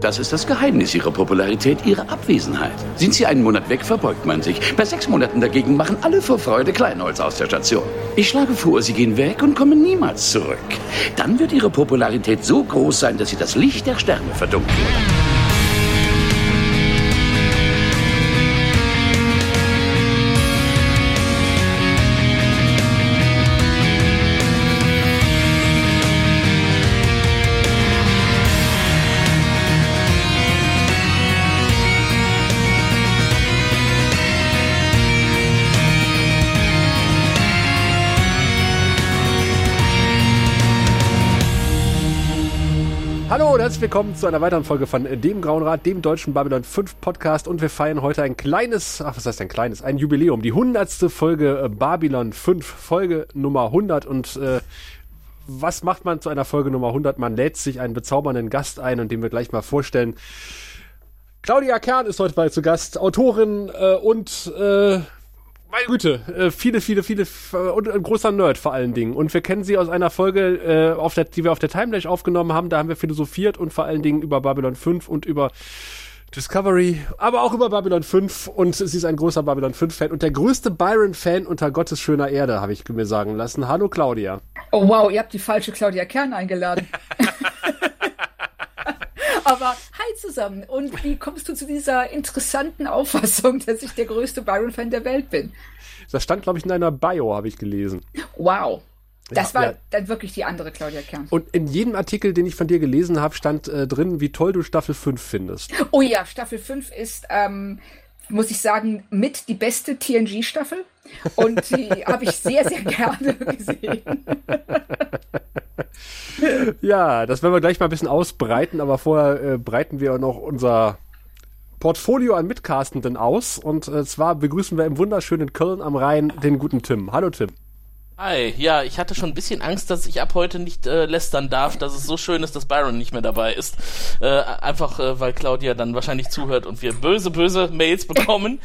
Das ist das Geheimnis Ihrer Popularität, Ihre Abwesenheit. Sind Sie einen Monat weg, verbeugt man sich. Bei sechs Monaten dagegen machen alle vor Freude Kleinholz aus der Station. Ich schlage vor, Sie gehen weg und kommen niemals zurück. Dann wird Ihre Popularität so groß sein, dass Sie das Licht der Sterne verdunkeln. Herzlich willkommen zu einer weiteren Folge von dem Grauen Rat, dem deutschen Babylon 5 Podcast und wir feiern heute ein kleines, ach was heißt ein kleines, ein Jubiläum, die hundertste Folge äh, Babylon 5, Folge Nummer 100 und äh, was macht man zu einer Folge Nummer 100? Man lädt sich einen bezaubernden Gast ein und den wir gleich mal vorstellen. Claudia Kern ist heute bei zu Gast, Autorin äh, und äh, meine Güte, äh, viele, viele, viele äh, und ein großer Nerd vor allen Dingen. Und wir kennen sie aus einer Folge, äh, auf der, die wir auf der Timelash aufgenommen haben. Da haben wir philosophiert und vor allen Dingen über Babylon 5 und über Discovery, aber auch über Babylon 5 und sie ist ein großer Babylon 5 Fan und der größte Byron Fan unter Gottes schöner Erde, habe ich mir sagen lassen. Hallo Claudia. Oh wow, ihr habt die falsche Claudia Kern eingeladen. Aber hi zusammen. Und wie kommst du zu dieser interessanten Auffassung, dass ich der größte Byron-Fan der Welt bin? Das stand, glaube ich, in deiner Bio, habe ich gelesen. Wow. Das Ja, war ja. dann wirklich die andere Claudia Kern. Und in jedem Artikel, den ich von dir gelesen habe, stand äh, drin, wie toll du Staffel 5 findest. Oh ja, Staffel 5 ist, ähm, muss ich sagen, mit die beste TNG-Staffel. Und die habe ich sehr, sehr gerne gesehen. Ja, das werden wir gleich mal ein bisschen ausbreiten, aber vorher äh, breiten wir noch unser Portfolio an Mitcastenden aus. Und äh, zwar begrüßen wir im wunderschönen Köln am Rhein den guten Tim. Hallo Tim. Hi, ja, ich hatte schon ein bisschen Angst, dass ich ab heute nicht äh, lästern darf, dass es so schön ist, dass Byron nicht mehr dabei ist. Äh, einfach, äh, weil Claudia dann wahrscheinlich zuhört und wir böse, böse Mails bekommen.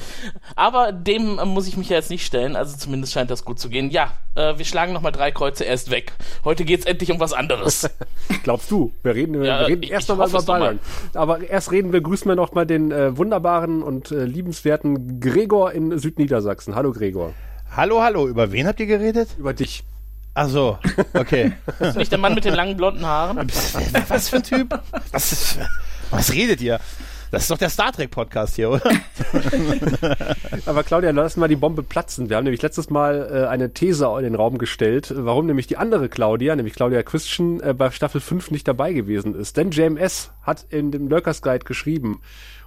Aber dem äh, muss ich mich ja jetzt nicht stellen, also zumindest scheint das gut zu gehen. Ja, äh, wir schlagen nochmal drei Kreuze erst weg. Heute geht's endlich um was anderes. Glaubst du? Wir reden, wir Ja, reden ich- erst nochmal über es noch. Aber erst reden wir, grüßen wir noch mal den äh, wunderbaren und äh, liebenswerten Gregor in Südniedersachsen. Hallo Gregor. Hallo, hallo, über wen habt ihr geredet? Über dich. Ach so, okay. Ist nicht der Mann mit den langen blonden Haaren? was für ein Typ? Was, ist, was redet ihr? Das ist doch der Star Trek Podcast hier, oder? Aber Claudia, lass mal die Bombe platzen. Wir haben nämlich letztes Mal äh, eine These in den Raum gestellt, warum nämlich die andere Claudia, nämlich Claudia Christian, äh, bei Staffel 5 nicht dabei gewesen ist. Denn JMS hat in dem Lurkers Guide geschrieben,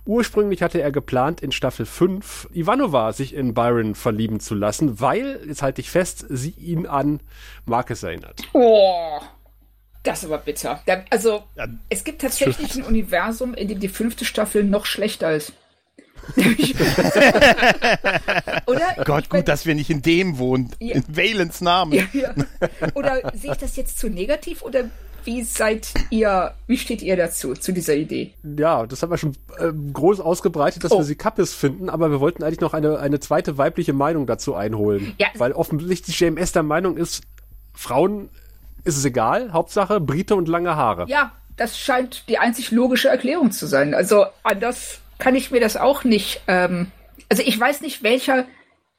ursprünglich hatte er geplant, in Staffel 5 Ivanova sich in Byron verlieben zu lassen, weil, jetzt halte ich fest, sie ihn an Marcus erinnert. Oh, das ist aber bitter. Da, also, Ja, es gibt tatsächlich ein Universum, in dem die fünfte Staffel noch schlechter ist. Oder? Gott, Ich mein- gut, dass wir nicht in dem wohnen. Ja. In Valens Namen. Ja, ja. Oder sehe ich das jetzt zu negativ oder wie seid ihr, wie steht ihr dazu, zu dieser Idee? Ja, das haben wir schon äh, groß ausgebreitet, dass Oh. wir sie Kappes finden, aber wir wollten eigentlich noch eine, eine zweite weibliche Meinung dazu einholen. Ja. Weil offensichtlich JMS der Meinung ist, Frauen ist es egal, Hauptsache Brite und lange Haare. Ja, das scheint die einzig logische Erklärung zu sein. Also anders kann ich mir das auch nicht. Ähm, also ich weiß nicht, welcher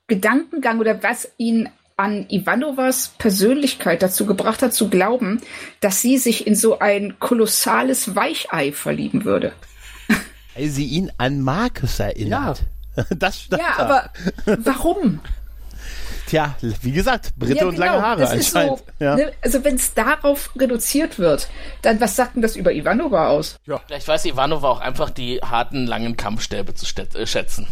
Gedankengang oder was ihn an Ivanovas Persönlichkeit dazu gebracht hat, zu glauben, dass sie sich in so ein kolossales Weichei verlieben würde. Weil sie ihn an Marcus erinnert. Das stand Ja, da. aber warum? Tja, wie gesagt, Britte Ja, und genau, lange Haare das ist anscheinend. so, ja. ne, also wenn es darauf reduziert wird, dann was sagt denn das über Ivanova aus? Vielleicht weiß Ivanova auch einfach die harten, langen Kampfstäbe zu äh, schätzen.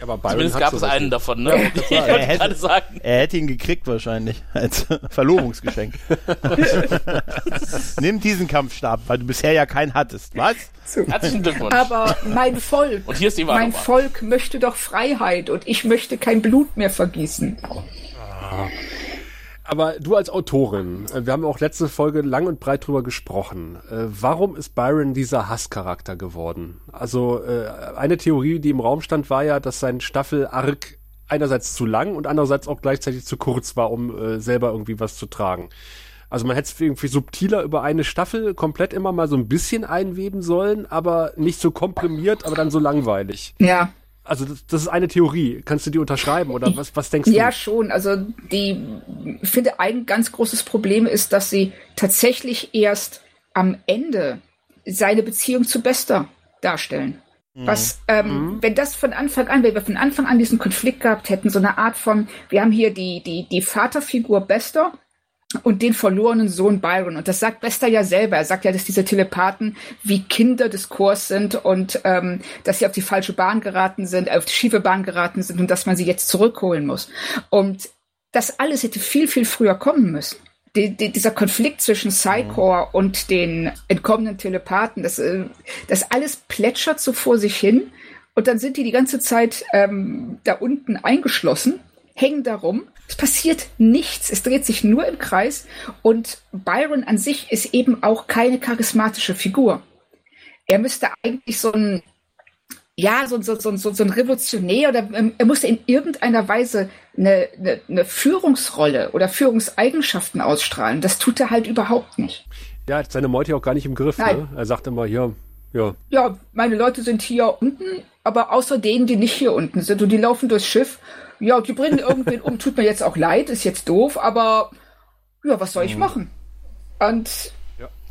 Aber Byron Zumindest gab es einen nicht. davon, ne? Ich Er hätte- gerade sagen. Er hätte ihn gekriegt wahrscheinlich als Verlobungsgeschenk. Nimm diesen Kampfstab, weil du bisher ja keinen hattest. Was? Herzlichen Glückwunsch. Aber mein Volk, Und hier ist mein Volk möchte doch Freiheit und ich möchte kein Blut mehr vergießen. Aber du als Autorin, äh, wir haben auch letzte Folge lang und breit drüber gesprochen. Äh, Warum ist Byron dieser Hasscharakter geworden? Also äh, eine Theorie, die im Raum stand, war ja, dass sein Staffel-Arc einerseits zu lang und andererseits auch gleichzeitig zu kurz war, um selber irgendwie was zu tragen. Also man hätte es irgendwie subtiler über eine Staffel komplett immer mal so ein bisschen einweben sollen, aber nicht so komprimiert, aber dann so langweilig. Ja. Also das, das ist eine Theorie. Kannst du die unterschreiben oder was, was denkst du? Ja, schon. Also die, ich finde, ein ganz großes Problem ist, dass sie tatsächlich erst am Ende seine Beziehung zu Bester darstellen. Was, ähm, wenn das von Anfang an, wenn wir von Anfang an diesen Konflikt gehabt hätten, so eine Art von, wir haben hier die, die, die Vaterfigur Bester und den verlorenen Sohn Byron. Und das sagt Bester ja selber. Er sagt ja, dass diese Telepathen wie Kinder des Chors sind und ähm, dass sie auf die falsche Bahn geraten sind, auf die schiefe Bahn geraten sind und dass man sie jetzt zurückholen muss. Und das alles hätte viel, viel früher kommen müssen. Die, die, dieser Konflikt zwischen Psychor und den entkommenen Telepathen, das, äh, das alles plätschert so vor sich hin. Und dann sind die die ganze Zeit ähm, da unten eingeschlossen, hängen da rum. Es passiert nichts. Es dreht sich nur im Kreis. Und Byron an sich ist eben auch keine charismatische Figur. Er müsste eigentlich so ein, ja, so, so, so, so, so ein Revolutionär oder ähm, er musste in irgendeiner Weise eine, eine, eine Führungsrolle oder Führungseigenschaften ausstrahlen. Das tut er halt überhaupt nicht. Ja, hat seine Meute auch gar nicht im Griff. Ne? Er sagt immer, hier, ja, Ja, meine Leute sind hier unten, aber außer denen, die nicht hier unten sind und die laufen durchs Schiff. Ja, die bringen irgendwen um. Tut mir jetzt auch leid, ist jetzt doof, aber ja, was soll ich machen? Und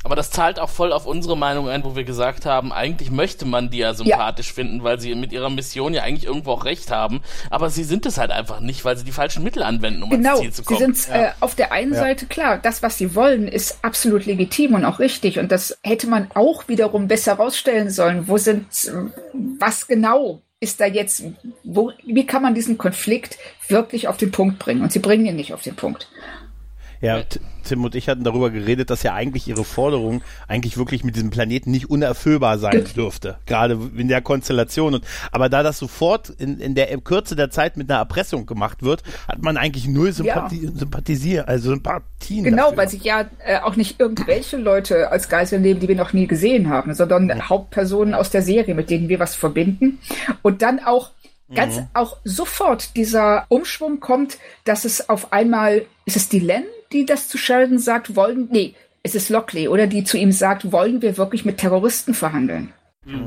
Aber das zahlt auch voll auf unsere Meinung ein, wo wir gesagt haben, eigentlich möchte man die ja sympathisch finden, weil sie mit ihrer Mission ja eigentlich irgendwo auch recht haben. Aber sie sind es halt einfach nicht, weil sie die falschen Mittel anwenden, um genau, ans Ziel zu sie kommen. sind äh, auf der einen Seite klar, das, was sie wollen, ist absolut legitim und auch richtig. Und das hätte man auch wiederum besser rausstellen sollen. Wo sind, was genau ist da jetzt, wo, wie kann man diesen Konflikt wirklich auf den Punkt bringen? Und sie bringen ihn nicht auf den Punkt. Ja, Tim und ich hatten darüber geredet, dass ja eigentlich ihre Forderung eigentlich wirklich mit diesem Planeten nicht unerfüllbar sein dürfte. Gerade in der Konstellation. Und, aber da das sofort in, in der Kürze der Zeit mit einer Erpressung gemacht wird, hat man eigentlich null Sympathie, Sympathisier, also Sympathien. Genau, dafür. weil sich ja äh, auch nicht irgendwelche Leute als Geiseln nehmen, die wir noch nie gesehen haben, sondern Hauptpersonen aus der Serie, mit denen wir was verbinden. Und dann auch ganz auch sofort dieser Umschwung kommt, dass es auf einmal, ist es die Len, die das zu Sheldon sagt, wollen, nee, es ist Lockley, oder die zu ihm sagt, wollen wir wirklich mit Terroristen verhandeln?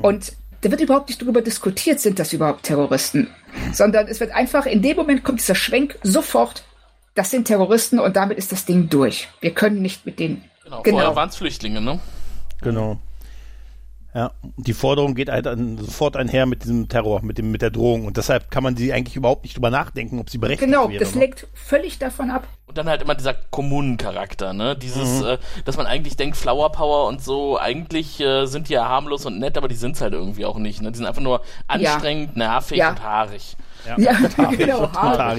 Und da wird überhaupt nicht darüber diskutiert, sind das überhaupt Terroristen, sondern es wird einfach, in dem Moment kommt dieser Schwenk sofort, das sind Terroristen und damit ist das Ding durch. Wir können nicht mit denen. Genau, Genau. vorher waren es Flüchtlinge, ne? Genau. Ja, die Forderung geht halt sofort einher mit diesem Terror, mit dem, mit der Drohung. Und deshalb kann man sie eigentlich überhaupt nicht drüber nachdenken, ob sie berechtigt Genau, wäre. das ne? lenkt völlig davon ab. Und dann halt immer dieser Kommunencharakter, ne? Dieses, äh, dass man eigentlich denkt, Flower Power und so, eigentlich äh, sind die ja harmlos und nett, aber die sind's halt irgendwie auch nicht, ne? Die sind einfach nur anstrengend, nervig Ja. und haarig. Ja, genau. Total.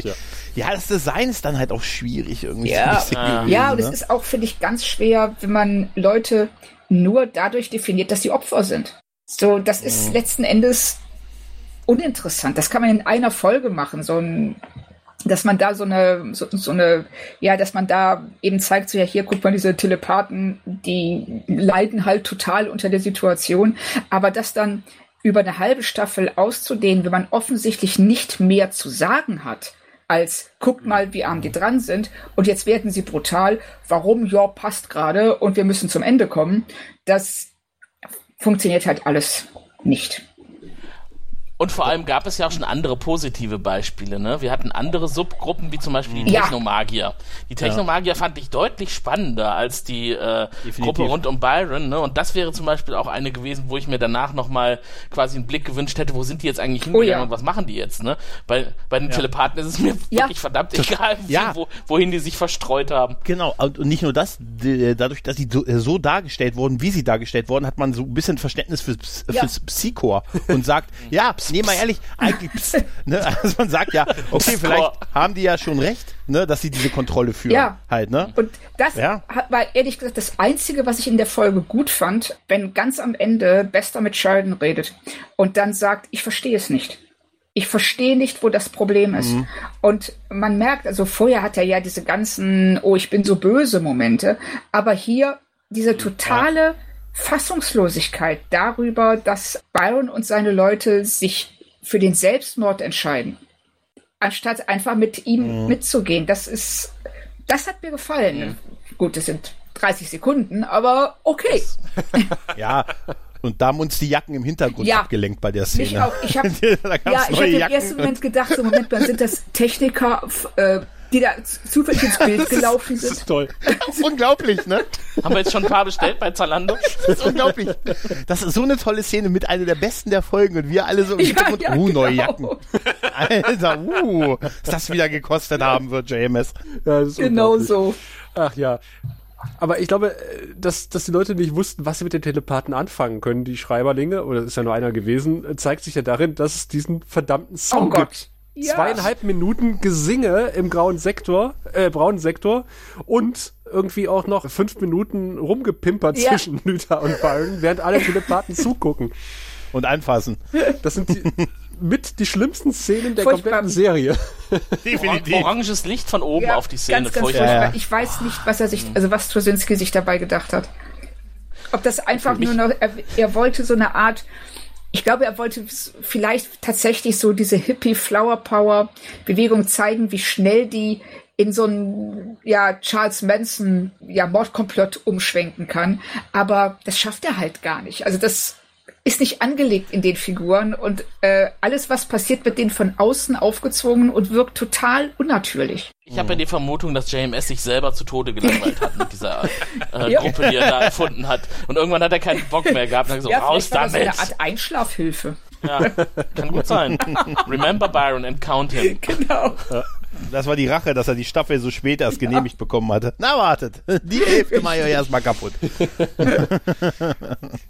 Ja, das Design ist dann halt auch schwierig irgendwie. Ja. so ein bisschen gewesen, Ja, und es ne? ist auch, finde ich, ganz schwer, wenn man Leute nur dadurch definiert, dass sie Opfer sind. So, das ist letzten Endes uninteressant. Das kann man in einer Folge machen, so ein, dass man da so eine, so, so eine, ja, dass man da eben zeigt, so ja, hier guckt man diese Telepathen, die leiden halt total unter der Situation, aber das dann über eine halbe Staffel auszudehnen, wenn man offensichtlich nicht mehr zu sagen hat, als guckt mal, wie arm die dran sind. Und jetzt werden sie brutal, warum, ja, passt gerade. Und wir müssen zum Ende kommen, das funktioniert halt alles nicht. Und vor allem gab es ja auch schon andere positive Beispiele, ne? Wir hatten andere Subgruppen, wie zum Beispiel die Ja. Technomagier. Die Technomagier fand ich deutlich spannender als die äh. Gruppe rund um Byron, ne? Und das wäre zum Beispiel auch eine gewesen, wo ich mir danach nochmal quasi einen Blick gewünscht hätte, wo sind die jetzt eigentlich hingegangen Oh ja. und was machen die jetzt, ne? Bei, bei den Telepathen ist es mir Ja. wirklich verdammt egal, Ja. wo, wohin die sich verstreut haben. Genau, und nicht nur das, d- dadurch, dass sie so, äh, so dargestellt wurden, wie sie dargestellt wurden, hat man so ein bisschen Verständnis für, Ja. fürs Psychor und sagt, ja, nee, mal ehrlich, eigentlich, pst, ne, also man sagt ja, okay, vielleicht haben die ja schon recht, ne, dass sie diese Kontrolle führen, Ja. halt, ne? Und das Ja. hat- war ehrlich gesagt das Einzige, was ich in der Folge gut fand, wenn ganz am Ende Bester mit Sheldon redet und dann sagt, ich verstehe es nicht. Ich verstehe nicht, wo das Problem ist. Und man merkt, also vorher hat er ja diese ganzen, oh, ich bin so böse Momente, aber hier diese totale Fassungslosigkeit darüber, dass Byron und seine Leute sich für den Selbstmord entscheiden, anstatt einfach mit ihm mitzugehen. Das ist, das hat mir gefallen. Gut, das sind 30 Sekunden, aber okay. Ja, und da haben uns die Jacken im Hintergrund Ja. abgelenkt bei der Szene. Mich auch. Ich habe ja, ich habe im ersten Moment gedacht, so Moment, sind das Techniker, äh, die da zufällig ins Bild gelaufen Das ist sind. toll. Das ist unglaublich, ne? Haben wir jetzt schon ein paar bestellt bei Zalando? Das ist unglaublich. Das ist so eine tolle Szene mit einer der besten der Folgen und wir alle so im Ja, Hintergrund, ja, uh, neue genau. Jacken. Alter, uh, was das wieder gekostet haben wird, JMS. Ja, das ist Genau so. Ach ja. Aber ich glaube, äh, dass, dass die Leute nicht wussten, was sie mit den Telepathen anfangen können, die Schreiberlinge, oder es ist ja nur einer gewesen, äh, zeigt sich ja darin, dass es diesen verdammten Song Oh Gott. gibt. Ja. Zweieinhalb Minuten Gesinge im grauen Sektor, äh, braunen Sektor und irgendwie auch noch fünf Minuten rumgepimpert Ja. zwischen Lüther und Byron, während alle Telepathen zugucken. Und anfassen. Das sind die, mit die schlimmsten Szenen der Furchtbar. kompletten Serie. Definitiv. Oranges Licht von oben Ja, auf die Szene. Ganz, ganz furchtbar. furchtbar. Ich weiß nicht, was er sich, also was Trosinski sich dabei gedacht hat. Ob das einfach nur noch, er, er wollte so eine Art, ich glaube, er wollte vielleicht tatsächlich so diese Hippie Flower Power Bewegung zeigen, wie schnell die in so einen ja, Charles Manson ja, Mordkomplott umschwenken kann. Aber das schafft er halt gar nicht. Also das ist nicht angelegt in den Figuren und äh, alles, was passiert, wird denen von außen aufgezwungen und wirkt total unnatürlich. Ich habe ja die Vermutung, dass JMS sich selber zu Tode gelangweilt hat mit dieser äh, Ja. Gruppe, die er da erfunden hat. Und irgendwann hat er keinen Bock mehr gehabt und hat gesagt, raus vielleicht war das so damit. eine Art Einschlafhilfe. Ja, kann gut sein. Remember Byron and count him. Genau. Das war die Rache, dass er die Staffel so spät erst genehmigt bekommen hatte. Na, wartet. Die Hälfte mache ich euch erstmal kaputt.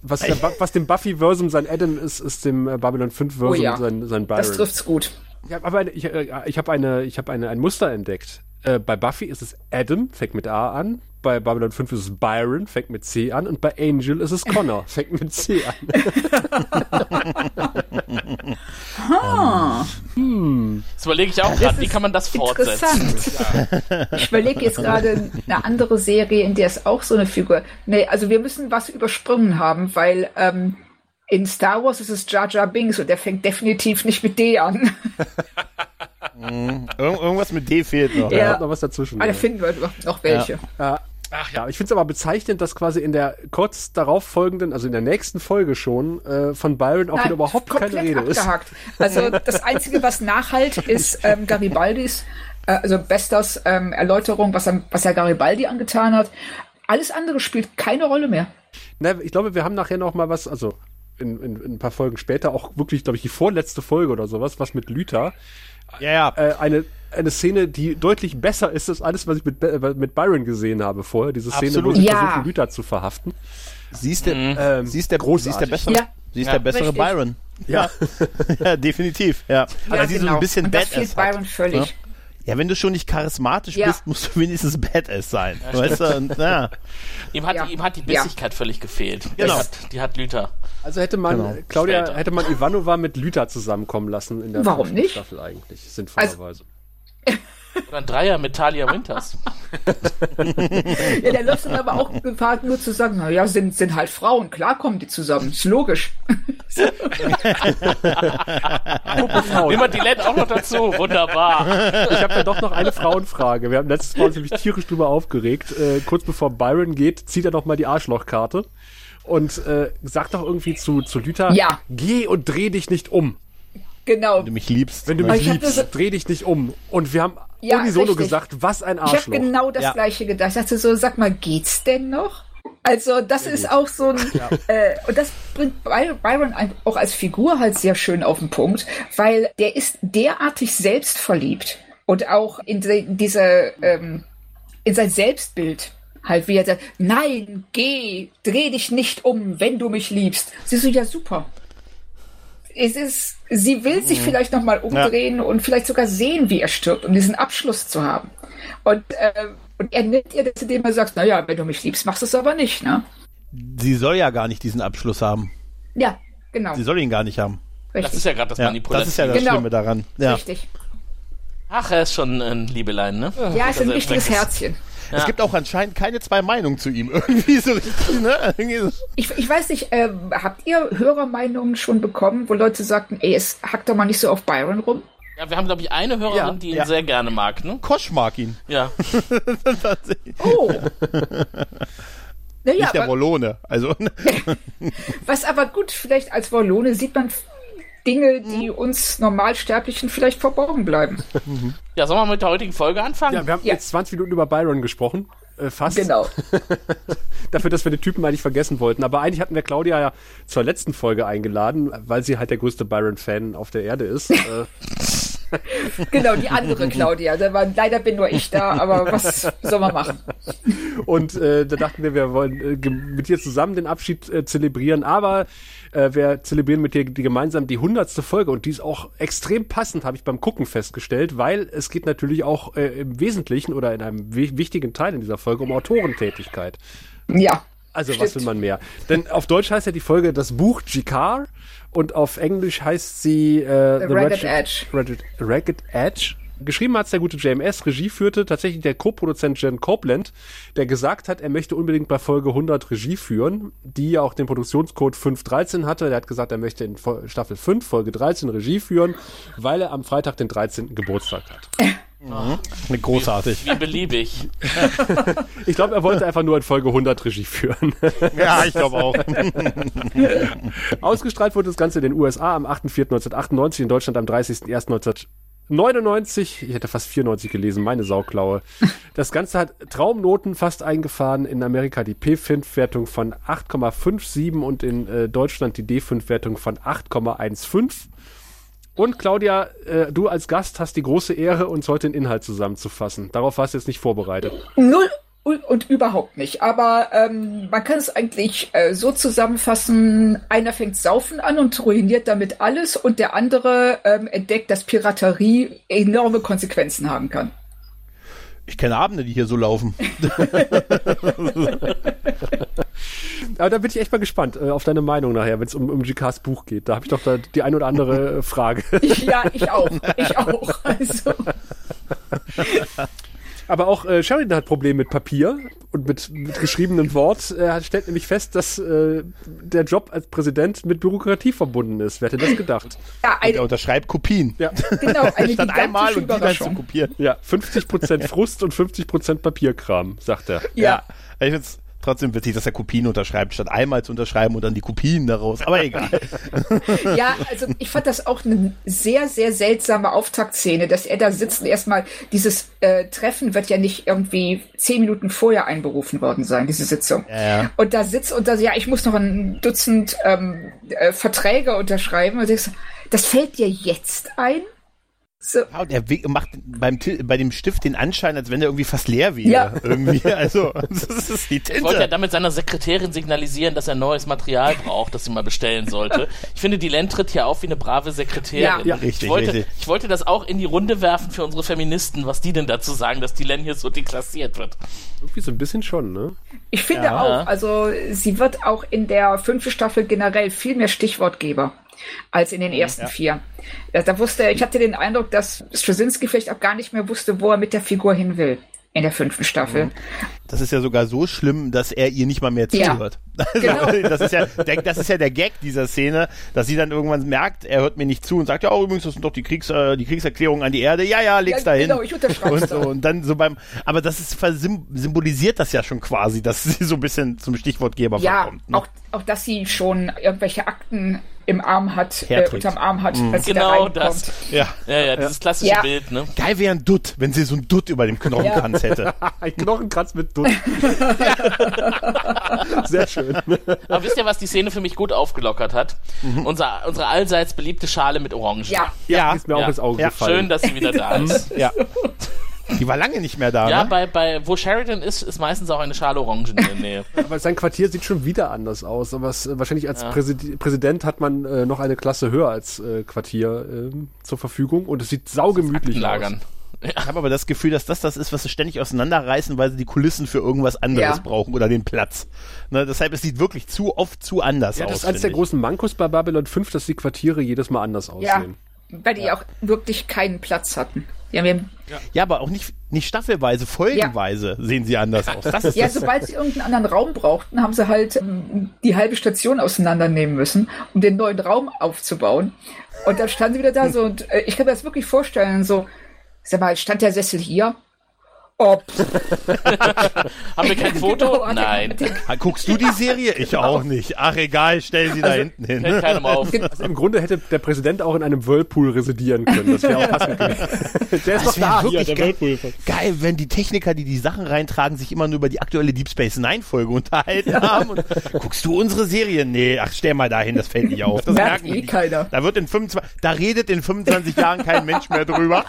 Was, der, was dem Buffy-Versum sein Adam ist, ist dem äh, Babylon 5-Versum Oh ja. sein, sein Das Byron. trifft's gut. Ich habe aber eine, ich, äh, ich hab eine, ich hab eine, ein Muster entdeckt. Äh, bei Buffy ist es Adam, fängt mit A an. Bei Babylon 5 ist es Byron, fängt mit C an. Und bei Angel ist es Connor, fängt mit C an. Das überlege ich auch gerade, wie kann man das fortsetzen? Interessant. Ich überlege jetzt gerade eine andere Serie, in der es auch so eine Figur. Nee, also wir müssen was übersprungen haben, weil ähm, in Star Wars ist es Jar Jar Binks und der fängt definitiv nicht mit D an. Ir irgendwas mit D fehlt noch. Da Ja. kommt noch was dazwischen. Da ja. finden wir noch- noch welche. Ja. Ach ja, ich finde es aber bezeichnend, dass quasi in der kurz darauf folgenden, also in der nächsten Folge schon, äh, von Byron auch Nein, wieder überhaupt keine Rede ist. abgehakt. Also das Einzige, was nachhalt, ist ähm, Garibaldis, äh, also Bestas ähm, Erläuterung, was er, was er Garibaldi angetan hat. Alles andere spielt keine Rolle mehr. Na, ich glaube, wir haben nachher noch mal was, also in, in, in ein paar Folgen später, auch wirklich, glaube ich, die vorletzte Folge oder sowas, was mit Lüther. Ja, ja. Äh, eine, eine Szene, die deutlich besser ist als alles, was ich mit, Be- mit Byron gesehen habe vorher. Diese Szene, Absolut. wo sie Ja. versuchen, Lüther zu verhaften. Sie ist der, Ähm, sie ist der, sie ist der bessere, Ja. sie ist Ja, der bessere richtig. Byron. Ja. ja, definitiv. Ja. Aber sie so ein bisschen Und das fehlt hat. Byron völlig. Ja, wenn du schon nicht charismatisch Ja. bist, musst du wenigstens Badass sein. weißt du? Und, ja. Ihm hat, Ja. ihm hat die Ja. Bissigkeit völlig gefehlt. Genau. Die hat, die hat Lüther. Also hätte man, Genau. Claudia, Später. hätte man Ivanova mit Lüther zusammenkommen lassen in der Warum nicht? Staffel eigentlich, sinnvollerweise. Oder ein Dreier mit Talia Winters. Ja, der läuft dann aber auch Gefahr, nur zu sagen, na ja, sind, sind halt Frauen, klar kommen die zusammen, ist logisch. Wir die Led auch noch dazu. Wunderbar. Ich habe ja doch noch eine Frauenfrage. Wir haben letztes Mal uns nämlich tierisch drüber aufgeregt. Äh, kurz bevor Byron geht, zieht er noch mal die Arschlochkarte und äh, sagt doch irgendwie zu, zu Lüther, Ja. geh und dreh dich nicht um. Genau. Wenn du mich liebst. Wenn du mich liebst, dreh dich nicht um. Und wir haben Ja, unisono richtig. gesagt, was ein Ich habe Arschloch. genau das Ja. gleiche gedacht. Ich dachte so, sag mal, geht's denn noch? Also das ist auch so ein, äh, und das bringt By- Byron auch als Figur halt sehr schön auf den Punkt, weil der ist derartig selbstverliebt und auch in se- diese, ähm, in sein Selbstbild halt, wie er sagt, nein, geh, dreh dich nicht um, wenn du mich liebst. Sie so, ja super. Es ist, sie will sich vielleicht noch mal umdrehen und vielleicht sogar sehen, wie er stirbt, um diesen Abschluss zu haben. Und, äh, und er nimmt ihr das, indem er sagt, naja, wenn du mich liebst, machst du es aber nicht, ne? Sie soll ja gar nicht diesen Abschluss haben. Ja, genau. Sie soll ihn gar nicht haben. Das Richtig. ist ja gerade das Ja, Manipulative. das ist ja das Genau. Schlimme daran. Ja. Richtig. Ach, er ist schon ein Liebelein, ne? Ja, ist ein Also, richtiges ist- Herzchen. Es gibt auch anscheinend keine zwei Meinungen zu ihm. Irgendwie so richtig, ne? Irgendwie so. Ich, ich weiß nicht, ähm, habt ihr Hörermeinungen schon bekommen, wo Leute sagten, ey, es hackt doch mal nicht so auf Byron rum? Ja, wir haben, glaube ich, eine Hörerin, Ja, die ihn ja. sehr gerne mag, ne? Kosch mag ihn. Ja. Oh. Naja, nicht der aber, Wollone. Also, was aber gut, vielleicht als Wollone sieht man Dinge, die uns Normalsterblichen vielleicht verborgen bleiben. Ja, sollen wir mit der heutigen Folge anfangen? Ja, wir haben Ja. jetzt 20 Minuten über Byron gesprochen. Äh, fast. Genau. Dafür, dass wir den Typen eigentlich vergessen wollten. Aber eigentlich hatten wir Claudia ja zur letzten Folge eingeladen, weil sie halt der größte Byron-Fan auf der Erde ist. äh, Genau, die andere Claudia. Da war, leider bin nur ich da, aber was soll man machen? und äh, da dachten wir, wir wollen äh, mit dir zusammen den Abschied äh, zelebrieren. Aber äh, wir zelebrieren mit dir die gemeinsam die hundertste Folge. Und die ist auch extrem passend, habe ich beim Gucken festgestellt, weil es geht natürlich auch äh, im Wesentlichen oder in einem wi wichtigen Teil in dieser Folge um Autorentätigkeit. Ja. Also Stimmt. was will man mehr? Denn auf Deutsch heißt ja die Folge das Buch Jikar und auf Englisch heißt sie äh, The Ragged Edge. Ragged, Ragged Edge. Geschrieben hat's der gute JMS, Regie führte tatsächlich der Co-Produzent Jen Copeland, der gesagt hat, er möchte unbedingt bei Folge 100 Regie führen, die ja auch den Produktionscode 513 hatte. Der hat gesagt, er möchte in Staffel 5, Folge 13 Regie führen, weil er am Freitag den 13. Geburtstag hat. großartig. Wie beliebig. Ich glaube, er wollte einfach nur in Folge 100 Regie führen. Ja, ich glaube auch. Ausgestrahlt wurde das Ganze in den USA am 8.4.1998, in Deutschland am 30.01.1999. Ich hätte fast 94 gelesen, meine Sauklaue. Das Ganze hat Traumnoten fast eingefahren. In Amerika die P5-Wertung von 8,57 und in äh, Deutschland die D5-Wertung von 8,15. Und Claudia, äh, du als Gast hast die große Ehre, uns heute den Inhalt zusammenzufassen. Darauf warst du jetzt nicht vorbereitet. Null und, und überhaupt nicht. Aber ähm, man kann es eigentlich äh, so zusammenfassen, einer fängt Saufen an und ruiniert damit alles und der andere ähm, entdeckt, dass Piraterie enorme Konsequenzen haben kann. Ich kenne Abende, die hier so laufen. Aber da bin ich echt mal gespannt äh, auf deine Meinung nachher, wenn es um, um GKs Buch geht. Da habe ich doch da die ein oder andere äh, Frage. Ja, ich auch. Ich auch. Also, Aber auch äh, Sheridan hat Probleme mit Papier und mit, mit geschriebenem Wort. Er stellt nämlich fest, dass äh, der Job als Präsident mit Bürokratie verbunden ist. Wer hätte das gedacht? ja, eine, unterschreibt Kopien. Ja, genau, eine Statt einmal gigantische und die dann zu kopieren. ja 50% Frust und 50% Papierkram, sagt er. Ja, Ich find's trotzdem witzig, dass er Kopien unterschreibt, statt einmal zu unterschreiben und dann die Kopien daraus. Aber egal. ja, also ich fand das auch eine sehr, sehr seltsame Auftaktszene, dass er da sitzt und erstmal dieses äh, Treffen wird ja nicht irgendwie zehn Minuten vorher einberufen worden sein, diese Sitzung. Ja, ja. Und da sitzt und da, ja, ich muss noch ein Dutzend ähm, äh, Verträge unterschreiben. Und ich so, das fällt dir jetzt ein? So, Ja, und er macht beim, bei dem Stift den Anschein, als wenn er irgendwie fast leer wäre. Ja. Irgendwie. Also, das ist die Ich wollte ja Tinte. damit seiner Sekretärin signalisieren, dass er neues Material braucht, das sie mal bestellen sollte. Ich finde, die Len tritt hier auf wie eine brave Sekretärin. Ja. Ja, richtig, ich, wollte, richtig. ich wollte das auch in die Runde werfen für unsere Feministen, was die denn dazu sagen, dass die Len hier so deklassiert wird. Irgendwie so ein bisschen schon, ne? ich finde Ja. auch, also sie wird auch in der fünften Staffel generell viel mehr Stichwortgeber als in den ersten vier. Da, da wusste, ich hatte den Eindruck, dass Straczynski vielleicht auch gar nicht mehr wusste, wo er mit der Figur hin will in der fünften Staffel. Das ist ja sogar so schlimm, dass er ihr nicht mal mehr Ja. zuhört. Also, Genau. das, ist ja, der, das ist ja der Gag dieser Szene, dass sie dann irgendwann merkt, er hört mir nicht zu und sagt, ja, oh, übrigens, das sind doch die, Kriegs, äh, die Kriegserklärungen an die Erde. Ja, ja, leg's Ja, dahin. genau, ich unterschreib's und, so, und dann so beim, aber das ist symbolisiert das ja schon quasi, dass sie so ein bisschen zum Stichwortgeber Ja, verkommt. Ne? auch, auch dass sie schon irgendwelche Akten im Arm hat, äh, unterm Arm hat, als sie da Genau reinkommt. das. Ja. Ja, ja, dieses klassische Ja. Bild, ne? Geil wäre ein Dutt, wenn sie so ein Dutt über dem Knochenkranz hätte. Ein Knochenkranz mit Dutt. Sehr schön. Aber wisst ihr, was die Szene für mich gut aufgelockert hat? Unser, unsere allseits beliebte Schale mit Orangen. Ja, Ja, Ist mir auch Ja. ins Auge Ja, gefallen. Schön, dass sie wieder da ist. ja. Die war lange nicht mehr da, Ja, ne? bei, bei, wo Sheridan ist, ist meistens auch eine Schale Orangen in der Nähe. Aber sein Quartier sieht schon wieder anders aus. Aber es, äh, wahrscheinlich als Präsid Präsident hat man äh, noch eine Klasse höher als äh, Quartier ähm, zur Verfügung. Und es sieht saugemütlich aus. Lagern. Ich habe aber das Gefühl, dass das das ist, was sie ständig auseinanderreißen, weil sie die Kulissen für irgendwas anderes Ja. brauchen oder den Platz. Ne, deshalb, es sieht wirklich zu oft zu anders Ja, aus. das ist eines der großen Mankos bei Babylon 5, dass die Quartiere jedes Mal anders ja. aussehen. Weil die auch wirklich keinen Platz hatten. Ja, wir haben, Ja, aber auch nicht, nicht staffelweise, folgenweise sehen sie anders aus. Das ist ja das. sobald sie irgendeinen anderen Raum brauchten, haben sie halt ähm, die halbe Station auseinandernehmen müssen, um den neuen Raum aufzubauen. Und dann standen sie wieder da so und äh, ich kann mir das wirklich vorstellen, so, sag mal, stand der Sessel hier? Oh, Haben wir kein Foto? genau, Nein. Ah, Guckst du die Serie? Ich auch nicht. Ach egal, stell sie da hinten hin. Fällt keinem auf. Also im Grunde hätte der Präsident auch in einem Whirlpool residieren können. Das wäre auch passend gewesen. Der ist doch wär da, hier, wirklich der geil. Whirlpool. Geil, wenn die Techniker, die die Sachen reintragen, sich immer nur über die aktuelle Deep Space Nine Folge unterhalten haben. Und, guckst du unsere Serie? Nee, ach stell mal dahin, das fällt nicht auf. Das Merkt merken eh die. keiner. Da wird in 25, da redet in 25 Jahren kein Mensch mehr drüber.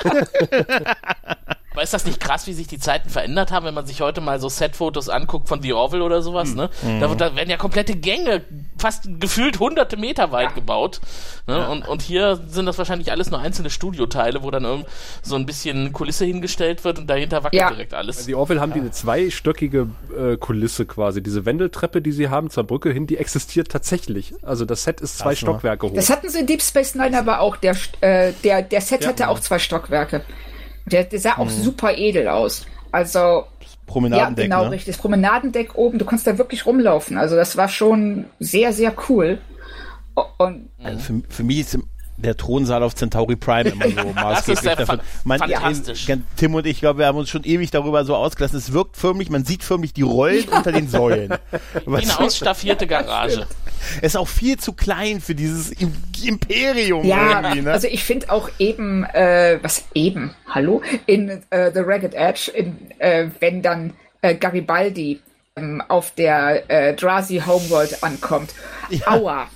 Aber ist das nicht krass, wie sich die Zeiten verändert haben, wenn man sich heute mal so Set-Fotos anguckt von The Orville oder sowas, Hm. ne? Da, wird, da werden ja komplette Gänge, fast gefühlt hunderte Meter weit gebaut. Ne? Und, und hier sind das wahrscheinlich alles nur einzelne Studioteile, wo dann irgend so ein bisschen Kulisse hingestellt wird und dahinter wackelt Ja. direkt alles. Die Orville haben die eine zweistöckige äh, Kulisse quasi. Diese Wendeltreppe, die sie haben zur Brücke hin, die existiert tatsächlich. Also das Set ist zwei ne? Stockwerke hoch. Das hatten sie in Deep Space Nine aber auch. Der, äh, der, der Set hatte auch zwei Stockwerke. Der, der sah auch super edel aus. Also, ja, Promenadendeck, genau ne? richtig. Das Promenadendeck oben, du konntest da wirklich rumlaufen. Also, das war schon sehr, sehr cool. Und Also für, für mich ist der Thronsaal auf Centauri Prime immer so maßgeblich fa- Man, fantastisch. äh, Tim und ich, glaube, wir haben uns schon ewig darüber so ausgelassen. Es wirkt förmlich, man sieht förmlich die Rollen unter den Säulen. Wie eine ausstaffierte Garage. Es ist auch viel zu klein für dieses Im Imperium ja, irgendwie, ne? also ich finde auch eben, äh, was eben, hallo, in äh, The Ragged Edge, in, äh, wenn dann äh, Garibaldi ähm, auf der äh, Drazi Homeworld ankommt. Aua.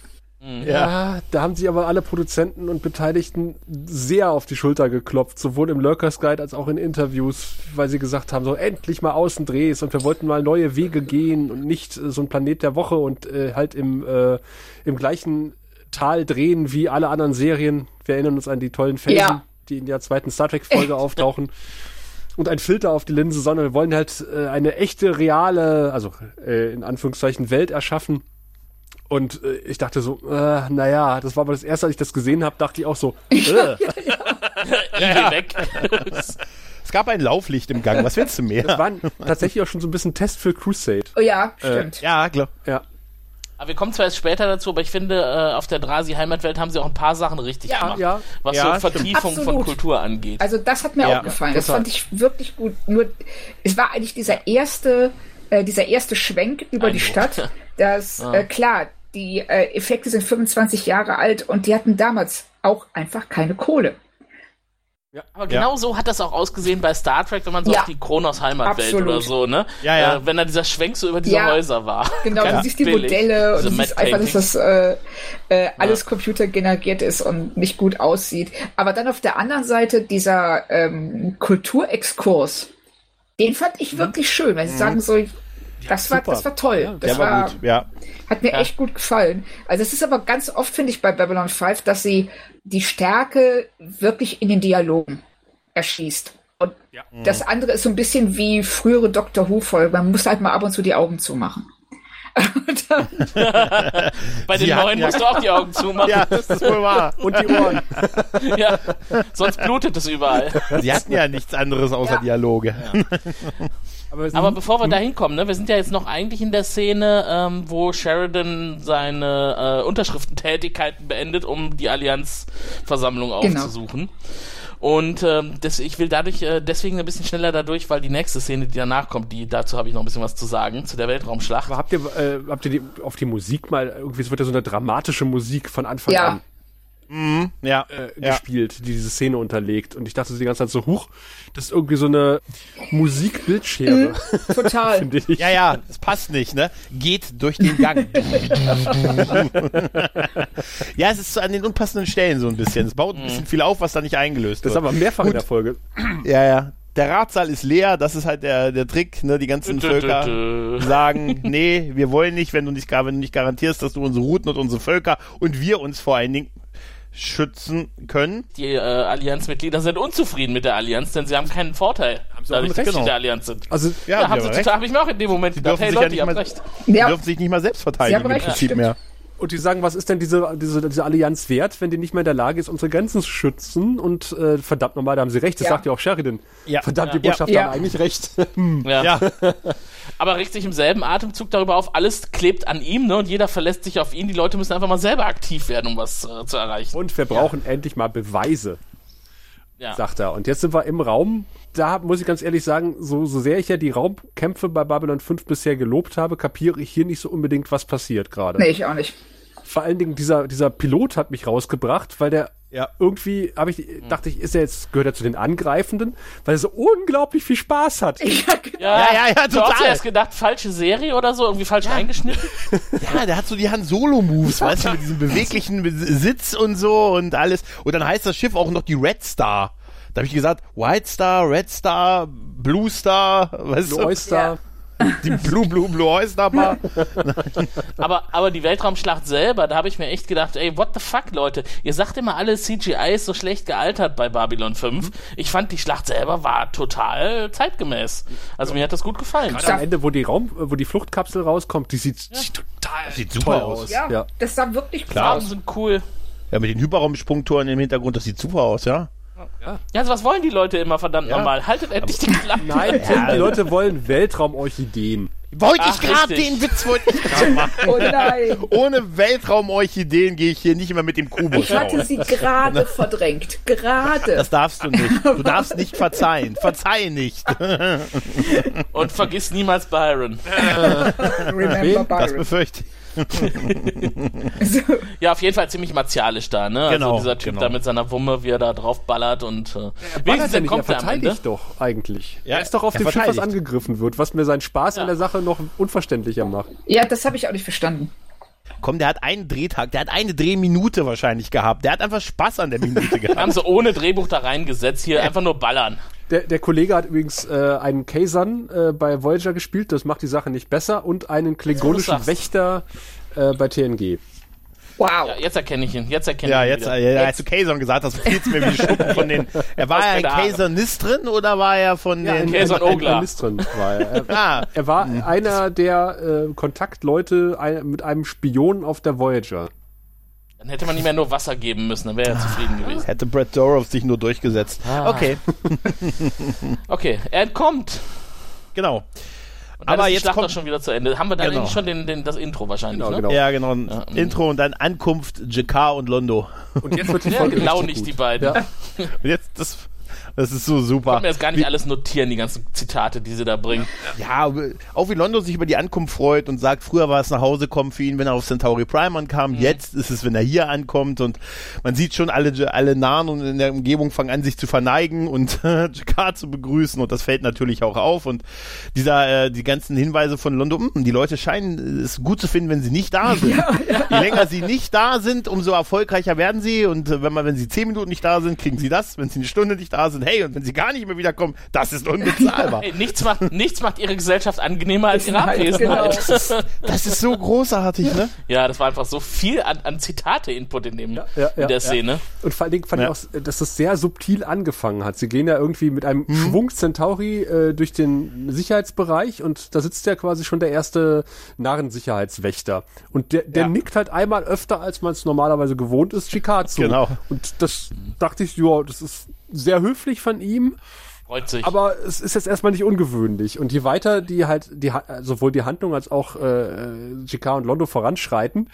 Ja, da haben sie aber alle Produzenten und Beteiligten sehr auf die Schulter geklopft, sowohl im Lurkers Guide als auch in Interviews, weil sie gesagt haben, so endlich mal Außendrehs und wir wollten mal neue Wege gehen und nicht äh, so ein Planet der Woche und äh, halt im, äh, im gleichen Tal drehen wie alle anderen Serien. Wir erinnern uns an die tollen Felsen, Ja. die in der zweiten Star Trek Folge auftauchen. Und ein Filter auf die Linse, sondern wir wollen halt äh, eine echte, reale, also äh, in Anführungszeichen Welt erschaffen. Und äh, ich dachte so, äh, naja, das war aber das erste, als ich das gesehen habe, dachte ich auch so, äh, Igel weg. Es gab ein Lauflicht im Gang. Was willst du mehr? das war tatsächlich auch schon so ein bisschen Test für Crusade. Oh ja, stimmt. ja, klar. Ja. Aber wir kommen zwar erst später dazu, aber ich finde, äh, auf der Drasi Heimatwelt haben sie auch ein paar Sachen richtig Ja, gemacht. ja. Was Ja, so stimmt. Vertiefung von Absolut. Kultur angeht. Also das hat mir Ja, auch gefallen. Das fand ich wirklich gut. Nur es war eigentlich dieser erste, äh, dieser erste Schwenk über die Eindruck. Stadt. Das äh, klar, die äh, Effekte sind 25 Jahre alt und die hatten damals auch einfach keine Kohle. Aber genau so hat das auch ausgesehen bei Star Trek, wenn man so Ja. auf die Kronos Heimatwelt Absolut. oder so, ne? Ja, ja. Äh, wenn da dieser Schwenk so über diese Ja. Häuser war. Genau, Ganz du siehst die billig. Modelle und Diese du siehst einfach, dass das äh, äh, alles computergeneriert ist und nicht gut aussieht. Aber dann auf der anderen Seite dieser ähm, Kulturexkurs, den fand ich wirklich schön, weil sie sagen so, das war, super. das war toll. Ja, das Der war gut, ja. Hat mir echt gut gefallen. Also es ist aber ganz oft, finde ich, bei Babylon 5, dass sie die Stärke wirklich in den Dialogen erschießt. Und das andere ist so ein bisschen wie frühere Doctor Who-Folgen. Man muss halt mal ab und zu die Augen zumachen. Bei den Sie neuen ja- musst du auch die Augen zumachen. Ja, das ist wohl wahr. Und die Ohren. Ja. Sonst blutet es überall. Sie hatten ja nichts anderes außer Ja. Dialoge. Aber, Aber bevor wir da hinkommen, ne, wir sind ja jetzt noch eigentlich in der Szene, ähm, wo Sheridan seine äh, Unterschriftentätigkeiten beendet, um die Allianzversammlung Genau. aufzusuchen. Und ähm, das, ich will dadurch äh, deswegen ein bisschen schneller dadurch, weil die nächste Szene, die danach kommt, die dazu habe ich noch ein bisschen was zu sagen, zu der Weltraumschlacht. aber habt ihr, äh, habt ihr die, auf die Musik mal, irgendwie es wird ja so eine dramatische Musik von Anfang Ja. an Ja, äh, ja. gespielt, die diese Szene unterlegt. Und ich dachte die ganze Zeit so, huch, das ist irgendwie so eine Musikbildschere, total. finde ich. Ja, ja, das passt nicht, ne? Geht durch den Gang. ja, es ist so an den unpassenden Stellen so ein bisschen. Es baut ein bisschen viel auf, was da nicht eingelöst Das ist wird. aber mehrfach in der Folge. Ja, ja. Der Ratsaal ist leer, das ist halt der, der Trick, ne? Die ganzen Völker sagen, nee, wir wollen nicht, wenn du nicht, gar- wenn du nicht garantierst, dass du unsere Routen und unsere Völker und wir uns vor allen Dingen schützen können. Die äh, Allianzmitglieder sind unzufrieden mit der Allianz, denn sie haben keinen Vorteil, sie dadurch, dass sie Genau. der Allianz sind. Also, Ja, die haben haben sie recht. total, habe ich mir auch in dem Moment Die gedacht, dürfen hey ja Leute, nicht ihr habt recht. Ja. dürfen sich nicht mal selbst verteidigen Sie haben im recht, Prinzip mehr. Und die sagen, was ist denn diese, diese, diese Allianz wert, wenn die nicht mehr in der Lage ist, unsere Grenzen zu schützen? Und äh, verdammt nochmal, da haben sie recht, das Ja. sagt ja auch Sheridan. Ja. Verdammt, die Ja. Botschafter Ja. haben eigentlich recht. Ja. Ja. Aber regt sich im selben Atemzug darüber auf, alles klebt an ihm, ne? Und jeder verlässt sich auf ihn. Die Leute müssen einfach mal selber aktiv werden, um was äh, zu erreichen. Und wir brauchen endlich mal Beweise, ja. sagt er. Und jetzt sind wir im Raum. Da muss ich ganz ehrlich sagen, so, so sehr ich ja die Raumkämpfe bei Babylon 5 bisher gelobt habe, kapiere ich hier nicht so unbedingt, was passiert gerade. Nee, ich auch nicht. Vor allen Dingen dieser, dieser Pilot hat mich rausgebracht, weil der Ja. irgendwie, habe ich, dachte ich, ist er jetzt, gehört er zu den Angreifenden, weil er so unglaublich viel Spaß hat. Ja, genau. Ja, Ja, ja, ja, Ich hab auch total. zuerst gedacht, falsche Serie oder so, irgendwie falsch eingeschnitten. Ja, der hat so die Han Solo Moves, weißt du, mit diesem beweglichen Sitz und so und alles. Und dann heißt das Schiff auch noch die Red Star. Da habe ich gesagt, White Star, Red Star, Blue Star, weißt Blue du? Oyster. Die Blue Blue Blue Oyster Bar. Aber, aber die Weltraumschlacht selber, da habe ich mir echt gedacht, ey, what the fuck, Leute? Ihr sagt immer, alle CGI ist so schlecht gealtert bei Babylon 5. Ich fand, die Schlacht selber war total zeitgemäß. Also mir hat das gut gefallen. Am Ende, wo die Raum, wo die Fluchtkapsel rauskommt, die sieht, sieht total Sieht super toll aus. aus. Ja, Ja. das sah wirklich Klar. klar Farben sind cool. Ja, mit den Hyperraumsprungtoren im Hintergrund, das sieht super aus, ja? Ja, also was wollen die Leute immer, verdammt Ja. nochmal? Haltet endlich die Klappe. Nein, Tim, die Leute wollen Weltraumorchideen. Wollte Ach, ich gerade, den Witz wollte ich gerade machen. Oh nein. Ohne Weltraumorchideen gehe ich hier nicht mehr mit dem Kubus Ich hatte raus. sie gerade verdrängt. Gerade. Das darfst du nicht. Du darfst nicht verzeihen. Verzeih nicht. Und vergiss niemals Byron. Remember Das Byron. befürchte ich. So. Ja, auf jeden Fall ziemlich martialisch da, ne? Genau, also dieser Typ genau. da mit seiner Wumme, wie er da drauf ballert und äh, Ballert er dann nicht, er kommt er verteidigt doch eigentlich. Ja, er ist doch auf dem Schiff, was angegriffen wird, was mir seinen Spaß an der Sache noch unverständlicher macht. Ja, das habe ich auch nicht verstanden. Komm, der hat einen Drehtag, der hat eine Drehminute wahrscheinlich gehabt. Der hat einfach Spaß an der Minute gehabt. Haben sie ohne Drehbuch da reingesetzt, hier einfach nur ballern. Der, der Kollege hat übrigens äh, einen Kaysan äh, bei Voyager gespielt, das macht die Sache nicht besser, und einen klingonischen. Wächter äh, bei TNG. Wow. Ja, jetzt erkenne ich ihn. Jetzt erkenne Ja, ich ihn. jetzt, wieder. äh, ja, als du Kayson gesagt hast, fiel es mir wie Schuppen von den. Er war er ein. Kaysonist drin oder war er von den. Kaysan Ogler. Drin war er. Er, Ah, er war einer der äh, Kontaktleute ein, mit einem Spion auf der Voyager. Dann hätte man ihm ja nur Wasser geben müssen, dann wäre er zufrieden gewesen. hätte Brett Dorov sich nur durchgesetzt. Ah. Okay, Okay, er entkommt. genau. Und dann Aber ist die jetzt Schlacht kommt- doch schon wieder zu Ende. Haben wir dann Genau. eigentlich schon den, den, das Intro wahrscheinlich, Genau, ne? genau. Ja, genau. Ja, Intro und dann Ankunft Jakar und Londo. Und jetzt wird die Ja, Folge genau richtig nicht gut. die beiden. Ja. Und jetzt, das, das ist so Ich super. konnte mir jetzt gar nicht alles notieren, die ganzen Zitate, die sie da bringen. Ja, auch wie Londo sich über die Ankunft freut und sagt, früher war es nach Hause kommen für ihn, wenn er auf Centauri Prime ankam. Jetzt ist es, wenn er hier ankommt und man sieht schon alle, alle Nahen und in der Umgebung fangen an, sich zu verneigen und Jakar zu begrüßen und das fällt natürlich auch auf und dieser, äh, die ganzen Hinweise von Londo, "Hm, die Leute scheinen es gut zu finden, wenn sie nicht da sind. Je länger sie nicht da sind, umso erfolgreicher werden sie und äh, wenn man, wenn sie zehn Minuten nicht da sind, kriegen sie das, wenn sie eine Stunde nicht da sind, hey, und wenn sie gar nicht mehr wiederkommen, das ist unbezahlbar. Hey, nichts, macht, nichts macht ihre Gesellschaft angenehmer als ihre Halt, Abwesenheit. genau. Das ist so großartig, ne? Ja, das war einfach so viel an, an Zitate-Input in, dem, ja, ja, in der ja. Szene. Und vor allen Dingen fand Ja. ich auch, dass das sehr subtil angefangen hat. Sie gehen ja irgendwie mit einem Schwung Centauri äh, durch den Sicherheitsbereich und da sitzt ja quasi schon der erste Narrensicherheitswächter. Und der, der Ja. nickt halt einmal öfter, als man es normalerweise gewohnt ist, Chicard zu. Genau. Und das dachte ich, ja, das ist sehr höflich von ihm. Freut sich. Aber es ist jetzt erstmal nicht ungewöhnlich. Und je weiter die halt, die, sowohl die Handlung als auch äh, JK und Londo voranschreiten,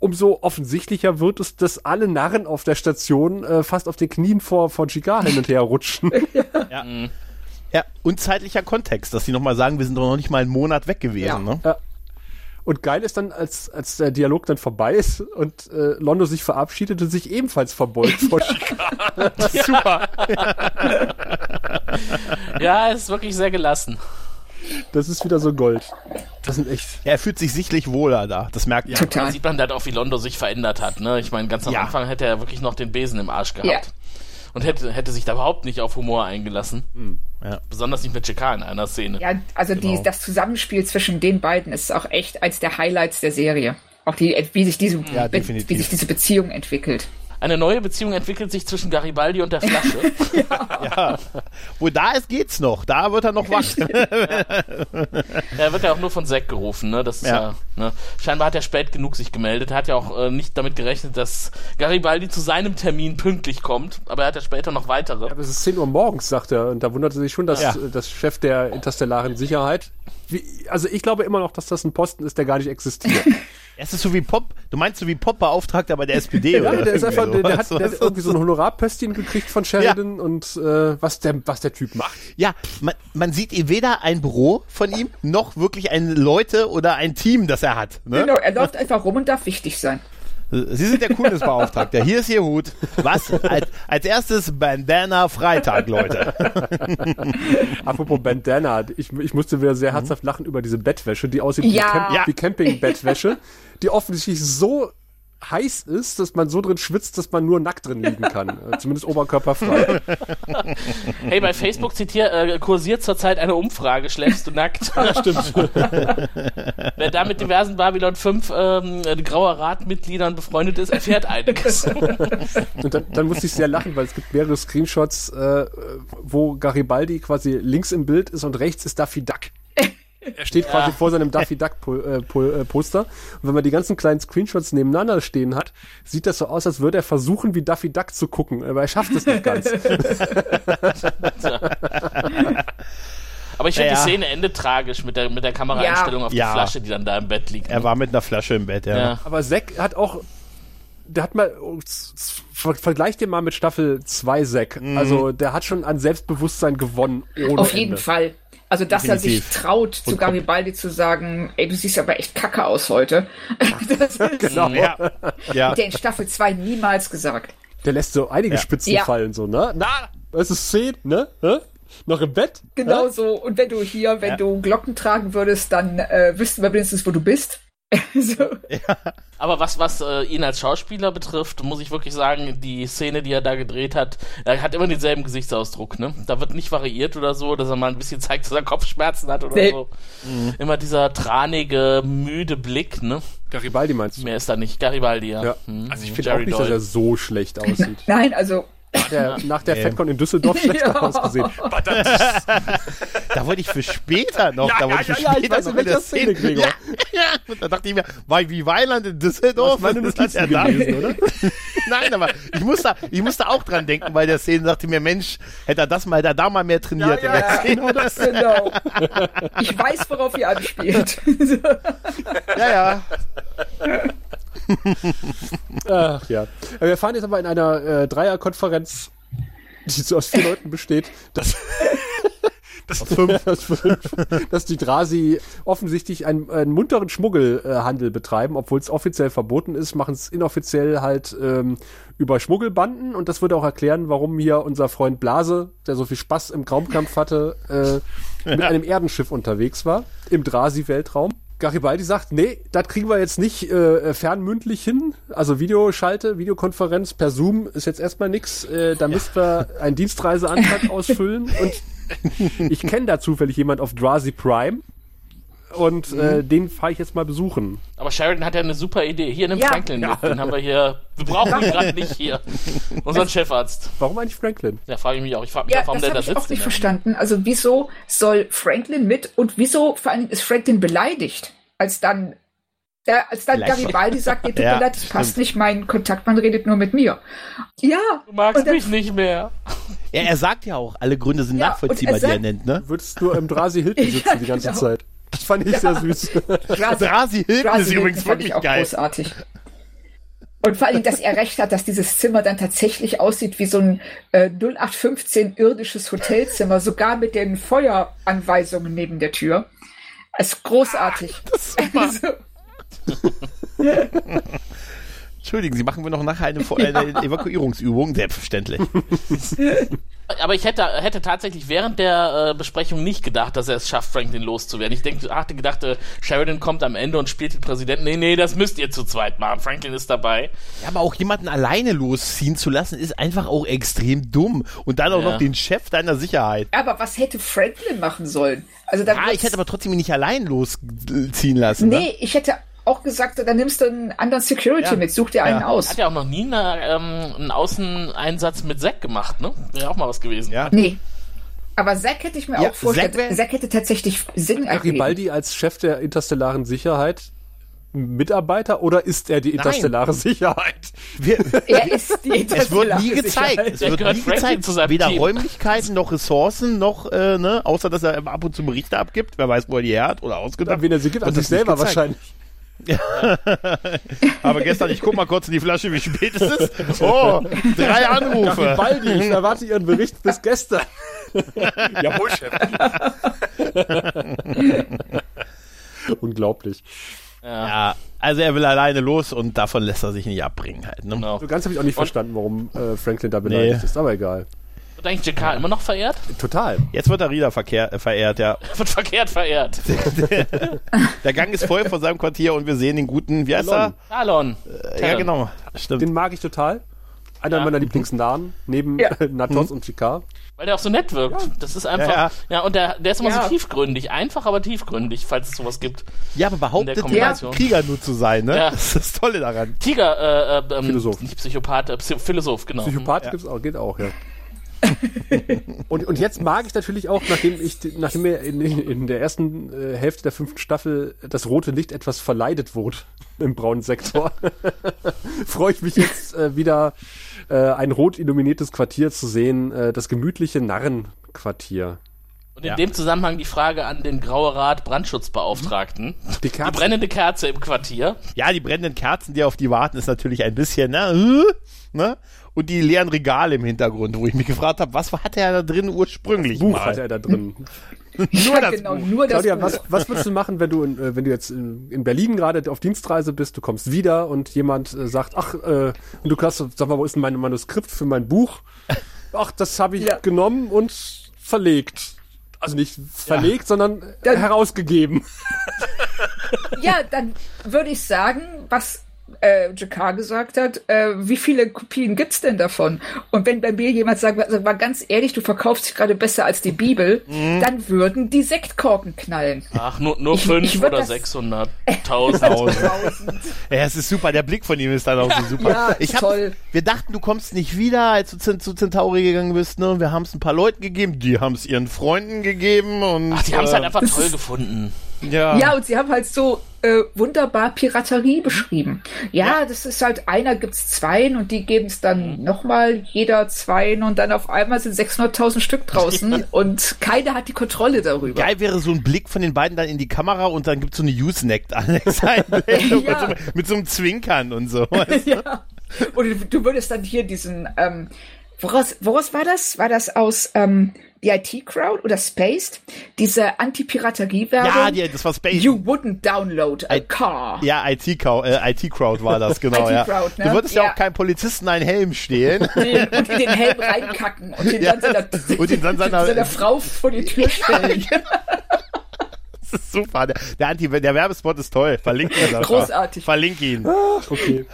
umso offensichtlicher wird es, dass alle Narren auf der Station äh, fast auf den Knien vor, vor JK hin und her rutschen. Ja. Ja, und zeitlicher Kontext, dass sie nochmal sagen, wir sind doch noch nicht mal einen Monat weg gewesen. Ja. Ne? Und geil ist dann, als, als der Dialog dann vorbei ist und äh, Londo sich verabschiedet und sich ebenfalls verbeugt vor JK. Super. ja, es ist wirklich sehr gelassen. Das ist wieder so Gold. Das sind echt. Ja, er fühlt sich sichtlich wohler da, das merkt man. Da Total. sieht man halt auch, wie Londo sich verändert hat. Ne? Ich meine, ganz am Ja. Anfang hätte er wirklich noch den Besen im Arsch gehabt. Und hätte, hätte sich da überhaupt nicht auf Humor eingelassen. Ja. Besonders nicht mit Jakar in einer Szene. Ja, also die, Genau. das Zusammenspiel zwischen den beiden ist auch echt eins der Highlights der Serie. Auch die, wie sich diese, Ja, wie sich diese Beziehung entwickelt. Eine neue Beziehung entwickelt sich zwischen Garibaldi und der Flasche. Ja. Wo da ist, geht's noch. Da wird er noch wach. er wird ja auch nur von Zack gerufen, ne? Das ist ja. Ja. ne? Scheinbar hat er spät genug sich gemeldet. Er hat ja auch äh, nicht damit gerechnet, dass Garibaldi zu seinem Termin pünktlich kommt. Aber er hat ja später noch weitere. Aber es ist 10 Uhr morgens, sagt er. Und da wunderte sich schon, dass Ja. äh, das Chef der interstellaren Sicherheit. Wie, also ich glaube immer noch, dass das ein Posten ist, der gar nicht existiert. Es ist so wie Pop. Du meinst so wie Pop-Beauftragter bei der SPD, ja, oder? der ist einfach, der, der hat, der hat irgendwie so ein Honorarpöstchen gekriegt von Sheridan und äh, was der, was der Typ macht. Ja, man, man sieht eh weder ein Büro von ihm, noch wirklich ein Leute oder ein Team, das er hat. Ne? Genau, er läuft einfach rum und darf wichtig sein. Sie sind der Coolness-Beauftragte. Hier ist Ihr Hut. Was? Als, als erstes Bandana Freitag, Leute. Apropos Bandana, ich, ich musste wieder sehr herzhaft lachen über diese Bettwäsche, die aussieht wie, Ja. Camp Ja. wie Campingbettwäsche, die offensichtlich so heiß ist, dass man so drin schwitzt, dass man nur nackt drin liegen kann. Äh, Zumindest oberkörperfrei. Hey, bei Facebook zitier, äh, kursiert zurzeit eine Umfrage, schläfst du nackt? Stimmt. Wer da mit diversen Babylon 5 ähm, äh, grauer Ratmitgliedern befreundet ist, erfährt einiges. Und dann, dann musste ich sehr lachen, weil es gibt mehrere Screenshots, äh, wo Garibaldi quasi links im Bild ist und rechts ist Daffy Duck. Er steht quasi vor seinem Daffy Duck äh, äh, Poster. Und wenn man die ganzen kleinen Screenshots nebeneinander stehen hat, sieht das so aus, als würde er versuchen, wie Daffy Duck zu gucken. Aber er schafft es nicht ganz. Aber ich finde Ja, ja. die Szene endet tragisch mit der, mit der Kameraeinstellung auf die Ja. Flasche, die dann da im Bett liegt. Er war mit einer Flasche im Bett, ja. ja. Aber Zack hat auch, der hat mal, ver vergleicht den mal mit Staffel 2 Zack. Also der hat schon an Selbstbewusstsein gewonnen. Ohne Auf jeden Ende. Fall. Also, dass er sich Definitiv. traut, zu Garibaldi zu sagen, ey, du siehst aber echt kacke aus heute. Das ist Genau. Ja. ja. der in Staffel 2 niemals gesagt. Der lässt so einige Ja. Spitzen Ja. fallen, so, ne? Na, es ist 10, ne? Hä? Noch im Bett? Genau Hä? so. Und wenn du hier, wenn Ja. du Glocken tragen würdest, dann äh, wüssten wir wenigstens, wo du bist. so. Aber was, was äh, ihn als Schauspieler betrifft, muss ich wirklich sagen, die Szene, die er da gedreht hat, er hat immer denselben Gesichtsausdruck, ne? Da wird nicht variiert oder so, dass er mal ein bisschen zeigt, dass er Kopfschmerzen hat oder Nee. so. Immer dieser tranige, müde Blick, ne? Garibaldi meinst du? Mehr ist da nicht. Garibaldi, ja. Ja. Hm. Also ich finde auch nicht, dass Doyle. er so schlecht aussieht. Nein, also Der, nach der. FedCon in Düsseldorf schlechter Ja. ausgesehen. Da wollte ich für später noch. Ja, da ja, wollte ich für ja, ja, ich später weiß, noch in welcher der Szene, Gregor. Ja, ja. Und da dachte ich mir, war wie Weiland in Düsseldorf? Meine er Notizen da? gewesen, oder? Nein, aber ich musste, ich musste auch dran denken bei der Szene, dachte mir, Mensch, hätte er das mal, hätte er da mal mehr trainiert. Ja, in der ja, Szene. genau das genau. Ich weiß, worauf ihr anspielt. ja, ja. Ach ja. Äh, Wir fahren jetzt aber in einer äh, Dreierkonferenz, die so aus vier Leuten besteht, dass, fünf. dass, dass die Drasi offensichtlich einen, einen munteren Schmuggelhandel betreiben, obwohl es offiziell verboten ist, machen es inoffiziell halt ähm, über Schmuggelbanden und das würde auch erklären, warum hier unser Freund Blase, der so viel Spaß im Raumkampf hatte, äh, mit einem Erdenschiff unterwegs war, im Drasi-Weltraum. Garibaldi sagt, nee, das kriegen wir jetzt nicht äh, fernmündlich hin. Also Videoschalte, Videokonferenz per Zoom ist jetzt erstmal nix. Äh, da müssten wir einen Dienstreiseantrag ausfüllen. Und ich kenne da zufällig jemand auf Drazi Prime. Und äh, den fahre ich jetzt mal besuchen. Aber Sheridan hat ja eine super Idee. Hier, nimm Ja. Franklin mit. Den haben wir hier. Wir brauchen ihn gerade nicht hier. Unseren Chefarzt. Warum eigentlich Franklin? Da frage ich mich auch. Ich frage mich Ja, auch, warum das der habe da ich auch sitzt. nicht in der- verstanden. Also wieso soll Franklin mit und wieso vor allem ist Franklin beleidigt, als dann der, als dann Vielleicht- Garibaldi sagt, nee, tut Ja, mir leid, das passt stimmt. nicht, mein Kontaktmann redet nur mit mir. Ja. Du magst dann- mich nicht mehr. Ja, er sagt ja auch, alle Gründe sind Ja, nachvollziehbar, er die er sagt- nennt, ne? Du würdest nur im Drasi Hilton sitzen Ja, die ganze genau. Zeit. Das fand ich sehr süß. Drasi, Drasi Hilton Drasi ist übrigens fand ich wirklich auch geil. großartig. Und vor allem, dass er recht hat, dass dieses Zimmer dann tatsächlich aussieht wie so ein äh, 0815 irdisches Hotelzimmer, sogar mit den Feueranweisungen neben der Tür. Es ist großartig. Also, Entschuldigen Sie, machen wir noch nachher eine, Vor- eine Evakuierungsübung? Selbstverständlich. Aber ich hätte, hätte tatsächlich während der äh, Besprechung nicht gedacht, dass er es schafft, Franklin loszuwerden. Ich denke, hatte gedacht, äh, Sheridan kommt am Ende und spielt den Präsidenten. Nee, nee, das müsst ihr zu zweit machen. Franklin ist dabei. Ja, aber auch jemanden alleine losziehen zu lassen, ist einfach auch extrem dumm. Und dann auch Ja. noch den Chef deiner Sicherheit. aber was hätte Franklin machen sollen? Also da Ah, ich hätte aber trotzdem ihn nicht allein losziehen lassen. Ne? Nee, ich hätte auch gesagt, dann nimmst du einen anderen Security Ja. mit, such dir einen Ja. aus. Hat ja auch noch nie eine, ähm, einen Außeneinsatz mit Zack gemacht, ne? Wäre auch mal was gewesen. Ja. Nee. Aber Zack hätte ich mir Ja, auch vorgestellt. Zack Zack hätte tatsächlich Sinn ergeben. Garibaldi als Chef der interstellaren Sicherheit Mitarbeiter oder ist er die interstellare Sicherheit? Wir, Er ist die es wird nie Interstellare gezeigt. Sicherheit. Es wird nie Franklin gezeigt. zu Weder Team. Räumlichkeiten noch Ressourcen noch, äh, ne, außer dass er ab und zu Berichte abgibt. Wer weiß, wo er die her hat oder ausgedacht. Wen er sie gibt, an sich selber gezeigt. Aber gestern, ich guck mal kurz in die Flasche, wie spät es ist. Oh, drei Anrufe. Garibaldi, ich erwarte Ihren Bericht bis gestern. Jawohl, Chef. Unglaublich. Ja, also er will alleine los und davon lässt er sich nicht abbringen halt. Ne? Genau. So ganz habe ich auch nicht verstanden, warum äh, Franklin da beleidigt Nee. ist, aber egal. Wird eigentlich JK immer noch verehrt? Total. Jetzt wird er wieder verkehr, äh, verehrt, ja. Wird verkehrt verehrt. Der Gang ist voll von seinem Quartier und wir sehen den guten, wie heißt er? Talon. Äh, ja, genau. Stimmt. Den mag ich total. Einer Ja. meiner Lieblingsnahen, neben Ja. äh, Natos und Chikar. Weil der auch so nett wirkt. Das ist einfach. Ja, Ja, ja. und der, der ist immer Ja. so tiefgründig. Einfach, aber tiefgründig, falls es sowas gibt. Ja, aber der behauptet ja, Kombination. Krieger nur zu sein, ne? Ja. Das ist das Tolle daran. Tiger, äh, äh, ähm, Philosoph. Nicht Psychopath, äh, Psy Philosoph, genau. Psychopath Ja. gibt's auch, geht auch, ja. und, und jetzt mag ich natürlich auch, nachdem ich, nachdem mir in, in der ersten äh, Hälfte der fünften Staffel das rote Licht etwas verleidet wurde im braunen Sektor, freue ich mich jetzt äh, wieder äh, ein rot illuminiertes Quartier zu sehen, äh, das gemütliche Narrenquartier. Und in Ja. dem Zusammenhang die Frage an den Graue Rat Brandschutzbeauftragten. Die Die brennende Kerze im Quartier. Ja, die brennenden Kerzen, die auf die warten, ist natürlich ein bisschen, ne? ne? Und die leeren Regale im Hintergrund, wo ich mich gefragt habe, was hat er da drin ursprünglich Buch mal? hat er da drin. Nur ja, das genau, Buch. nur das Claudia, Buch. was, was würdest du machen, wenn du, in, äh, wenn du jetzt in, in Berlin gerade auf Dienstreise bist, du kommst wieder und jemand äh, sagt, ach, äh, und du kannst, sag mal, wo ist denn mein Manuskript für mein Buch? Ach, das habe ich Ja. genommen und verlegt. Also nicht verlegt, sondern äh, Dann- herausgegeben. Ja, dann würde ich sagen, was äh, Jakar gesagt hat, äh, wie viele Kopien gibt's denn davon? Und wenn bei mir jemand sagt, also mal ganz ehrlich, du verkaufst dich gerade besser als die Bibel, Mhm. dann würden die Sektkorken knallen. Ach, nur, nur Ich- fünf ich oder das- 600.000. Tausend. Ja, es ist super, der Blick von ihm ist dann auch so super. Ja, ich hab, toll. Wir dachten, du kommst nicht wieder, als du zu, zu Centauri gegangen bist, ne? Wir haben es ein paar Leuten gegeben, die haben es ihren Freunden gegeben und. Ach, die haben es äh, halt einfach toll gefunden. Ja. Ja, und sie haben halt so äh, wunderbar Piraterie beschrieben. Ja, das ist halt, einer gibt's zweien und die geben es dann nochmal, jeder zweien und dann auf einmal sind 600.000 Stück draußen und keiner hat die Kontrolle darüber. Geil wäre so ein Blick von den beiden dann in die Kamera und dann gibt's so eine Usenet-Einblendung Ja. mit, so, mit so einem Zwinkern und so. ja. Und du, du würdest dann hier diesen, ähm, woraus, woraus war das? War das aus ähm, die IT-Crowd oder Spaced? Diese Anti-Piraterie-Werbung? ja, die, das war Space. You wouldn't download a I- car. Ja, IT-Crowd äh, IT -Crowd war das, genau. ja. IT-Crowd, ne? Du würdest ja. Ja. auch keinem Polizisten einen Helm stehlen. Den, und in den Helm reinkacken und ihn Ja. dann seiner, Und ihn dann seiner- seiner Frau vor die Tür stellen. Das ist super. Der, der, Anti der Werbespot ist toll. Verlink ihn. einfach. Großartig. Verlink ihn. Okay.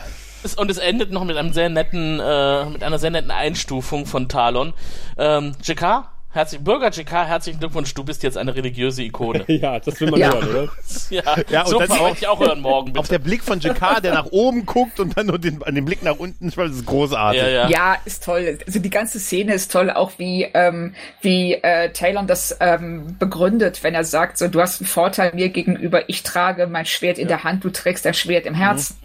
Es- Und es endet noch mit einem sehr netten, äh, mit einer sehr netten Einstufung von Talon. Ähm, JK, herzlich, Bürger JK, herzlichen Glückwunsch, du bist jetzt eine religiöse Ikone. Ja, das will man Ja. hören, oder? ja, Ja, und wollte auch- ich auch hören morgen, Auf bitte. der Blick von JK, der nach oben guckt und dann nur den, an den Blick nach unten schreibt, das ist großartig. Ja, ja. Ja, ist toll. Also die ganze Szene ist toll, auch wie, ähm, wie äh, Taylor das ähm, begründet, wenn er sagt, so du hast einen Vorteil mir gegenüber, ich trage mein Schwert in der Hand, du trägst dein Schwert im Herzen.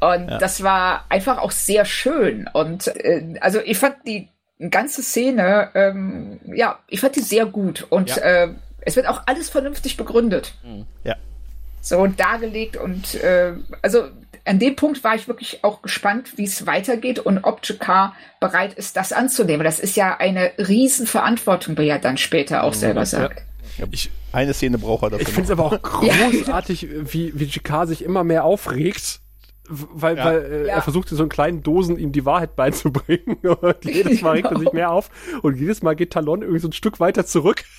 Und das war einfach auch sehr schön. Und äh, also ich fand die ganze Szene, ähm, ja, ich fand die sehr gut. Und Ja. äh, es wird auch alles vernünftig begründet. Ja. So dargelegt und äh, also an dem Punkt war ich wirklich auch gespannt, wie es weitergeht und ob JK bereit ist, das anzunehmen. Das ist ja eine Riesenverantwortung, wie er dann später auch selber sagt. Ich, Eine Szene braucht er dafür. ich finde es aber auch großartig, wie, wie JK sich immer mehr aufregt. Weil, Ja. weil äh, Ja. er versucht in so in kleinen Dosen ihm die Wahrheit beizubringen. Und jedes Mal regt er sich Genau. mehr auf. Und jedes Mal geht Talon irgendwie so ein Stück weiter zurück.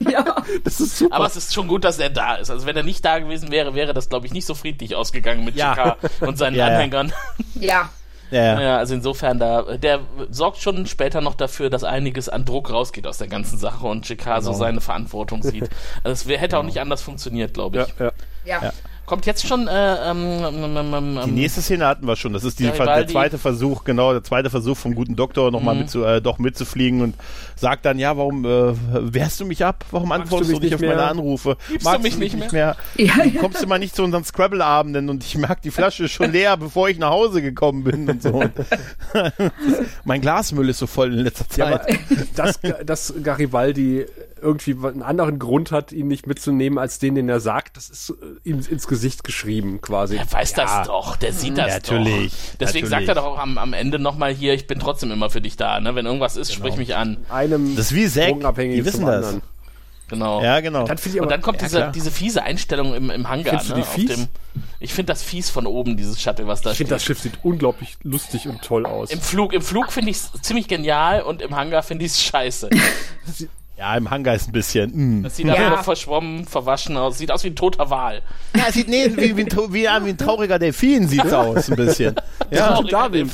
Ja, Das ist super. Aber es ist schon gut, dass er da ist. Also wenn er nicht da gewesen wäre, wäre das, glaube ich, nicht so friedlich ausgegangen mit Ja. JK und seinen Ja. Anhängern. ja, ja, ja. Also insofern da, der sorgt schon später noch dafür, dass einiges an Druck rausgeht aus der ganzen Sache und JK Genau. so seine Verantwortung sieht. Also es wär, hätte auch nicht anders funktioniert, glaube ja, ich. ja. ja. Ja. Kommt jetzt schon. Äh, ähm, ähm, ähm, Die ähm, nächste Szene hatten wir schon. Das ist die, der zweite Versuch, genau, der zweite Versuch vom guten Doktor nochmal Mhm. mit zu, äh, doch mitzufliegen und sagt dann, ja, warum äh, wehrst du mich ab? Warum antwortest du du mich nicht auf nicht meine mehr? Anrufe? Liebst du mich nicht Ja, ja. Kommst du mal nicht zu unseren Scrabble-Abenden und ich merke, die Flasche ist schon leer, bevor ich nach Hause gekommen bin und so. Und mein Glasmüll ist so voll in letzter Ja, Zeit. aber dass, dass Garibaldi irgendwie einen anderen Grund hat, ihn nicht mitzunehmen, als den, den er sagt, das ist äh, ihm ins Gesicht geschrieben quasi. Der weiß das doch, der sieht das Natürlich, doch. Deswegen natürlich. sagt er doch auch am, am Ende nochmal hier, ich bin trotzdem immer für dich da. Ne? Wenn irgendwas ist, sprich mich an. Einem Das ist wie Zack, die wissen das. anderen. Genau. Ja, genau. Dann ich Und aber, dann kommt Ja, diese, klar. diese fiese Einstellung im, im Hangar. Findest du ne? die auf fies? Dem, ich finde das fies von oben, dieses Shuttle, was da ich finde, das steht. Schiff sieht unglaublich lustig und toll aus. Im Flug, im Flug finde ich es ziemlich genial und im Hangar finde ich es scheiße. Ja, im Hangar ist ein bisschen. mm. Das sieht Ja. einfach verschwommen, verwaschen aus. Sieht aus wie ein toter Wal. Ja, es sieht nee, wie, wie, ein, wie, ein- wie ein trauriger Delfin sieht's aus, ein bisschen. Ja, Darwin.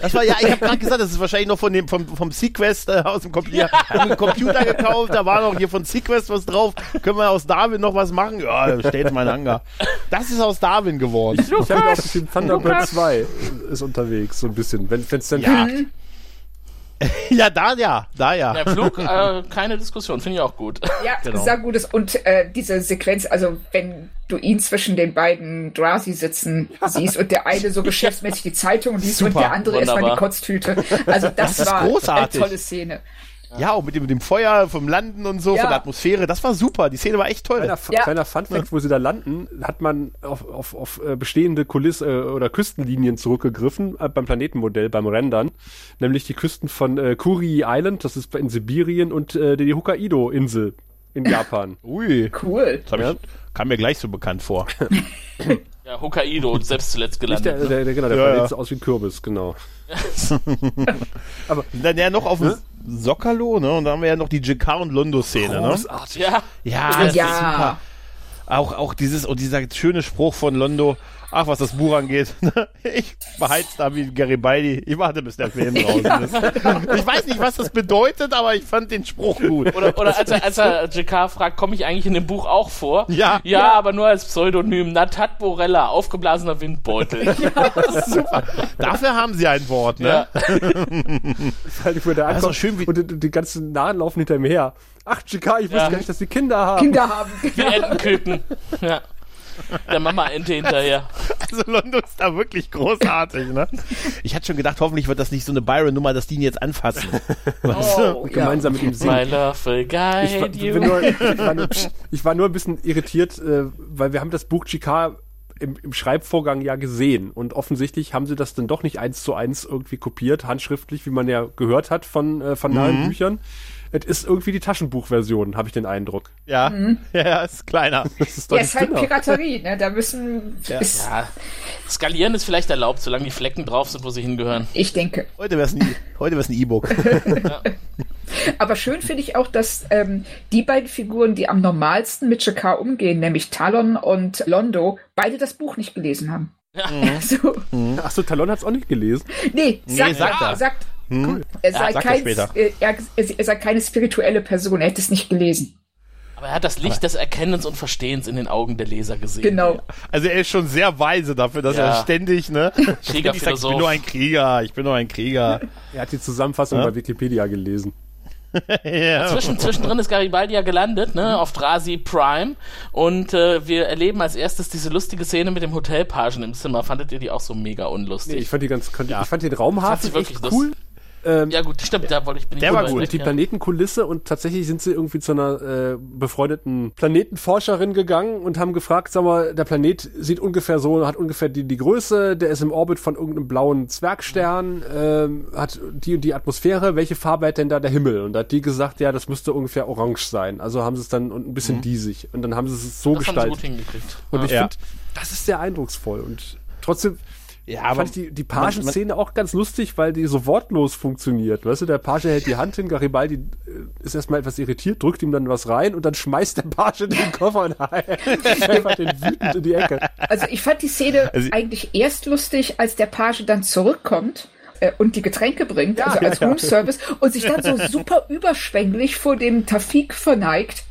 das war ja, ich habe gerade gesagt, das ist wahrscheinlich noch von dem vom, vom Sequest äh, aus dem Computer. Haben einen Computer gekauft, da war noch hier von Sequest was drauf. Können wir aus Darwin noch was machen? Ja, da steht mein Hangar. Das ist aus Darwin geworden. Ich habe mir aufgeschrieben, Thunderbird 2 ist unterwegs, so ein bisschen. Wenn es dann Ja. Ja, da ja, da ja. Im Flug, äh, keine Diskussion, finde ich auch gut. Ja, Genau. sehr gutes. Und äh, diese Sequenz, also wenn du ihn zwischen den beiden Drasi sitzen siehst und der eine so geschäftsmäßig die Zeitung liest und Super, der andere erstmal die. Kotztüte. Also das, Das war großartig. eine tolle Szene. Ja, und mit dem, mit dem Feuer vom Landen und so, Ja. von der Atmosphäre, das war super. Die Szene war echt toll. Kleiner, Ja. kleiner Funfact, wo sie da landen, hat man auf, auf, auf äh, bestehende Kulisse äh, oder Küstenlinien zurückgegriffen äh, beim Planetenmodell, beim Rendern. Nämlich die Küsten von äh, Kuri Island, das ist in Sibirien, und äh, die Hokkaido-Insel in Japan. Ui, Cool. das hab ich, kam mir gleich so bekannt vor. Ja, Hokkaido, selbst zuletzt Nicht der, gelandet. der, der, genau, der Ja, Planet ja. sieht aus wie ein Kürbis, genau. Dann ja noch auf dem Sokalo, ne? Und da haben wir ja noch die JK und Londo-Szene, ne? Ja, Ja, das ist Ja. super. Auch, auch dieses, und dieser schöne Spruch von Londo, ach, was das Buch angeht, ich beheiz da wie Garibaldi, ich warte, bis der Film draußen ist. Ich weiß nicht, was das bedeutet, aber ich fand den Spruch gut. Oder, oder als er, als er JK fragt, komme ich eigentlich in dem Buch auch vor? Ja. Ja, aber nur als Pseudonym. Natat Borella, aufgeblasener Windbeutel. Super. Dafür haben sie ein Wort, ne? Ja. Halt, wo der ist ankommt auch schön, wie- und die, die ganzen Nahen laufen hinter ihm her. Ach, JK, ich wusste Ja. gar nicht, dass die Kinder haben. Kinder haben. Wie Entenküken. Ja. Der Mama-Ente hinterher. Also Londo ist da wirklich großartig, ne? Ich hatte schon gedacht, hoffentlich wird das nicht so eine Byron-Nummer, dass die ihn jetzt anfassen. Oh, ja. Gemeinsam mit ihm singen. My love will Ich war, guide bin you. nur, ich, war nur, ich war nur ein bisschen irritiert, äh, weil wir haben das Buch GK im, im Schreibvorgang ja gesehen und offensichtlich haben sie das dann doch nicht eins zu eins irgendwie kopiert, handschriftlich, wie man ja gehört hat von, äh, von nahen Büchern. Es ist irgendwie die Taschenbuchversion, habe ich den Eindruck. Ja, ja, ja, ist kleiner. Das ist Ja, ist halt. Piraterie, ne? Da müssen, ist, Ja, skalieren ist vielleicht erlaubt, solange die Flecken drauf sind, wo sie hingehören. ich denke. Heute wär's ein, heute wär's ein E-Book. Aber schön finde ich auch, dass ähm, die beiden Figuren, die am normalsten mit Jakar umgehen, nämlich Talon und Londo, beide das Buch nicht gelesen haben. Also, Ach so, Talon hat's auch nicht gelesen. nee, sagt, sagt er. sagt, Cool. er, sei er kein, äh, er, er sei keine spirituelle Person, er hätte es nicht gelesen. Aber er hat das Licht des Erkennens und Verstehens in den Augen der Leser gesehen. Genau. Also er ist schon sehr weise dafür, dass Ja. er ständig, ne? ständig sagt, ich bin nur ein Krieger, ich bin nur ein Krieger. Er hat die Zusammenfassung Ja. bei Wikipedia gelesen. ja. Zwischen, zwischendrin ist Garibaldi ja gelandet, ne, auf Drasi Prime. Und äh, wir erleben als erstes diese lustige Szene mit dem Hotelpagen im Zimmer. Fandet ihr die auch so mega Nee, unlustig? ich fand die ganz, ich fand den Raumhafen sie wirklich echt cool. Ähm, ja gut, stimmt, da wollte ich bin ich Der war gut. weg, die ja. Planetenkulisse und tatsächlich sind sie irgendwie zu einer äh, befreundeten Planetenforscherin gegangen und haben gefragt, sag mal, der Planet sieht ungefähr so, hat ungefähr die, die Größe, der ist im Orbit von irgendeinem blauen Zwergstern, ähm, hat die und die Atmosphäre, welche Farbe hat denn da der Himmel? Und da hat die gesagt, ja, das müsste ungefähr orange sein. Also haben sie es dann und ein bisschen diesig und dann haben sie es so Das haben sie gut gestaltet. hingekriegt. Und ich Ja. finde, das ist sehr eindrucksvoll und trotzdem Ja, aber fand ich die, die Pagenszene auch ganz lustig, weil die so wortlos funktioniert. Weißt du, der Page hält die Hand hin, Garibaldi äh, ist erstmal etwas irritiert, drückt ihm dann was rein und dann schmeißt der Page den Koffer und einfach den wütend in die Ecke. Also ich fand die Szene Also- eigentlich erst lustig, als der Page dann zurückkommt äh, und die Getränke bringt, also als ja. Roomservice, und sich dann so super überschwänglich vor dem Tafik verneigt,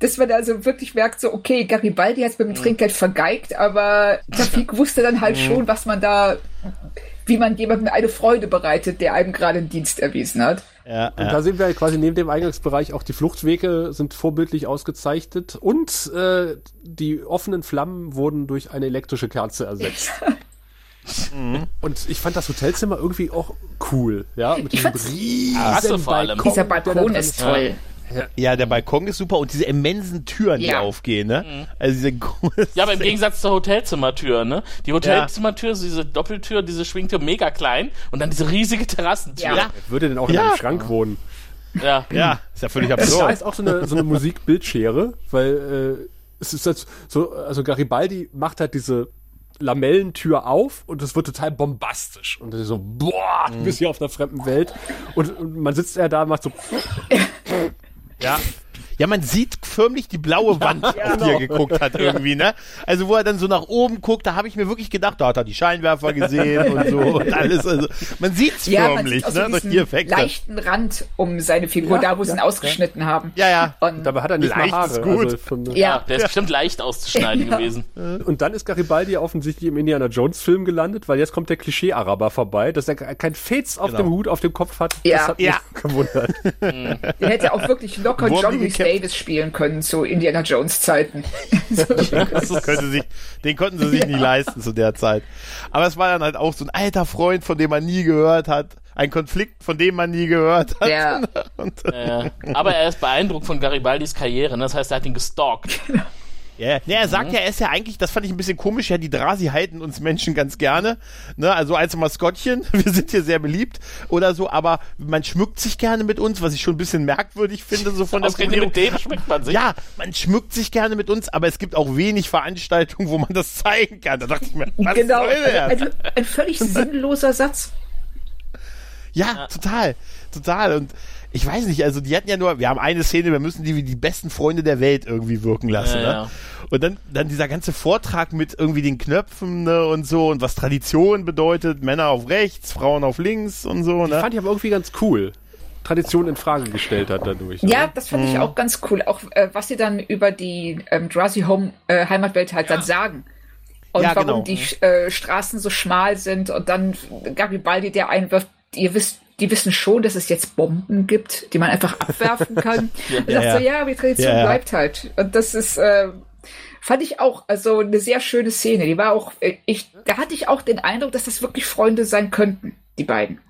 dass man also wirklich merkt, so, okay, Garibaldi hat es mit dem Trinkgeld vergeigt, aber Tafik wusste dann halt schon, was man da, wie man jemandem eine Freude bereitet, der einem gerade einen Dienst erwiesen hat. Ja, Und da sehen wir halt quasi neben dem Eingangsbereich auch die Fluchtwege sind vorbildlich ausgezeichnet und äh, die offenen Flammen wurden durch eine elektrische Kerze ersetzt. Und ich fand das Hotelzimmer irgendwie auch cool, ja, mit Ich diesem riesen vor allem. Dieser Balkon ist toll. Ja, der Balkon ist super und diese immensen Türen, die Ja. aufgehen, ne? Also diese großen- Ja, aber im Gegensatz zur Hotelzimmertür, ne? Die Hotelzimmertür, so diese Doppeltür, diese Schwingtür, mega klein und dann diese riesige Terrassentür. Ja. Würde denn auch in Ja. einem Schrank wohnen? Ja. Ja, ist ja völlig Da absurd. ist auch so eine, so eine Musikbildschere, weil äh, es ist halt so, also Garibaldi macht halt diese Lamellentür auf und es wird total bombastisch. Und das ist so, boah, du bist hier auf einer fremden Welt. Und, und man sitzt ja da und macht so, Ja. Ja, man sieht förmlich die blaue Wand, auf die er genau. geguckt hat irgendwie, ne? Also wo er dann so nach oben guckt, da habe ich mir wirklich gedacht, da hat er die Scheinwerfer gesehen und so und alles. Also man sieht's Ja, man förmlich, sieht auch so ne? Durch die Effekte. leichten Rand um seine Figur, Ja, da wo sie ihn ausgeschnitten haben. Ja, ja. Und, dabei hat er nicht mal Haare. gut. Also von, Ja, ja, der ist bestimmt leicht auszuschneiden gewesen. Und dann ist Garibaldi offensichtlich im Indiana Jones Film gelandet, weil jetzt kommt der Klischee-Araber vorbei, dass er kein Fez auf Genau. dem Hut auf dem Kopf hat. Ja. Das hat Ja. mich gewundert. der hätte auch wirklich locker Wurm Gekäppt. Davis spielen können zu Indiana Jones Zeiten. Könnte sich, den konnten sie sich nie leisten zu der Zeit. Aber es war dann halt auch so ein alter Freund, von dem man nie gehört hat. Ein Konflikt, von dem man nie gehört hat. Ja. Und, Ja. Aber er ist beeindruckt von Garibaldis Karriere, ne? das heißt, er hat ihn gestalkt. Ja, ne, er sagt ja, er ist ja eigentlich, das fand ich ein bisschen komisch, ja, die Drasi halten uns Menschen ganz gerne, ne, also als Maskottchen, wir sind hier sehr beliebt oder so, aber man schmückt sich gerne mit uns, was ich schon ein bisschen merkwürdig finde, so von der Ausgerechnet mit dem schmeckt man sich. Ja, man schmückt sich gerne mit uns, aber es gibt auch wenig Veranstaltungen, wo man das zeigen kann. Da dachte ich mir, was genau. Also ein völlig sinnloser Satz. Ja, total, total. Und ich weiß nicht, also die hatten ja nur, wir haben eine Szene, wir müssen die wie die besten Freunde der Welt irgendwie wirken lassen. Ja, ne? ja. Und dann, dann dieser ganze Vortrag mit irgendwie den Knöpfen ne, und so und was Tradition bedeutet, Männer auf rechts, Frauen auf links und so. Ne? Fand ich aber irgendwie ganz cool. Tradition in Frage gestellt hat dadurch. Ja, das fand Mhm. ich auch ganz cool. Auch äh, was sie dann über die ähm, Drowsy Home äh, Heimatwelt halt dann sagen. Und Ja, warum genau. die äh, Straßen so schmal sind und dann Garibaldi, der einwirft, ihr wisst, die wissen schon, dass es jetzt Bomben gibt, die man einfach abwerfen kann. Und sagt Ja, so, ja. ja, die Tradition Ja, ja. bleibt halt. Und das ist, äh, fand ich auch, also eine sehr schöne Szene. Die war auch, äh, ich, da hatte ich auch den Eindruck, dass das wirklich Freunde sein könnten, die beiden.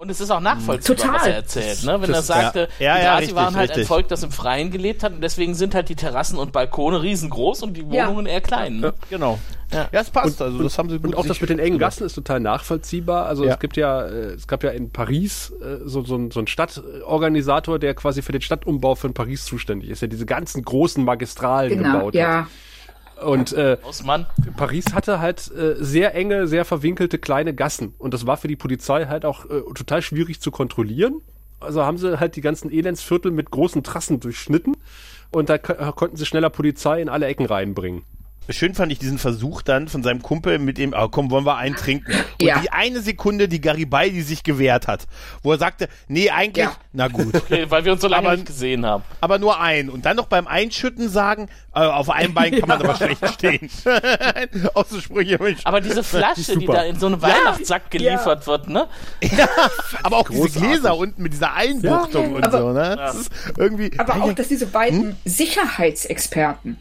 Und es ist auch nachvollziehbar, Total. was er erzählt, ne? Wenn Das- er sagte, ja. Ja, die ja, Drasi richtig, waren halt ein richtig. Volk, das im Freien gelebt hat und deswegen sind halt die Terrassen und Balkone riesengroß und die Ja. Wohnungen eher klein. Ne? Genau. Ja. Ja, es passt. also das haben sie gut Und auch das mit den engen Gassen ist total nachvollziehbar. Also Ja. es gibt ja, äh, es gab ja in Paris äh, so, so, ein- so einen Stadtorganisator, der quasi für den Stadtumbau von Paris zuständig ist, der diese ganzen großen Magistralen Genau, gebaut ja. hat. Und äh. Paris hatte halt äh, sehr enge, sehr verwinkelte kleine Gassen. Und das war für die Polizei halt auch äh, total schwierig zu kontrollieren. Also haben sie halt die ganzen Elendsviertel mit großen Trassen durchschnitten. Und da ko- konnten sie schneller Polizei in alle Ecken reinbringen. Schön fand ich diesen Versuch dann von seinem Kumpel mit dem, ah, komm, wollen wir einen trinken. Und Ja. die eine Sekunde, die Garibaldi sich gewehrt hat, wo er sagte, nee, eigentlich, Ja. na gut, Okay, weil wir uns so lange Aber- nicht gesehen haben. aber nur ein. Und dann noch beim Einschütten sagen, äh, auf einem Bein kann man aber schlecht stehen. Auch so Sprüche. Aber diese Flasche, die Super. da in so einem Weihnachtssack geliefert wird, ne? Aber auch diese Großartig. Gläser unten mit dieser Einbuchtung Ja, und aber- so, ne? Das ist irgendwie. Aber auch, dass diese beiden Sicherheitsexperten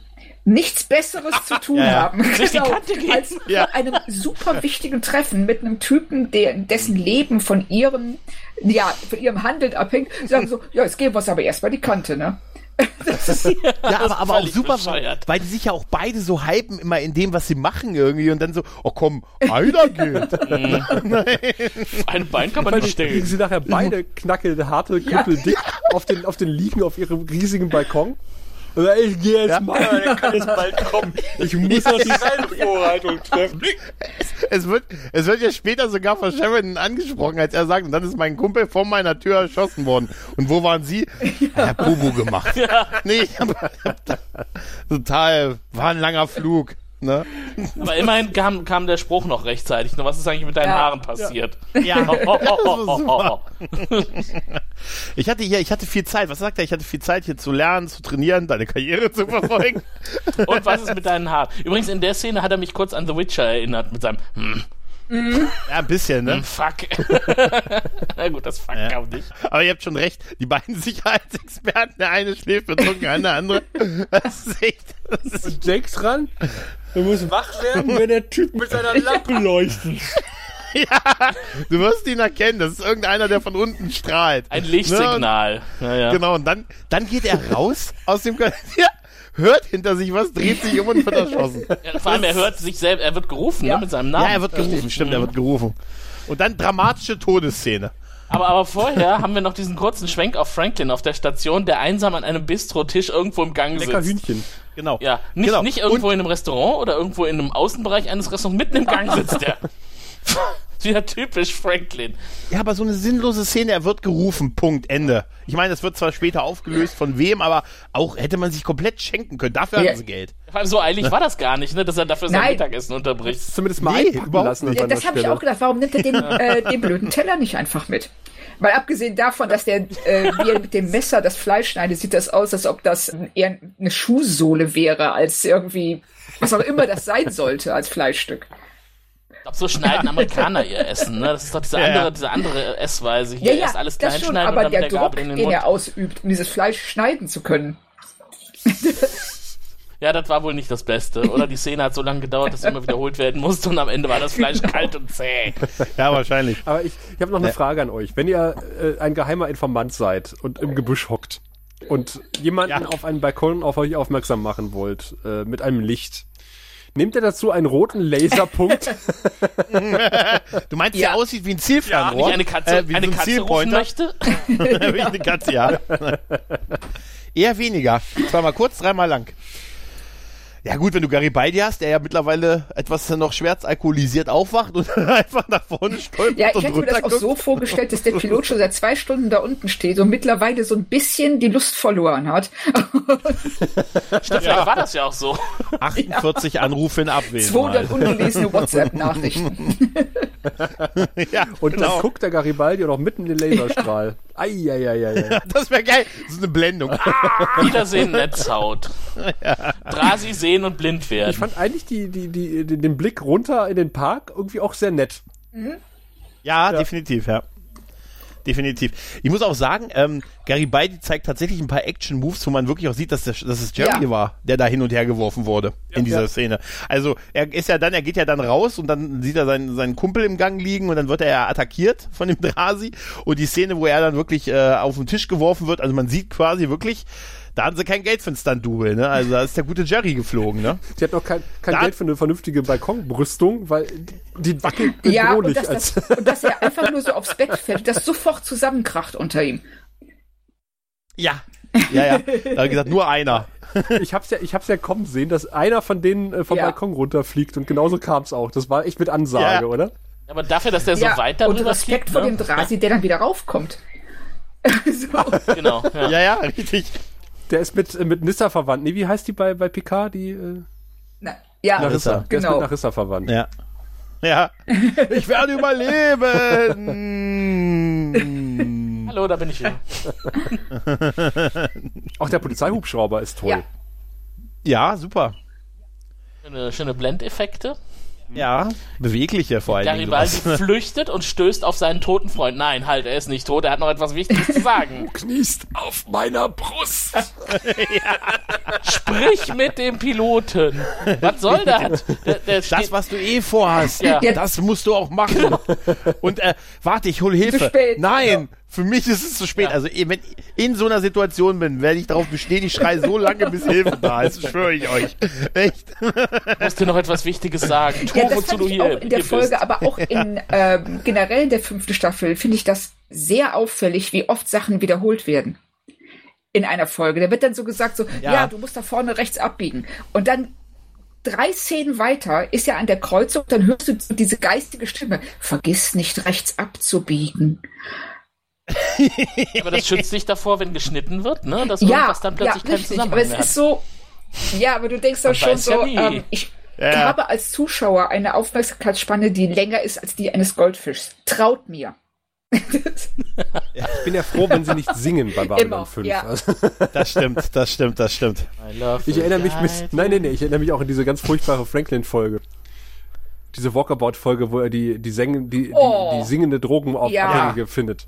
nichts Besseres zu tun Ja, ja. haben, genau, als Ja. bei einem super wichtigen Treffen mit einem Typen, der, dessen Leben von ihrem, ja, von ihrem Handeln abhängt, Sie sagen so, ja, jetzt geben wir es aber erstmal die Kante, ne? Ist, ja, aber, aber auch super, bescheuert. weil die sich ja auch beide so hypen immer in dem, was sie machen irgendwie und dann so, oh komm, einer geht. Ein Bein kann man Weil nicht liegen stellen. sie nachher beide knackel, harte, knüppeldick auf den, auf den Liegen auf ihrem riesigen Balkon. Dann, Ich gehe jetzt Ja. mal, der kann jetzt bald kommen. Ich muss noch die Vorbereitung treffen. Es wird, es wird ja später sogar von Sheridan angesprochen, als er sagt, und dann ist mein Kumpel vor meiner Tür erschossen worden. Und wo waren Sie? Ja. Bubu gemacht. Nee, ich hab, total, war ein langer Flug. Ne? Aber immerhin kam, kam der Spruch noch rechtzeitig. Nur was ist eigentlich mit deinen Ja. Haaren passiert? Ja, das war super. Ich hatte hier, ich hatte viel Zeit. Was sagt er? Ich hatte viel Zeit hier zu lernen, zu trainieren, deine Karriere zu verfolgen. Und was ist mit deinen Haaren? Übrigens, in der Szene hat er mich kurz an The Witcher erinnert mit seinem hm, Ja, ein bisschen, ne? Fuck. Na gut, das Fuck Ja. kam nicht. Aber ihr habt schon recht, die beiden Sicherheitsexperten, der eine schläft betrunken, der andere. Das ist echt. Das ist, Jake dran. Du musst wach werden, wenn der Typ mit seiner Lampe leuchtet. ja, du wirst ihn erkennen. Das ist irgendeiner, der von unten strahlt. Ein Lichtsignal. Ja, ja. Genau, und dann, dann geht er raus aus dem Kon- ja, hört hinter sich was, dreht sich um und wird erschossen. Ja, Vor allem, er hört sich selbst, er wird gerufen Ja. ne, mit seinem Namen. Ja, er wird gerufen, stimmt, er wird gerufen. Und dann dramatische Todesszene. Aber, aber vorher haben wir noch diesen kurzen Schwenk auf Franklin auf der Station, der einsam an einem Bistro-Tisch irgendwo im Gang Lecker sitzt. Hühnchen. Genau. Ja, nicht, genau. nicht irgendwo Und, in einem Restaurant oder irgendwo in einem Außenbereich eines Restaurants, mitten im Gang sitzt der. Wieder typisch Franklin. ja, aber so eine sinnlose Szene, er wird gerufen, Punkt, Ende. Ich meine, es wird zwar später aufgelöst, von wem, aber auch hätte man sich komplett schenken können. Dafür Ja. hatten sie Geld. Vor allem so eilig war das gar nicht, ne, dass er dafür sein Nein. Mittagessen unterbricht. Zumindest mal Nee, lassen. nicht. an Das habe ich auch gedacht, warum nimmt er den, äh, den blöden Teller nicht einfach mit? Weil abgesehen davon, dass der, äh, wie er mit dem Messer das Fleisch schneidet, sieht das aus, als ob das eher eine Schuhsohle wäre, als irgendwie, was auch immer das sein sollte, als Fleischstück. Ich glaube, so schneiden Amerikaner ihr Essen, ne? Das ist doch diese Ja, andere, ja. diese andere Essweise. Ja, Hier ja, erst alles klein schon, schneiden aber und dann der mit der Druck, Gabel in den den Mund. er ausübt, um dieses Fleisch schneiden zu können. Ja, das war wohl nicht das Beste. Oder die Szene hat so lange gedauert, dass sie immer wiederholt werden musste und am Ende war das Fleisch kalt und zäh. Ja, wahrscheinlich. Aber ich, ich habe noch eine Frage an euch. Wenn ihr äh, ein geheimer Informant seid und im Gebüsch hockt und jemanden Ja. auf einen Balkon auf euch aufmerksam machen wollt, äh, mit einem Licht, nehmt ihr dazu einen roten Laserpunkt? Du meinst, Ja. der aussieht wie ein Zielfernrohr? ich eine Katze, Äh, wie eine so ein Katze rufen Zielpointer? möchte, Wie eine Katze, ja. Eher weniger. Zweimal kurz, dreimal lang. Ja gut, wenn du Garibaldi hast, der ja mittlerweile etwas noch schwerzalkoholisiert aufwacht und einfach nach vorne stolpert Ja, ich und hätte mir das auch so vorgestellt, dass der Pilot schon seit zwei Stunden da unten steht und mittlerweile so ein bisschen die Lust verloren hat. stimmt, vielleicht war das ja auch so. 48 Anrufe in 200 Abwesenheit. ungelesene WhatsApp-Nachrichten. ja, Und genau. dann guckt der Garibaldi auch noch mitten in den Laserstrahl. Eieieiei. Das wäre geil. So eine Blendung. Ah, Wiedersehen, Netzhaut. Drasi sehen und blind werden. Ich fand eigentlich die, die, die, den den Blick runter in den Park irgendwie auch sehr nett. Ja, definitiv, ja. Definitiv. Ich muss auch sagen, ähm, Garibaldi zeigt tatsächlich ein paar Action-Moves, wo man wirklich auch sieht, dass, der, dass es Jerry Ja. war, der da hin und her geworfen wurde in dieser ja. Szene. Also er ist ja dann, er geht ja dann raus und dann sieht er seinen, seinen Kumpel im Gang liegen und dann wird er ja attackiert von dem Drasi. Und die Szene, wo er dann wirklich äh, auf den Tisch geworfen wird, also man sieht quasi wirklich, da haben sie kein Geld für einen Stunt-Double, ne? Also da ist der gute Jerry geflogen, ne? Sie hat noch kein, kein Da- Geld für eine vernünftige Balkonbrüstung, weil die, wackelt Ja, und bedrohlich. dass, als, das, und dass er einfach nur so aufs Bett fällt, das sofort zusammenkracht unter ihm. Ja. Ja, ja. Da hat er gesagt, nur einer. ich hab's ja, ich hab's ja kommen sehen, dass einer von denen äh, vom Ja. Balkon runterfliegt und genauso kam's auch. Das war echt mit Ansage, Ja. oder? Aber dafür, dass der so ja, weit und darüber Respekt fliegt, vor ne? dem Drasi, der dann wieder raufkommt. so. Genau. Ja. Ja, ja, richtig. Der ist mit, mit Nissa verwandt. Nee, wie heißt die bei, bei Picard? Die äh, Na, ja, Narissa. Der ist mit genau. Narissa verwandt. Ja. Ja. Ich werde überleben. Hallo, da bin ich wieder. Auch der Polizeihubschrauber ist toll. Ja. Ja, super. Schöne, schöne Blendeffekte. Ja, bewegliche vor allen Dingen. Garibaldi sowas. flüchtet und stößt auf seinen toten Freund. Nein, halt, er ist nicht tot, er hat noch etwas Wichtiges zu sagen. Kniest auf meiner Brust. Sprich mit dem Piloten. Was soll das? Der, der Das, was du eh vorhast, Ja. das musst du auch machen. Und äh, warte, ich hol Hilfe. spät. Nein, für mich ist es zu spät. Ja. Also eh, wenn ich in so einer Situation bin, werde ich darauf bestehen, ich schreie so lange, bis Hilfe da ist. Das schwöre ich euch. Echt? muss dir noch etwas Wichtiges sagen. Tu, Ja, das wozu fand du ich hier, auch in der Folge, bist. aber auch in ähm, generell in der fünften Staffel finde ich das sehr auffällig, wie oft Sachen wiederholt werden. In einer Folge. Da wird dann so gesagt, so, Ja. ja, du musst da vorne rechts abbiegen. Und dann drei Szenen weiter ist ja an der Kreuzung, dann hörst du diese geistige Stimme, vergiss nicht rechts abzubiegen. Aber das schützt dich davor, wenn geschnitten wird, ne? Dass Ja, irgendwas dann ja, plötzlich keinen richtig. Aber es ist so, ja, aber du denkst doch Man schon ja so, nie. ähm, ich, Ja. habe als Zuschauer eine Aufmerksamkeitsspanne, die länger ist als die eines Goldfischs. Traut mir. Ich bin ja froh, wenn sie nicht singen bei Babylon Immer, 5. ja. Also, Das stimmt, das stimmt, das stimmt. Ich the erinnere mich mit, nein, nein, nein, ich erinnere mich auch an diese ganz furchtbare Franklin-Folge. Diese Walkabout-Folge, wo er die, die, Sängen, die, Oh. die, die singende Drogenabhängige Ja. findet.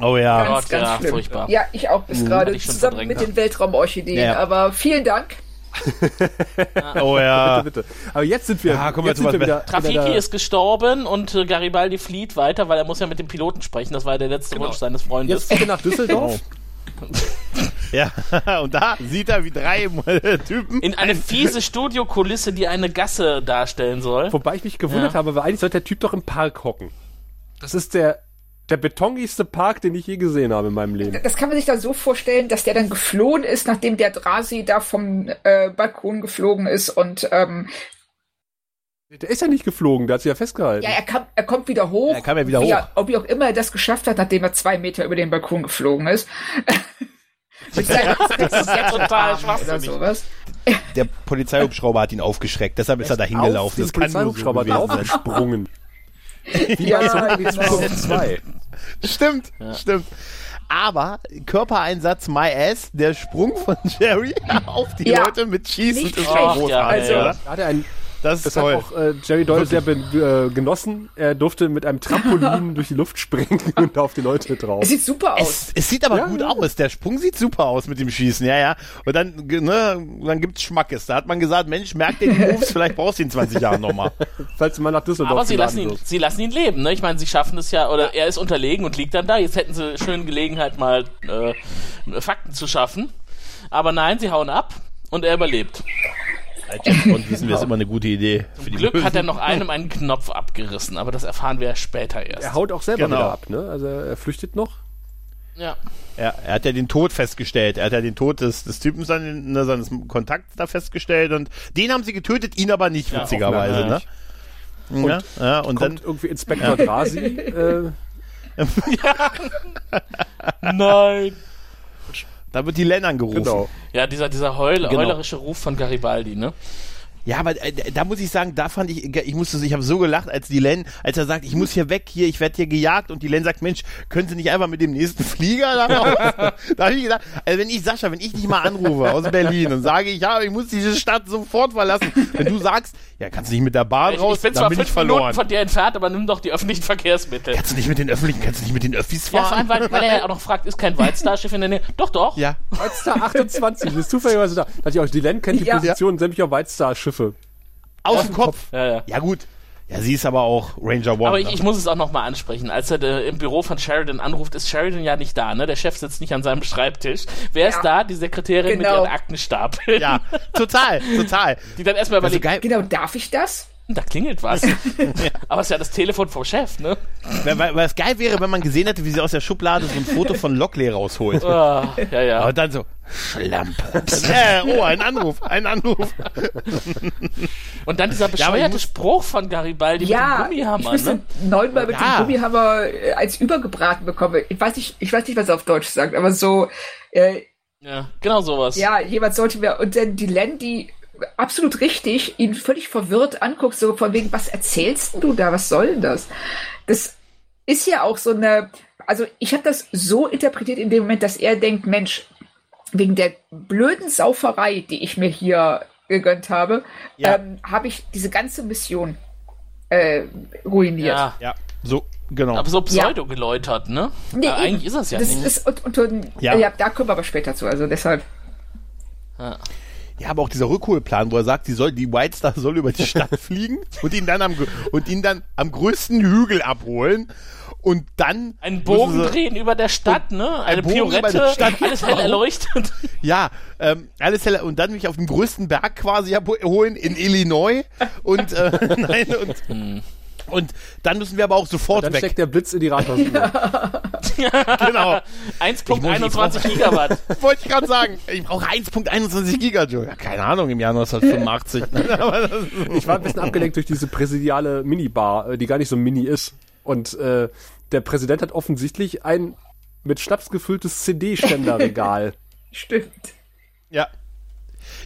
Oh ja. Gott, ja, schlimm. furchtbar. Ja, ich auch bis gerade ich schon zusammen verdrängt, mit ja. den Weltraumorchideen. Ja. Aber vielen Dank. Oh ja. Bitte, bitte. Aber jetzt sind wir, Ja, kommen wir jetzt zu sind wir wieder, Trafiki wieder ist gestorben und äh, Garibaldi flieht weiter, weil er muss ja mit dem Piloten sprechen. Das war der letzte Wunsch seines Freundes. Jetzt bitte nach Düsseldorf. Ja, und da sieht er, wie drei Typen. In eine fiese Studiokulisse, die eine Gasse darstellen soll. Wobei ich mich gewundert Ja. habe, weil eigentlich sollte der Typ doch im Park hocken. Das ist der, der betongigste Park, den ich je gesehen habe in meinem Leben. Das kann man sich dann so vorstellen, dass der dann geflohen ist, nachdem der Drasi da vom äh, Balkon geflogen ist und ähm, Der ist ja nicht geflogen, der hat sich ja festgehalten. ja, er, kam, er kommt wieder hoch. Er kam ja wieder wie hoch. Er, ob wie auch immer er das geschafft hat, nachdem er zwei Meter über den Balkon geflogen ist. Das ist ja total oder schwachsinnig. sowas. Der Polizeihubschrauber hat ihn aufgeschreckt, deshalb ist er da Auf hingelaufen. den Das kann nur so Polizeihubschrauber gewesen sein. Wie Ja, bei in die. Zukunft 2. Stimmt, stimmt. Aber Körpereinsatz My Ass, der Sprung von Jerry auf die Ja. Leute mit Schießen ist schon großartig, Also-? Da hat er ein, Das ist das toll. hat auch äh, Jerry Doyle sehr be, äh, genossen. Er durfte mit einem Trampolin durch die Luft springen und auf die Leute drauf. Es sieht super aus. Es, es sieht aber Ja, gut ja. aus. Der Sprung sieht super aus mit dem Schießen, ja, ja. Und dann, ne, dann gibt's Schmackes. Da hat man gesagt, Mensch, merk dir die Moves, vielleicht brauchst du ihn 20 Jahren nochmal. Falls du mal nach Düsseldorf Aber sie lassen, ihn, sie lassen ihn leben, ne? Ich meine, sie schaffen es ja, oder er ist unterlegen und liegt dann da. Jetzt hätten sie schön Gelegenheit, mal äh, Fakten zu schaffen. Aber nein, sie hauen ab und er überlebt. James Bond wissen wir, ist immer eine gute Idee. Für die Glück Bösen. hat er noch einem einen Knopf abgerissen, aber das erfahren wir später erst. Er haut auch selber Genau. wieder ab, ne? Also er flüchtet noch. Ja. Ja, er hat ja den Tod festgestellt. Er hat ja den Tod des, des Typen sein, ne, seines Kontakts da festgestellt und den haben sie getötet, ihn aber nicht, Ja, witzigerweise, ne? Ja, ja, und dann, irgendwie Inspektor Drasi. äh, Nein. Da wird die Len angerufen. genau. Ja, dieser, dieser heul, Genau. heulerische Ruf von Garibaldi, ne? Ja, aber äh, da muss ich sagen, da fand ich, ich musste, ich habe so gelacht, als die Len, als er sagt, ich muss hier weg, hier, ich werde hier gejagt und die Len sagt, Mensch, können Sie nicht einfach mit dem nächsten Flieger da raus? da habe ich gedacht, also wenn ich Sascha, wenn ich dich mal anrufe aus Berlin und sage, ich habe, ich muss diese Stadt sofort verlassen, wenn du sagst, ja, kannst du nicht mit der Bahn Ich, raus, ich bin dann zwar bin fünf ich verloren. Minuten von dir entfernt, aber nimm doch die öffentlichen Verkehrsmittel. Kannst du nicht mit den öffentlichen, kannst du nicht mit den Öffis Ja, vor allem, fahren? weil, weil er ja auch noch fragt, ist kein White Star Schiff in der Nähe? Doch, doch. Ja. White Star 28 ist zufälligerweise da. Da ich auch, die Len kennt die Ja. Position sämtlicher White Star Schiffe. Aus dem Kopf. Ja, ja. Ja, gut. Ja, sie ist aber auch Ranger One. Aber ich, ne? ich muss es auch nochmal ansprechen. Als er äh, im Büro von Sheridan anruft, ist Sheridan ja nicht da, ne? Der Chef sitzt nicht an seinem Schreibtisch. Wer ist Ja. da? Die Sekretärin mit Genau. ihren Aktenstapeln. ja, total, total. Die dann erstmal Also überlegt, geil, Genau, darf ich das? da klingelt was. Aber es ist ja das Telefon vom Chef, ne? weil, weil, weil es geil wäre, wenn man gesehen hätte, wie sie aus der Schublade so ein Foto von Lockley rausholt. Ah, ja, ja. Aber dann so, Schlampe. äh, oh, ein Anruf, ein Anruf. Und dann dieser aber ich bescheuerte muss- Spruch von Garibaldi Ja, mit dem ich Gummihammer, müsste ne? neunmal mit Ja. dem Gummihammer äh, als übergebraten bekommen. Ich weiß nicht, ich weiß nicht, was er auf Deutsch sagt, aber so, äh, Ja, genau sowas. ja, jemand sollte mir, und dann die Len, die absolut richtig ihn völlig verwirrt anguckt, so von wegen, was erzählst du da, was soll denn das? Das ist ja auch so eine, also ich habe das so interpretiert in dem Moment, dass er denkt, Mensch, wegen der blöden Sauferei, die ich mir hier gegönnt habe, Ja. ähm, habe ich diese ganze Mission äh, ruiniert. Ja. Ja, so, genau. Aber so pseudo geläutert, ne? Nee, eben. eigentlich ist das ja das nicht. Ist, und, und, und, Ja. ja. da kommen wir aber später zu. Also deshalb. Ja, aber auch dieser Rückholplan, wo er sagt, die soll, die White Star soll über die Stadt fliegen und ihn dann am, und ihn dann am größten Hügel abholen und dann Einen Bogen drehen über der Stadt, ne? Eine Piorette, der Stadt, alles hell erleuchtet. Ja, ähm, alles heller und dann mich auf den größten Berg quasi abholen in Illinois und äh, nein und und dann müssen wir aber auch sofort Dann weg. steckt der Blitz in die Rathausuhr. Genau. 1.21 Gigawatt. Wollte ich gerade sagen. Ich brauche 1.21 Gigajoule. Ja, keine Ahnung, im Jahr 1985. Aber das- Ich war ein bisschen abgelenkt durch diese präsidiale Minibar, äh, die gar nicht so mini ist. Und äh, der Präsident hat offensichtlich ein mit Schnaps gefülltes CD-Ständerregal. Stimmt. ja.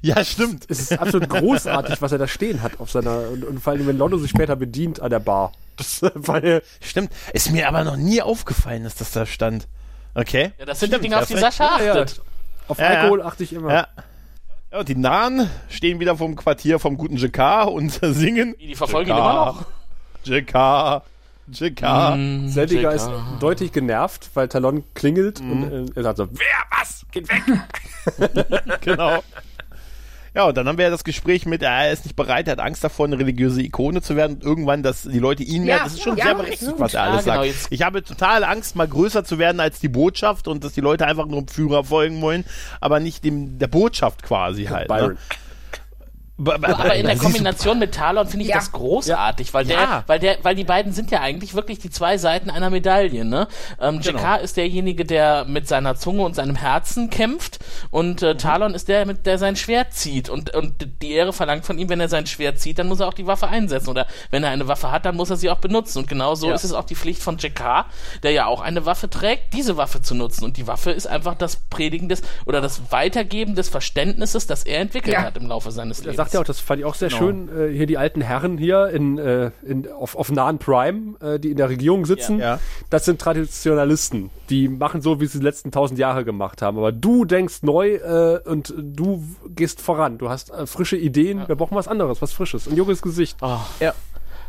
Ja, stimmt. Es ist absolut großartig, was er da stehen hat auf seiner, und, und vor allem, wenn Londo sich später bedient an der Bar. Das, weil, Stimmt. Ist mir aber noch nie aufgefallen, dass das da stand. Okay. Ja, das sind Stimmt, die Dinge, auf die. Sascha ja, ja, achtet. auf Ja, ja. Alkohol achte ich immer. Ja. Ja, und die Nahen stehen wieder vom Quartier vom guten JK und singen. Die verfolgen ihn JK, immer noch. JK, JK. Mm, Seldiger ist deutlich genervt, weil Talon klingelt und äh, er sagt so, wer was? Geht weg! Genau. Ja, und dann haben wir ja das Gespräch mit, er ist nicht bereit, er hat Angst davor, eine religiöse Ikone zu werden und irgendwann, dass die Leute ihn mehr, Ja, das ist schon ja, sehr berechtigt, was er alles Ja, genau, sagt. jetzt- Ich habe total Angst, mal größer zu werden als die Botschaft und dass die Leute einfach nur dem Führer folgen wollen, aber nicht dem, der Botschaft quasi halt. Ne? Aber in der Kombination mit Talon finde ich Ja. das großartig, weil der, Ja. weil der, weil die beiden sind ja eigentlich wirklich die zwei Seiten einer Medaille. Ne? Ähm, Genau. JK ist derjenige, der mit seiner Zunge und seinem Herzen kämpft, und äh, Talon ist der, mit der sein Schwert zieht. Und und die Ehre verlangt von ihm, wenn er sein Schwert zieht, dann muss er auch die Waffe einsetzen. Oder wenn er eine Waffe hat, dann muss er sie auch benutzen. Und genau so Ja. ist es auch die Pflicht von JK, der ja auch eine Waffe trägt, diese Waffe zu nutzen. Und die Waffe ist einfach das Predigen des oder das Weitergeben des Verständnisses, das er entwickelt Ja. hat im Laufe seines Lebens. Sagt ja auch, das fand ich auch sehr Genau. schön, äh, hier die alten Herren hier in, äh, in, auf, auf nahen Prime, äh, die in der Regierung sitzen, Ja. das sind Traditionalisten. Die machen so, wie sie die letzten tausend Jahre gemacht haben. Aber du denkst neu äh, und du gehst voran. Du hast äh, frische Ideen. Wir brauchen was anderes, was Frisches. Ein junges Gesicht. Ja.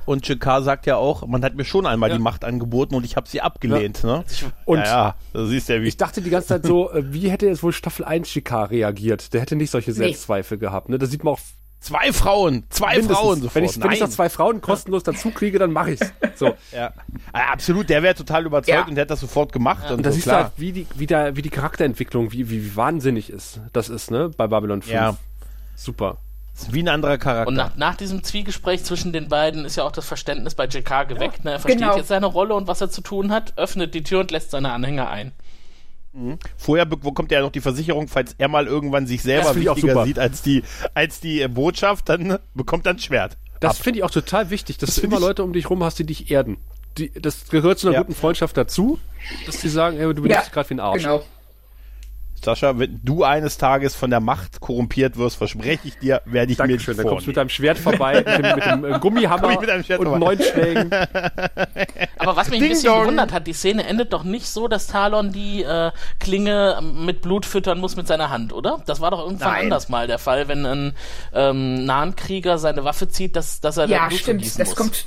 Und JK sagt ja auch, man hat mir schon einmal die Macht angeboten und ich habe sie abgelehnt. Ne? Und ja, ja, siehst ja, wie ich dachte die ganze Zeit so, äh, wie hätte jetzt wohl Staffel 1 GK reagiert? Der hätte nicht solche Selbstzweifel gehabt. Ne? Da sieht man auch zwei Frauen, zwei mindestens. Frauen sofort. Wenn ich, wenn ich noch zwei Frauen kostenlos dazu kriege, dann mache ich's. So. Ja. Ah, absolut, der wäre total überzeugt Ja. und der hat das sofort gemacht. und Und da so, siehst du klar. halt, wie die, wie, der, wie die Charakterentwicklung, wie, wie, wie wahnsinnig ist. Das ist, ne, bei Babylon 5. Ja. Super. ist wie ein anderer Charakter. Und nach, nach diesem Zwiegespräch zwischen den beiden ist ja auch das Verständnis bei JK geweckt. ne? Er versteht genau. jetzt seine Rolle und was er zu tun hat, öffnet die Tür und lässt seine Anhänger ein. Vorher bekommt er ja noch die Versicherung, falls er mal irgendwann sich Das selber wichtiger sieht als die, als die äh, Botschaft, dann äh, bekommt er ein Schwert. Das finde ich auch total wichtig, dass du find immer Leute um dich rum hast, die dich erden. Die, das gehört zu einer Ja. guten Freundschaft dazu, dass die sagen, ey, du benimmst Ja, gerade wie ein Arsch. genau. Sascha, wenn du eines Tages von der Macht korrumpiert wirst, verspreche ich dir, werde ich Dankeschön, mir dann kommst du mit deinem Schwert vorbei, mit dem, mit dem äh, Gummihammer mit und vorbei. neun Schlägen. Aber was mich ein Ding bisschen dong. gewundert hat, die Szene endet doch nicht so, dass Talon die äh, Klinge mit Blut füttern muss mit seiner Hand, oder? Das war doch irgendwann Nein. anders mal der Fall, wenn ein ähm, Nahenkrieger seine Waffe zieht, dass, dass er da Ja, Blut stimmt. vergießen Das muss. kommt.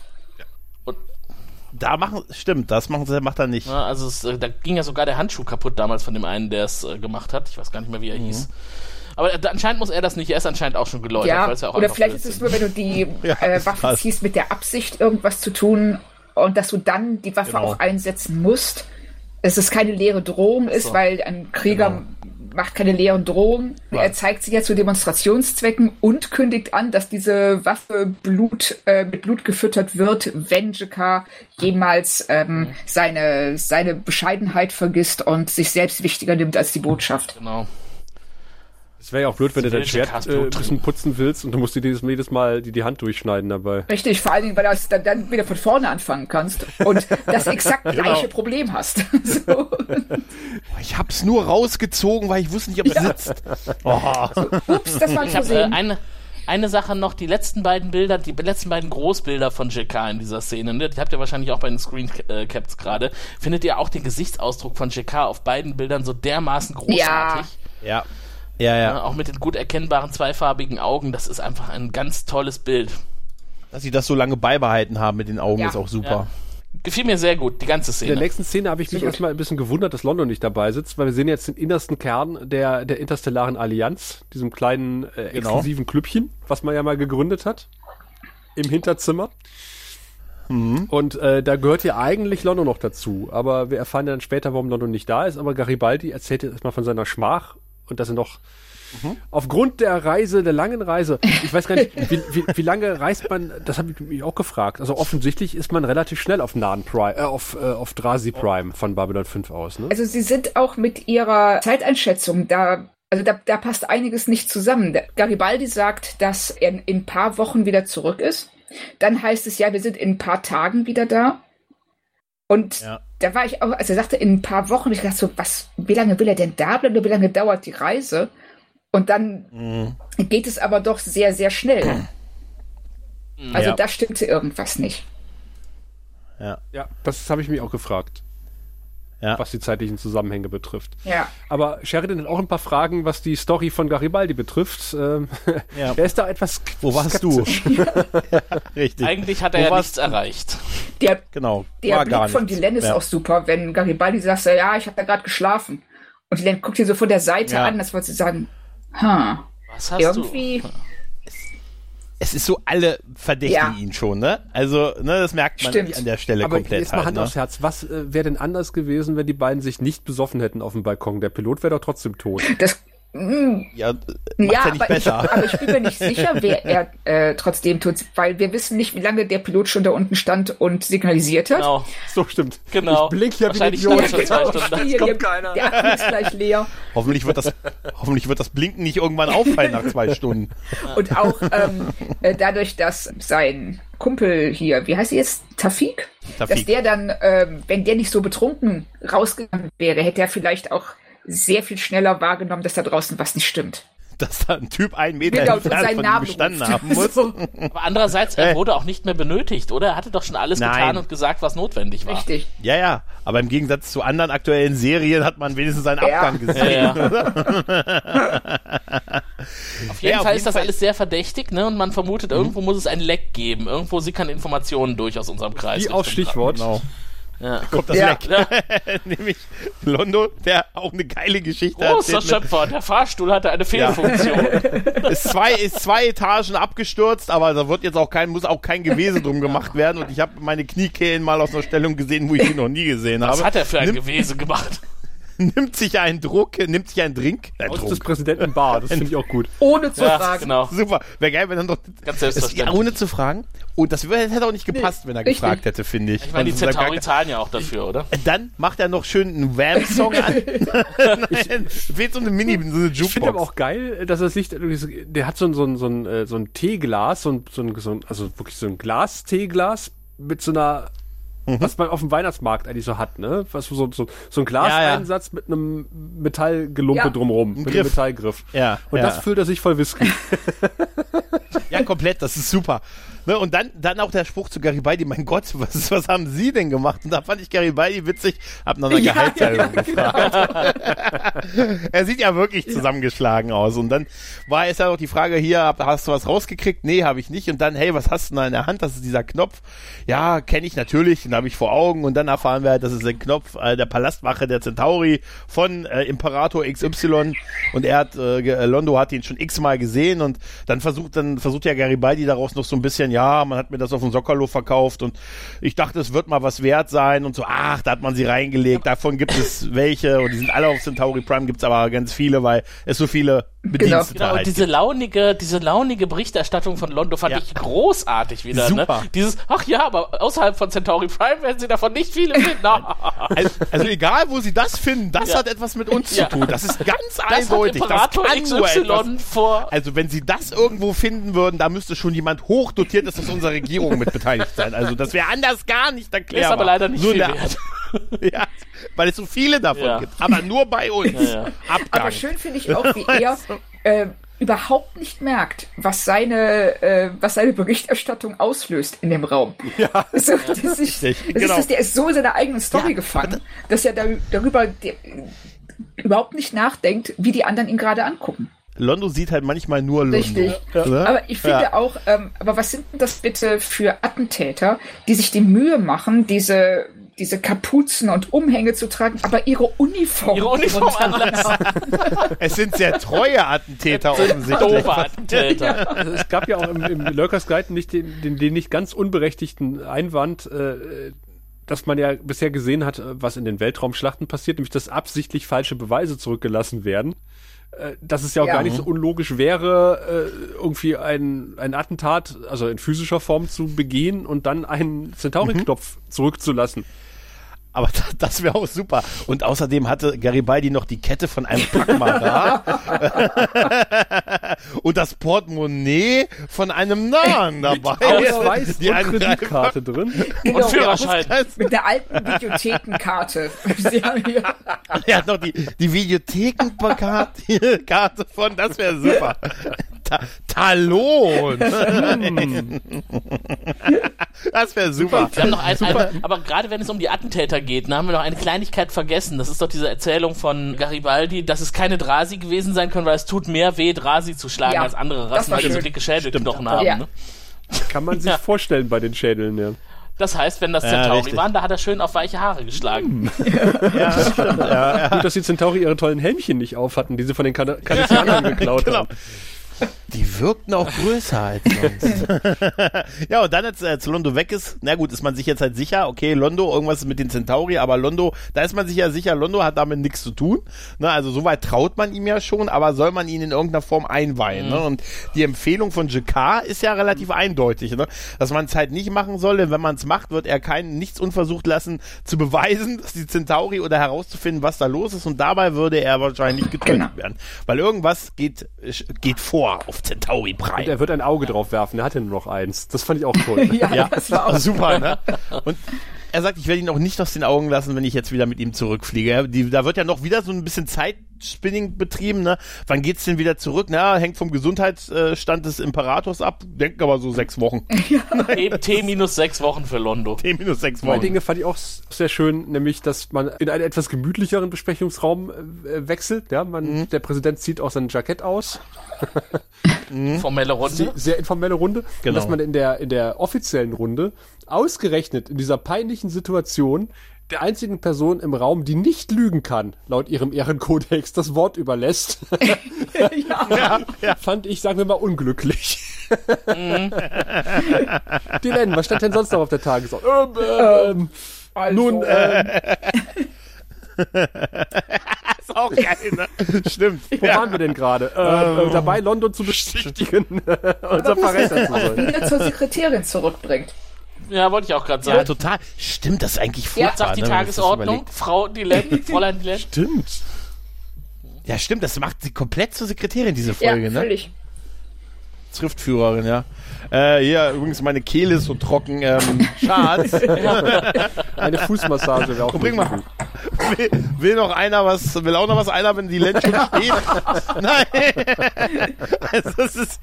Da machen, stimmt, das machen sie, macht er nicht. Ja, also es, äh, da ging ja sogar der Handschuh kaputt damals von dem einen, der es äh, gemacht hat. Ich weiß gar nicht mehr, wie er Mhm. hieß. Aber äh, anscheinend muss er das nicht. Er ist anscheinend auch schon geläutert. Ja, weil es ja auch oder vielleicht ist es nur, wenn du die Ja, äh, Waffe krass. ziehst mit der Absicht, irgendwas zu tun und dass du dann die Waffe Genau. auch einsetzen musst. Dass es keine leere Drohung ist, So. weil ein Krieger macht keine leeren Drohungen. Er zeigt sich ja zu Demonstrationszwecken und kündigt an, dass diese Waffe Blut, äh, mit Blut gefüttert wird, wenn JK jemals ähm, seine, seine Bescheidenheit vergisst und sich selbst wichtiger nimmt als die Botschaft. Genau. Es wäre ja auch blöd, wenn du dein Schwert äh, ein Blut bisschen putzen willst und du musst dir jedes, jedes Mal die, die Hand durchschneiden dabei. Richtig, vor allen Dingen, weil du dann, dann wieder von vorne anfangen kannst und das exakt gleiche Problem hast. so. Ich hab's nur rausgezogen, weil ich wusste nicht, ob es sitzt. Oh. Ups, das war ein Ich habe äh, Versehen. eine, eine Sache noch, die letzten beiden Bilder, die letzten beiden Großbilder von JK in dieser Szene, ne, die habt ihr wahrscheinlich auch bei den Screencaps gerade, findet ihr auch den Gesichtsausdruck von JK auf beiden Bildern so dermaßen großartig. Ja. Ja, Ja, ja. auch mit den gut erkennbaren zweifarbigen Augen, das ist einfach ein ganz tolles Bild. Dass sie das so lange beibehalten haben mit den Augen, Ja. ist auch super. Gefiel mir sehr gut, die ganze In Szene. der nächsten Szene habe ich mich erstmal ein bisschen gewundert, dass London nicht dabei sitzt, weil wir sehen jetzt den innersten Kern der, der interstellaren Allianz, diesem kleinen äh, Genau. exklusiven Klüppchen, was man ja mal gegründet hat. Im Hinterzimmer. Und äh, da gehört ja eigentlich London noch dazu. Aber wir erfahren dann später, warum London nicht da ist. Aber Garibaldi erzählt jetzt erstmal von seiner Schmach und dass er noch aufgrund der Reise, der langen Reise, ich weiß gar nicht, wie, wie, wie lange reist man, das habe ich mich auch gefragt. Also offensichtlich ist man relativ schnell auf Nahen Prime, äh, auf, äh, auf Drasi Prime von Babylon 5 aus, ne? Also sie sind auch mit ihrer Zeiteinschätzung da, also da, da passt einiges nicht zusammen. Garibaldi sagt, dass er in ein paar Wochen wieder zurück ist. Dann heißt es ja, wir sind in ein paar Tagen wieder da. Und Ja. Da war ich auch, als er sagte, in ein paar Wochen, ich dachte so, was, wie lange will er denn da bleiben oder wie lange dauert die Reise? Und dann geht es aber doch sehr, sehr schnell. Also Ja. da stimmte irgendwas nicht. Ja. Ja, das habe ich mich auch gefragt, Ja. was die zeitlichen Zusammenhänge betrifft. Ja. Aber Sheridan hat auch ein paar Fragen, was die Story von Garibaldi betrifft. Ähm, Ja. Er ist da etwas Wo warst du? Richtig. Eigentlich hat er Wo ja nichts erreicht. Der, Genau. der war Blick gar von. Dylan ist ja. auch super, wenn Garibaldi sagt, ja, ich habe da gerade geschlafen. Und Dylan guckt ihn so von der Seite Ja. an, das wollte sie sagen, ha, Was hast irgendwie, Es ist so, alle verdächtigen Ja. ihn schon, ne? Also, ne, das merkt man Stimmt. an der Stelle Aber komplett jetzt mal halt, Hand ne? aufs Herz. Was äh, wäre denn anders gewesen, wenn die beiden sich nicht besoffen hätten auf dem Balkon? Der Pilot wäre doch trotzdem tot. das, Ja, äh, ja, ja, nicht aber ich, besser. aber ich bin mir nicht sicher, wer er äh, trotzdem tut, weil wir wissen nicht, wie lange der Pilot schon da unten stand und signalisiert hat. Genau, So stimmt. genau. Ich blink ja wie ein Wahrscheinlich Idiot. stand er schon zwei Stunden. Hier, kommt der, keiner. der Akku ist gleich leer. hoffentlich wird das, hoffentlich wird das Blinken nicht irgendwann auffallen nach zwei Stunden. Und auch ähm, äh, dadurch, dass sein Kumpel hier, wie heißt er jetzt? Tafik? Tafik. Dass der dann, ähm, wenn der nicht so betrunken rausgegangen wäre, hätte er vielleicht auch sehr viel schneller wahrgenommen, dass da draußen was nicht stimmt. Dass da ein Typ einen Meter Genau, entfernt von ihm Namen gestanden ruft. haben muss. So, Aber andererseits, er wurde auch nicht mehr benötigt, oder? Er hatte doch schon alles Nein. getan und gesagt, was notwendig war. richtig. Ja, ja, aber im Gegensatz zu anderen aktuellen Serien hat man wenigstens einen Ja. Abgang gesehen. Ja, ja. auf jeden Ja, auf Fall jeden ist das Fall- alles sehr verdächtig, ne? Und man vermutet, irgendwo muss es ein Leck geben. Irgendwo sickern Informationen durch aus unserem Kreis. Wie auf Stichwort. Genau. Ja. Kommt das Ja. Leck. Ja. Nämlich Londo, der auch eine geile Geschichte Großer erzählt. mit- Schöpfer, der Fahrstuhl hatte eine Fehlfunktion. ist zwei, ist zwei Etagen abgestürzt, aber da wird jetzt auch kein, muss auch kein Gewese drum gemacht werden. Und ich habe meine Kniekehlen mal aus einer Stellung gesehen, wo ich die noch nie gesehen Was habe. hat er für ein nimmt, Gewese gemacht? nimmt sich einen Druck, nimmt sich einen Drink. Ein Aus des Trunk. Präsidenten Bar, das finde ich auch gut. Ohne zu Ja, fragen. genau. Super. Wäre geil, wenn dann doch. Ganz selbstverständlich. ohne zu fragen. Und das hätte auch nicht gepasst, wenn er richtig. gefragt hätte, finde ich. Ich meine, die Centauri zahlen ja auch dafür, oder? Dann macht er noch schön einen Wham-Song an. Nein, fehlt so eine Mini, so eine Ich finde aber Jukebox. auch geil, dass er sich, der hat so ein, so ein, so ein, äh, so ein Teeglas, so ein, so ein, so ein, also wirklich so ein Glas-Teeglas mit so einer, Mhm. was man auf dem Weihnachtsmarkt eigentlich so hat, ne? Was so, so, so ein Glaseinsatz mit einem Metallgelumpe Ja. drumrum, mit einem Griff. Metallgriff. Ja, Und ja. das füllt er sich voll Whisky. Ja, komplett, das ist super. Ne, und dann, dann auch der Spruch zu Garibaldi, mein Gott, was, was haben Sie denn gemacht? Und da fand ich Garibaldi witzig, hab nach einer Ja, Gehaltserhöhung ja, gefragt. er sieht ja wirklich zusammengeschlagen aus. Und dann war es ja noch die Frage hier, hast du was rausgekriegt? Nee, habe ich nicht. Und dann, hey, was hast du da in der Hand? Das ist dieser Knopf. Ja, kenne ich natürlich, den habe ich vor Augen. Und dann erfahren wir, halt, das ist ein Knopf äh, der Palastwache der Centauri von äh, Imperator XY. Und er hat, äh, Ge- Londo hat ihn schon x-mal gesehen. Und dann versucht, dann versucht ja Garibaldi daraus noch so ein bisschen, ja, man hat mir das auf dem Sockerlo verkauft. Und ich dachte, es wird mal was wert sein. Und so, ach, da hat man sie reingelegt. Davon gibt es welche. Und die sind alle auf Centauri Prime, gibt's aber ganz viele, weil es so viele Genau, halt und diese launige, diese launige Berichterstattung von Londo fand Ja. ich großartig wieder. Super. Ne? Dieses, ach ja, aber außerhalb von Centauri Prime werden sie davon nicht viele finden. Also, also egal, wo sie das finden, das Ja. hat etwas mit uns Ja. zu tun. Das ist ganz das hat eindeutig. Das kann nur etwas. XY vor. Also wenn sie das irgendwo finden würden, da müsste schon jemand hochdotiertes aus unserer Regierung mit beteiligt sein. Also das wäre anders gar nicht erklärbar. Ist aber leider nicht Nur viel wert. ja, weil es so viele davon Ja. gibt. Aber nur bei uns. Ja, ja. Aber schön finde ich auch, wie er äh, überhaupt nicht merkt, was seine, äh, was seine Berichterstattung auslöst in dem Raum. Ja. So, das ist, das Richtig, ist, genau. das, der ist so in seiner eigenen Story Ja, gefangen, dass er da, darüber der, überhaupt nicht nachdenkt, wie die anderen ihn gerade angucken. Londo sieht halt manchmal nur Londo. Richtig. Ne? Aber ich finde Ja. auch, ähm, aber was sind denn das bitte für Attentäter, die sich die Mühe machen, diese, diese Kapuzen und Umhänge zu tragen, aber ihre Uniform, Ihre Uniform? Es sind sehr treue Attentäter offensichtlich. Doofe Attentäter. Also es gab ja auch im, im Lurkers Guide nicht den, den, den nicht ganz unberechtigten Einwand, äh, dass man ja bisher gesehen hat, was in den Weltraumschlachten passiert, nämlich dass absichtlich falsche Beweise zurückgelassen werden. Äh, Dass es ja auch Ja. gar nicht so unlogisch wäre, äh, irgendwie ein, ein Attentat, also in physischer Form zu begehen und dann einen Centauri-Knopf zurückzulassen. Aber das, das wäre auch super. Und außerdem hatte Garibaldi noch die Kette von einem Pakmara und das Portemonnaie von einem Nahen dabei. Ausweis Die und Kreditkarte drin. Genau. Und Führerschein. Mit der alten Videothekenkarte. Er hat noch die, die Videothekenkarte Karte von, das wäre super. Ta Talon. das wäre super. Wir haben noch ein, ein, aber gerade wenn es um die Attentäter geht, ne, haben wir noch eine Kleinigkeit vergessen. Das ist doch diese Erzählung von Garibaldi, dass es keine Drasi gewesen sein können, weil es tut mehr weh, Drasi zu schlagen Ja, als andere das Rassen, war weil die so dicke Schädelknochen haben. Ja. Ne? Kann man sich Ja. vorstellen bei den Schädeln, ja. Das heißt, wenn das Ja, Centauri richtig. waren, da hat er schön auf weiche Haare geschlagen. Gut, dass die Centauri ihre tollen Helmchen nicht auf hatten, die sie von den Kan- Kanadianern geklaut Genau. haben. Die wirkten auch größer als sonst. ja, und dann, als, als Londo weg ist, na gut, ist man sich jetzt halt sicher, okay, Londo, irgendwas ist mit den Centauri, aber Londo, da ist man sich ja sicher, Londo hat damit nichts zu tun. Ne, also soweit traut man ihm ja schon, aber soll man ihn in irgendeiner Form einweihen. Ne? Und die Empfehlung von Jakar ist ja relativ eindeutig, ne? dass man es halt nicht machen soll, denn wenn man es macht, wird er kein, nichts unversucht lassen, zu beweisen, dass die Centauri oder herauszufinden, was da los ist. Und dabei würde er wahrscheinlich getötet Genau. werden. Weil irgendwas geht, geht vor auf Centauri Und Prime. er wird ein Auge drauf werfen, er hatte nur noch eins. Das fand ich auch toll. ja, Ja, das war auch super, ne? Und er sagt, ich werde ihn auch nicht aus den Augen lassen, wenn ich jetzt wieder mit ihm zurückfliege. Ja, Die, da wird ja noch wieder so ein bisschen Zeitspinning betrieben, ne? Wann geht's denn wieder zurück? Na, hängt vom Gesundheitsstand des Imperators ab. Denken aber so sechs Wochen. T, T minus sechs Wochen für Londo. T minus sechs Zwei Wochen. Dinge fand ich auch sehr schön, nämlich, dass man in einen etwas gemütlicheren Besprechungsraum äh, wechselt. Ja, man, Der Präsident zieht auch sein Jackett aus. Formelle Runde. sehr informelle Runde. Genau. Und dass man in der, in der offiziellen Runde ausgerechnet in dieser peinlichen Situation der einzigen Person im Raum, die nicht lügen kann, laut ihrem Ehrenkodex, das Wort überlässt, ja. fand ich, sagen wir mal, unglücklich. Mhm. die nennen, was stand denn sonst noch auf der Tagesordnung? Ähm, ähm, Also, nun, ähm, ist auch geil, ne? Stimmt. wo waren wir denn gerade? Äh, äh, dabei, London zu bestätigen, unser Verräter zu sein. wieder zur Sekretärin zurückbringt. Ja, wollte ich auch gerade Ja, sagen. total. Stimmt, das ist eigentlich Ja, furchtbar. Sagt die ne, Tagesordnung. Frau Dilette, Fräulein Dilette. Stimmt. Ja, stimmt, das macht sie komplett zur Sekretärin, diese Ja, Folge, ne? völlig. Schriftführerin, ja. Äh, hier, übrigens, meine Kehle ist so trocken. Ähm, Schatz, Eine Fußmassage wäre auch bring mal. gut. will, will noch einer was, will auch noch was einer, wenn die Lenz schon steht? Nein. Also das ist,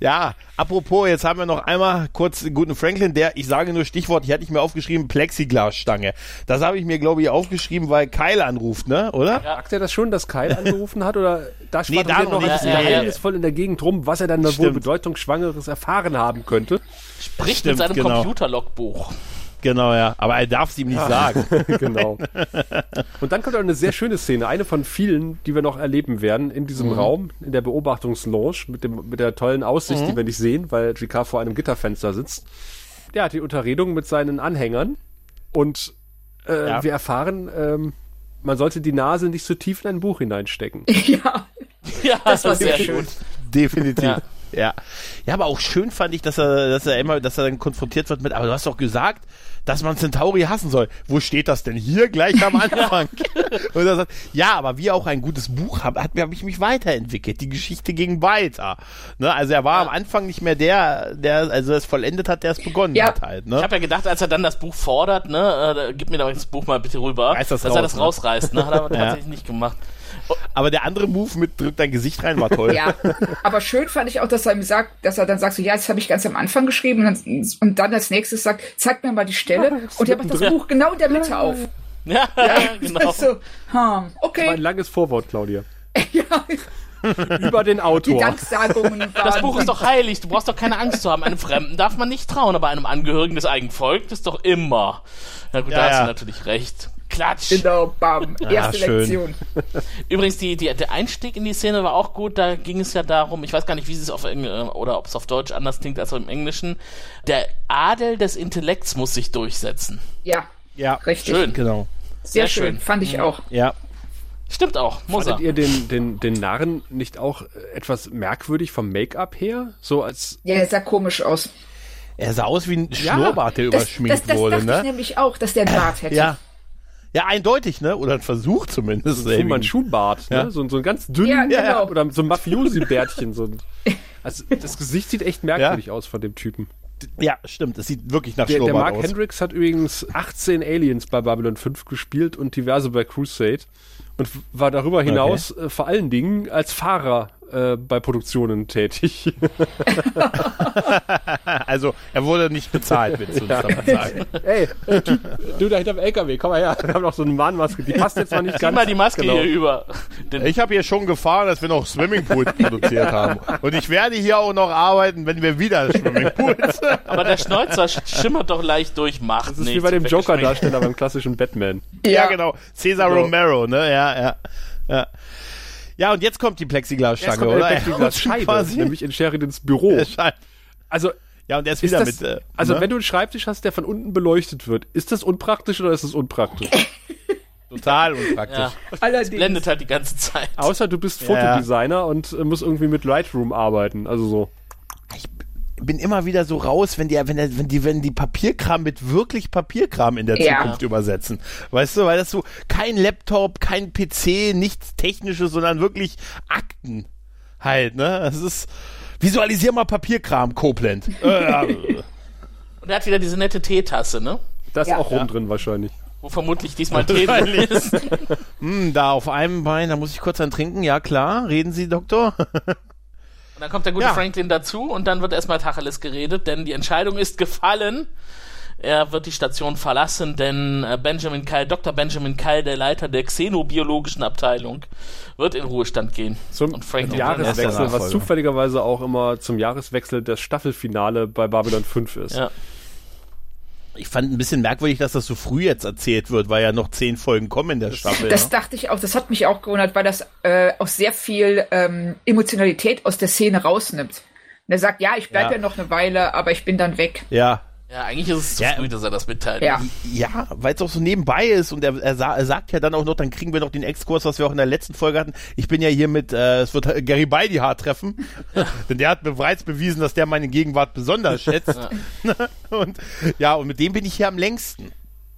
ja, apropos, jetzt haben wir noch einmal kurz den guten Franklin, der, ich sage nur Stichwort, hier hatte ich mir aufgeschrieben, Plexiglasstange. Das habe ich mir, glaube ich, aufgeschrieben, weil Kyle anruft, ne, oder? Sagt er das schon, dass Kyle angerufen hat? Oder da Nee, da noch nicht. Ja, ja, ja. geheimnisvoll in der Gegend rum, was er dann da wohl bedeutungsschwangeres erfahren haben könnte? Spricht Stimmt, mit seinem genau. Computerlogbuch. Genau, ja. Aber er darf es ihm nicht sagen. genau. Und dann kommt auch eine sehr schöne Szene, eine von vielen, die wir noch erleben werden, in diesem Mhm. Raum, in der Beobachtungslounge, mit, dem, mit der tollen Aussicht, Mhm. die wir nicht sehen, weil GK vor einem Gitterfenster sitzt. Der hat die Unterredung mit seinen Anhängern und äh, Ja. wir erfahren, ähm, man sollte die Nase nicht so tief in ein Buch hineinstecken. Ja, Ja, das war sehr sehr schön. Definitiv. Ja. Ja. ja. aber auch schön fand ich, dass er, dass er immer, dass er dann konfrontiert wird mit, aber du hast doch gesagt, dass man Centauri hassen soll. Wo steht das denn? Hier gleich am Anfang. Und er sagt, ja, aber wie auch ein gutes Buch habe, hat, habe ich mich weiterentwickelt. Die Geschichte ging weiter. Ne? Also er war am Anfang nicht mehr der, der, also es vollendet hat, der es begonnen Ja. hat halt. Ne? Ich habe ja gedacht, als er dann das Buch fordert, ne, äh, gib mir doch das Buch mal bitte rüber, das dass raus, er das ne? rausreißt, ne? Hat er aber Ja. tatsächlich nicht gemacht. Aber der andere Move mit drückt dein Gesicht rein war toll. ja. Aber schön fand ich auch, dass er ihm sagt, dass er dann sagt, so, ja, das habe ich ganz am Anfang geschrieben und dann, und dann als nächstes sagt, zeig mir mal die Stelle und er macht das Buch genau in der Mitte auf. Ja, genau. So, hm, War ein okay. langes Vorwort, Claudia. Ja, Über den die Autor. Danksagungen waren. Das Buch ist doch heilig, du brauchst doch keine Angst zu haben. Einem Fremden darf man nicht trauen, aber einem Angehörigen des eigenen Volkes doch immer. Na gut, Ja, da hast ja. du natürlich recht. Klatsch. Genau, bam. Erste schön. Lektion. Übrigens, die, die, der Einstieg in die Szene war auch gut. Da ging es ja darum, ich weiß gar nicht, wie sie es auf Engl äh, oder ob es auf Deutsch anders klingt als im Englischen. Der Adel des Intellekts muss sich durchsetzen. Ja, Ja, richtig. Schön. genau. Sehr Sehr schön. schön. Fand ich auch. Ja. Stimmt auch, muss er. Fandet ihr den, den, den Narren nicht auch äh, etwas merkwürdig vom Make-up her? So als Ja, der sah komisch aus. Er sah aus wie ein Schnurrbart, der Das, überschminkt das, das wurde, dachte ich ne? nämlich auch, dass der einen Bart hätte. Ja. Ja, eindeutig, ne? Oder ein Versuch zumindest. So ein Schuhbart, Ja. ne? so, so ein ganz dünn, Ja, genau. oder so ein Mafiosi-Bärtchen. So ein, also das Gesicht sieht echt merkwürdig aus von dem Typen. Ja, stimmt. Es sieht wirklich nach Der, der Schnurrbart Mark aus. Hendricks hat übrigens 18 Aliens bei Babylon 5 gespielt und diverse bei Crusade und war darüber hinaus äh, vor allen Dingen als Fahrer äh, bei Produktionen tätig. Also, er wurde nicht bezahlt, willst du uns damit sagen. Ey, Typ, du da hinterm LKW, komm mal her. Wir haben noch so eine Mahnmaske, die passt jetzt mal nicht Zieh ganz. mal die Maske genau. hier über. Den, Ich habe hier schon gefahren, dass wir noch Swimmingpools produziert haben. Und ich werde hier auch noch arbeiten, wenn wir wieder Swimmingpools. aber der Schnäuzer sch- schimmert doch leicht durch, macht Das ist nichts. wie bei dem. Joker-Darsteller beim klassischen Batman. ja, genau. Cesar Genau. Romero, ne? Ja, ja. Ja, ja und jetzt kommt die Plexiglasstange, oder? eine Plexiglasscheibe, Quasi. nämlich in Sheridans Büro. Scheint- Also, Ja, und er ist ist wieder das, mit. Äh, also ne? wenn du einen Schreibtisch hast, der von unten beleuchtet wird, ist das unpraktisch oder ist das unpraktisch? Total unpraktisch. Ja, Allerdings. blendet halt die ganze Zeit. Außer du bist Ja. Fotodesigner und äh, musst irgendwie mit Lightroom arbeiten. Also so. Ich bin immer wieder so raus, wenn die, wenn, der, wenn die, wenn die Papierkram mit wirklich Papierkram in der Ja. Zukunft übersetzen. Weißt du, weil das so kein Laptop, kein PC, nichts Technisches, sondern wirklich Akten halt, ne? Das ist, visualisier mal Papierkram, Koblenz. äh, Und er hat wieder diese nette Teetasse, ne? Da ist Ja. auch rum drin wahrscheinlich. Wo vermutlich diesmal Tee drin ist. hm, da auf einem Bein, da muss ich kurz dran trinken. Ja, klar. Reden Sie, Doktor? Und dann kommt der gute Ja. Franklin dazu und dann wird erstmal Tacheles geredet, denn die Entscheidung ist gefallen. Er wird die Station verlassen, denn äh, Benjamin Kyle, Dr. Benjamin Kyle, der Leiter der xenobiologischen Abteilung, wird in Ruhestand gehen. Zum und Franklin Jahreswechsel, was zufälligerweise auch immer zum Jahreswechsel das Staffelfinale bei Babylon 5 ist. Ja. Ich fand ein bisschen merkwürdig, dass das so früh jetzt erzählt wird, weil ja noch zehn Folgen kommen in der Staffel. Das ne? dachte ich auch, das hat mich auch gewundert, weil das äh, auch sehr viel ähm, Emotionalität aus der Szene rausnimmt. Und er sagt, ja, ich bleibe Ja. ja. noch eine Weile, aber ich bin dann weg. Ja, ja, eigentlich ist es zu Ja. früh, dass er das mitteilt. Ja. Ja, weil es auch so nebenbei ist und er, er, er sagt ja dann auch noch, dann kriegen wir noch den Exkurs, was wir auch in der letzten Folge hatten. Ich bin ja hier mit, äh, es wird Garibaldi hart treffen, denn der hat bereits bewiesen, dass der meine Gegenwart besonders schätzt. und ja, und mit dem bin ich hier am längsten.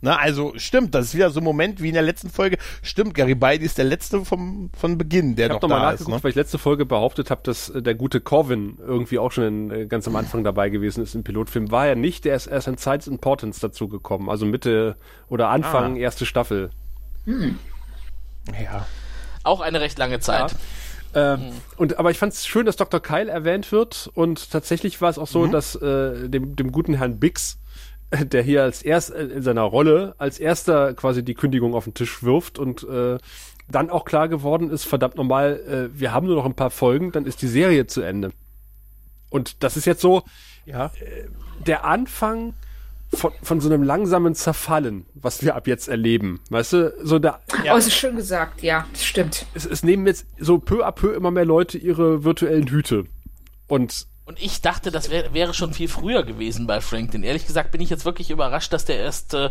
Na, also stimmt, das ist wieder so ein Moment wie in der letzten Folge. Stimmt, Garibaldi ist der letzte vom, von Beginn, der Ich noch habe nochmal da nachgeguckt, ist. Ne? weil ich letzte Folge behauptet habe, dass äh, der gute Corvin irgendwie auch schon in, äh, ganz am Anfang dabei gewesen ist im Pilotfilm. War er nicht, der ist erst in Sides Importance dazugekommen. Also Mitte oder Anfang Ah. erste Staffel. Ja. Auch eine recht lange Zeit. Ähm, und, aber ich fand es schön, dass Dr. Kyle erwähnt wird und tatsächlich war es auch so, dass äh, dem, dem guten Herrn Bix, äh, der hier als erst äh, in seiner Rolle als erster quasi die Kündigung auf den Tisch wirft und äh, dann auch klar geworden ist, verdammt normal, äh, wir haben nur noch ein paar Folgen, dann ist die Serie zu Ende. Und das ist jetzt so Ja. der Anfang von, von so einem langsamen Zerfallen, was wir ab jetzt erleben. Weißt du, so da, Oh, es ist schön gesagt, ja, das stimmt. es, es nehmen jetzt so peu à peu immer mehr Leute ihre virtuellen Hüte. Und Und ich dachte, das wär, wäre schon viel früher gewesen bei Franklin. Ehrlich gesagt bin ich jetzt wirklich überrascht, dass der erst äh,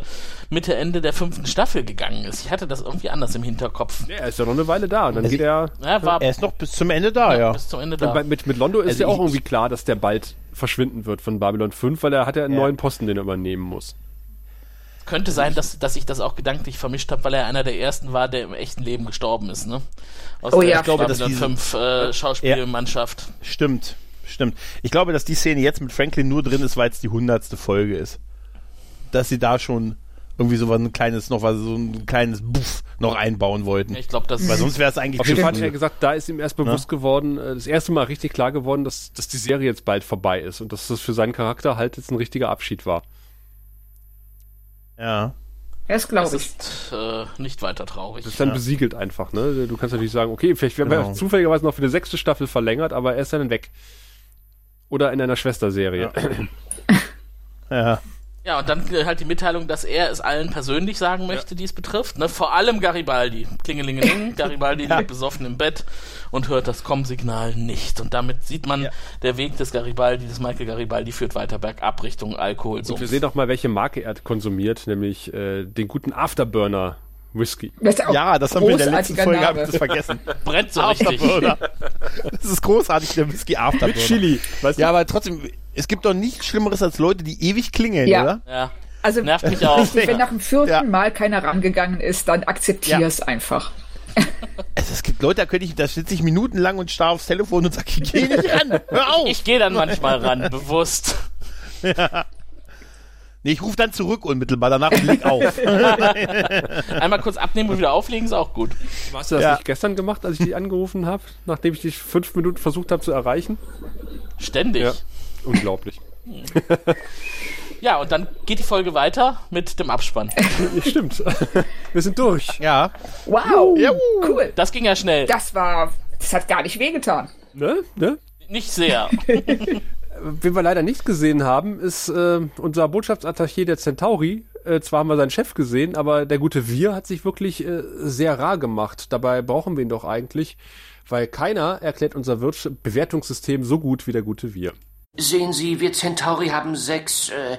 Mitte, Ende der fünften Staffel gegangen ist. Ich hatte das irgendwie anders im Hinterkopf. er ist ja noch eine Weile da. Und dann geht er. Ja, war Er ist noch bis zum Ende da, ja. bis zum Ende da. bei, mit, mit Londo ist Also ja auch irgendwie klar, dass der bald verschwinden wird von Babylon 5, weil er hat ja einen Ja. neuen Posten, den er übernehmen muss. Könnte sein, dass, dass ich das auch gedanklich vermischt habe, weil er einer der ersten war, der im echten Leben gestorben ist, ne? Aus Oh der ja. Ich glaube, Babylon diese- 5 äh, Schauspielmannschaft. Stimmt, stimmt. Ich glaube, dass die Szene jetzt mit Franklin nur drin ist, weil es die hundertste Folge ist. Dass sie da schon irgendwie so was ein kleines, noch was, so ein kleines Buff noch einbauen wollten. Ich glaube, das Weil sonst wäre es eigentlich Auf jeden Fall hat er gesagt, da ist ihm erst bewusst geworden, äh, das erste Mal richtig klar geworden, dass, dass die Serie jetzt bald vorbei ist und dass das für seinen Charakter halt jetzt ein richtiger Abschied war. Ja. Das das glaube ich. ist äh, nicht weiter traurig. Das ist dann besiegelt einfach, ne? Du kannst natürlich sagen, okay, vielleicht werden wir Genau. zufälligerweise noch für eine sechste Staffel verlängert, aber er ist dann weg. Oder in einer Schwesterserie. Ja. Ja, und dann äh, halt die Mitteilung, dass er es allen persönlich sagen möchte, die es betrifft. Ne? Vor allem Garibaldi. Klingelingeling. Garibaldi liegt besoffen im Bett und hört das Komm-Signal nicht. Und damit sieht man, Ja. der Weg des Garibaldi, des Michael Garibaldi, führt weiter bergab Richtung Alkohol. Und wir sehen auch mal, welche Marke er konsumiert, nämlich äh, den guten Afterburner Whisky. Das ja, das haben wir in der letzten Folge, hab Name. ich das vergessen. brennt so richtig. Das ist großartig, der Whisky Afterburner. Mit Chili, weißt Ja, du? aber trotzdem, es gibt doch nichts Schlimmeres als Leute, die ewig klingeln, Ja. oder? Ja. Also, Nervt mich auch. wenn nach dem vierten Ja. Mal keiner rangegangen ist, dann akzeptier Ja. es einfach. Also es gibt Leute, da könnte ich, da sitze ich minutenlang und starr aufs Telefon und sage, ich geh nicht ran, hör auf. Ich gehe dann manchmal ran, bewusst. Nee, ich rufe dann zurück unmittelbar, danach und leg auf. Einmal kurz abnehmen und wieder auflegen ist auch gut. Hast du das Ja. nicht gestern gemacht, als ich dich angerufen habe, nachdem ich dich fünf Minuten versucht habe zu erreichen? Ständig. Ja. Ja. Unglaublich. und dann geht die Folge weiter mit dem Abspann. Stimmt. Wir sind durch. ja. Wow, Ja. cool. Das ging ja schnell. Das war, das hat gar nicht wehgetan. Ne? Ne? Nicht sehr. Wen wir leider nicht gesehen haben, ist äh, unser Botschaftsattaché der Centauri. Äh, zwar haben wir seinen Chef gesehen, aber der gute Wir hat sich wirklich äh, sehr rar gemacht. Dabei brauchen wir ihn doch eigentlich, weil keiner erklärt unser Wirtsch Bewertungssystem so gut wie der gute Wir. Sehen Sie, wir Centauri haben sechs, äh,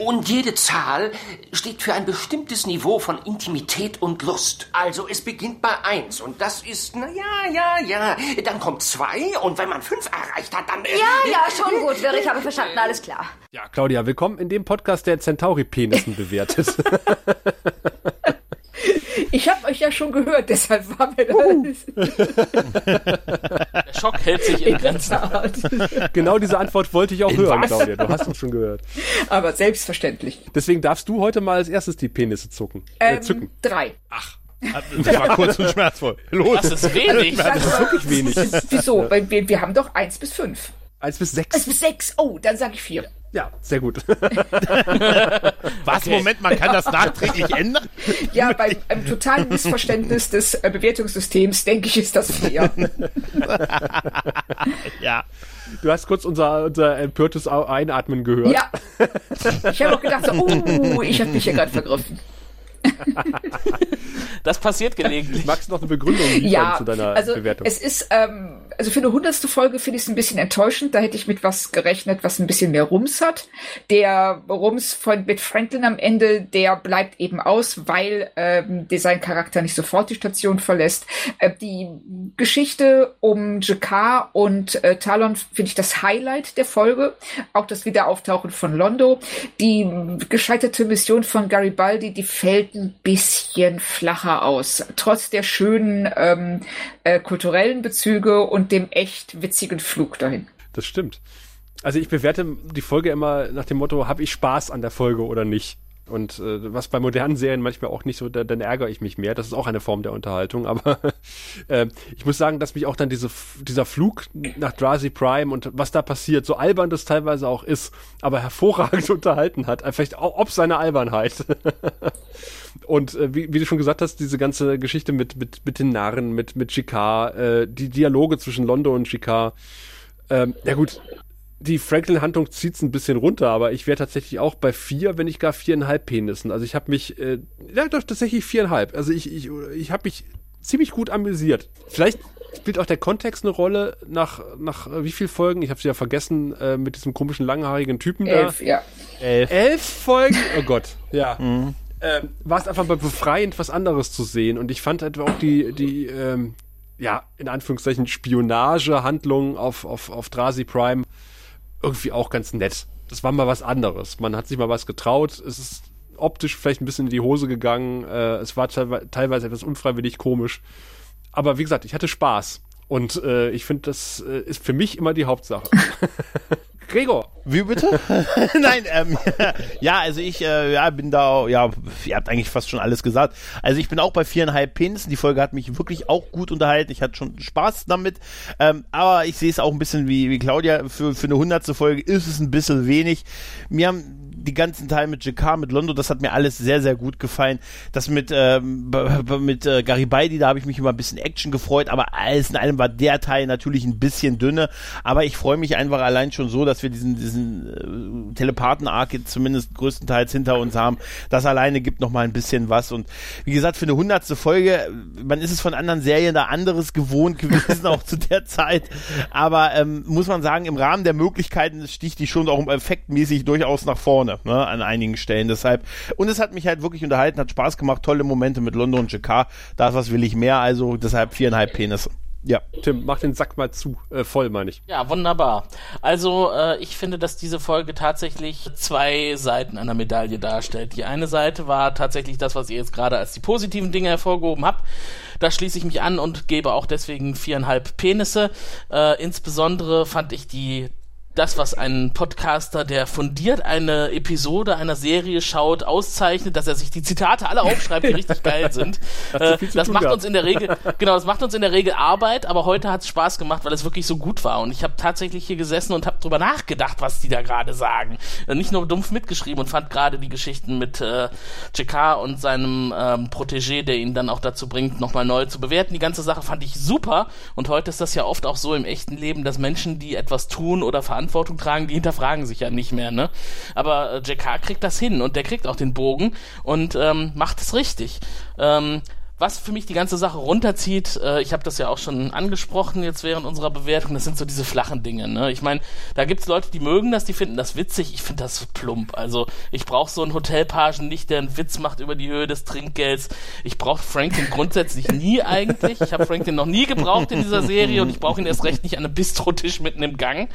und jede Zahl steht für ein bestimmtes Niveau von Intimität und Lust. Also es beginnt bei eins und das ist, na ja, ja, ja. Dann kommt zwei und wenn man fünf erreicht hat, dann... Ja, ja, schon gut, Wirr, ich habe verstanden, alles klar. Ja, Claudia, willkommen in dem Podcast, der Centauri-Penissen bewertet. Ich habe euch ja schon gehört, deshalb war mir das Der Schock hält sich in Grenzen. Art. genau diese Antwort wollte ich auch hören, was? Claudia. Du hast uns schon gehört. Aber selbstverständlich. Deswegen darfst du heute mal als erstes die Penisse zucken. Äh, Ähm, zücken. Drei. Das war kurz und schmerzvoll. Los. Das ist wenig. Das ist wirklich wenig. Wieso? Wir, wir haben doch eins bis fünf. Eins bis Eins sechs. bis sechs. Oh, dann sage ich vier. Ja, sehr gut. Was? Moment, man kann das nachträglich ändern? Ja, bei einem totalen Missverständnis des äh, Bewertungssystems denke ich, ist das vier. Ja. Du hast kurz unser, unser empörtes Einatmen gehört. Ja. Ich habe auch gedacht, so, oh, ich habe mich hier gerade vergriffen. Das passiert gelegentlich. Magst du noch eine Begründung liefern Ja, zu deiner also Bewertung? es ist, ähm, also für eine hundertste Folge finde ich es ein bisschen enttäuschend. Da hätte ich mit was gerechnet, was ein bisschen mehr Rums hat. Der Rums von mit Franklin am Ende, der bleibt eben aus, weil ähm, der sein Charakter nicht sofort die Station verlässt. Äh, die Geschichte um Jakar und äh, Talon finde ich das Highlight der Folge. Auch das Wiederauftauchen von Londo. Die gescheiterte Mission von Garibaldi, die fällt bisschen flacher aus. Trotz der schönen ähm, äh, kulturellen Bezüge und dem echt witzigen Flug dahin. Das stimmt. Also ich bewerte die Folge immer nach dem Motto, habe ich Spaß an der Folge oder nicht? Und äh, was bei modernen Serien manchmal auch nicht so, da, dann ärgere ich mich mehr. Das ist auch eine Form der Unterhaltung. Aber äh, ich muss sagen, dass mich auch dann diese, dieser Flug nach Drazi Prime und was da passiert, so albern das teilweise auch ist, aber hervorragend unterhalten hat. Äh, Vielleicht auch ob seine Albernheit. Und äh, wie, wie du schon gesagt hast, diese ganze Geschichte mit, mit, mit den Narren, mit, mit Chicard, äh, die Dialoge zwischen Londo und Chicard. Ähm, ja gut, die Franklin-Handlung zieht's ein bisschen runter, aber ich wäre tatsächlich auch bei vier, wenn nicht gar viereinhalb Penissen. Also ich habe mich, äh, ja doch tatsächlich viereinhalb. Also ich, ich, ich habe mich ziemlich gut amüsiert. Vielleicht spielt auch der Kontext eine Rolle nach, nach äh, wie viel Folgen? Ich habe sie ja vergessen, äh, mit diesem komischen langhaarigen Typen da. Elf, ja. Elf. Elf Folgen? Oh Gott, ja. Ähm, war es einfach mal befreiend, was anderes zu sehen. Und ich fand etwa auch die, die ähm, ja, in Anführungszeichen Spionagehandlung auf, auf, auf Drasi Prime irgendwie auch ganz nett. Das war mal was anderes. Man hat sich mal was getraut. Es ist optisch vielleicht ein bisschen in die Hose gegangen. Äh, es war teilwe- teilweise etwas unfreiwillig komisch. Aber wie gesagt, ich hatte Spaß. Und äh, ich finde, das äh, ist für mich immer die Hauptsache. Gregor, Wie bitte? Nein, ähm, ja, also ich äh, ja, bin da, ja, ihr habt eigentlich fast schon alles gesagt. Also ich bin auch bei viereinhalb Penissen. Die Folge hat mich wirklich auch gut unterhalten. Ich hatte schon Spaß damit. Ähm, aber ich sehe es auch ein bisschen wie, wie Claudia. Für, für eine hundertste Folge ist es ein bisschen wenig. Mir haben die ganzen Teil mit JK, mit Londo, das hat mir alles sehr, sehr gut gefallen. Das mit, ähm, mit äh, Garibaldi, da habe ich mich immer ein bisschen Action gefreut, aber alles in allem war der Teil natürlich ein bisschen dünne. Aber ich freue mich einfach allein schon so, dass wir diesen, diesen äh, Telepathen-Arc jetzt zumindest größtenteils hinter uns haben. Das alleine gibt noch mal ein bisschen was. Und wie gesagt, für eine hundertste Folge, man ist es von anderen Serien da anderes gewohnt gewesen, auch zu der Zeit. Aber ähm, muss man sagen, im Rahmen der Möglichkeiten sticht die schon auch effektmäßig durchaus nach vorne, ne, an einigen Stellen. Deshalb, und es hat mich halt wirklich unterhalten, hat Spaß gemacht, tolle Momente mit London und JK. Da was will ich mehr, also deshalb viereinhalb Penisse. Ja. Tim, mach den Sack mal zu, äh, voll, meine ich. Ja, wunderbar. Also, äh, ich finde, dass diese Folge tatsächlich zwei Seiten einer Medaille darstellt. Die eine Seite war tatsächlich das, was ihr jetzt gerade als die positiven Dinge hervorgehoben habt. Da schließe ich mich an und gebe auch deswegen viereinhalb Penisse. Äh, insbesondere fand ich die das, was ein Podcaster, der fundiert eine Episode einer Serie schaut, auszeichnet, dass er sich die Zitate alle aufschreibt, die richtig geil sind. Äh, das macht uns in der Regel, genau, das macht uns in der Regel Arbeit, aber heute hat es Spaß gemacht, weil es wirklich so gut war. Und ich habe tatsächlich hier gesessen und habe drüber nachgedacht, was die da gerade sagen. Äh, nicht nur dumpf mitgeschrieben und fand gerade die Geschichten mit äh, JK und seinem ähm, Protégé, der ihn dann auch dazu bringt, nochmal neu zu bewerten. Die ganze Sache fand ich super. Und heute ist das ja oft auch so im echten Leben, dass Menschen, die etwas tun oder verantwortlich Verantwortung tragen, die hinterfragen sich ja nicht mehr, ne? Aber äh, JK kriegt das hin und der kriegt auch den Bogen und ähm, macht es richtig. Ähm, was für mich die ganze Sache runterzieht, äh, ich habe das ja auch schon angesprochen jetzt während unserer Bewertung, das sind so diese flachen Dinge. Ne? Ich meine, da gibt's Leute, die mögen das, die finden das witzig, ich finde das plump. Also ich brauche so einen Hotelpagen nicht, der einen Witz macht über die Höhe des Trinkgelds. Ich brauche Franklin grundsätzlich nie eigentlich. Ich habe Franklin noch nie gebraucht in dieser Serie und ich brauche ihn erst recht nicht an einem Bistrotisch mitten im Gang.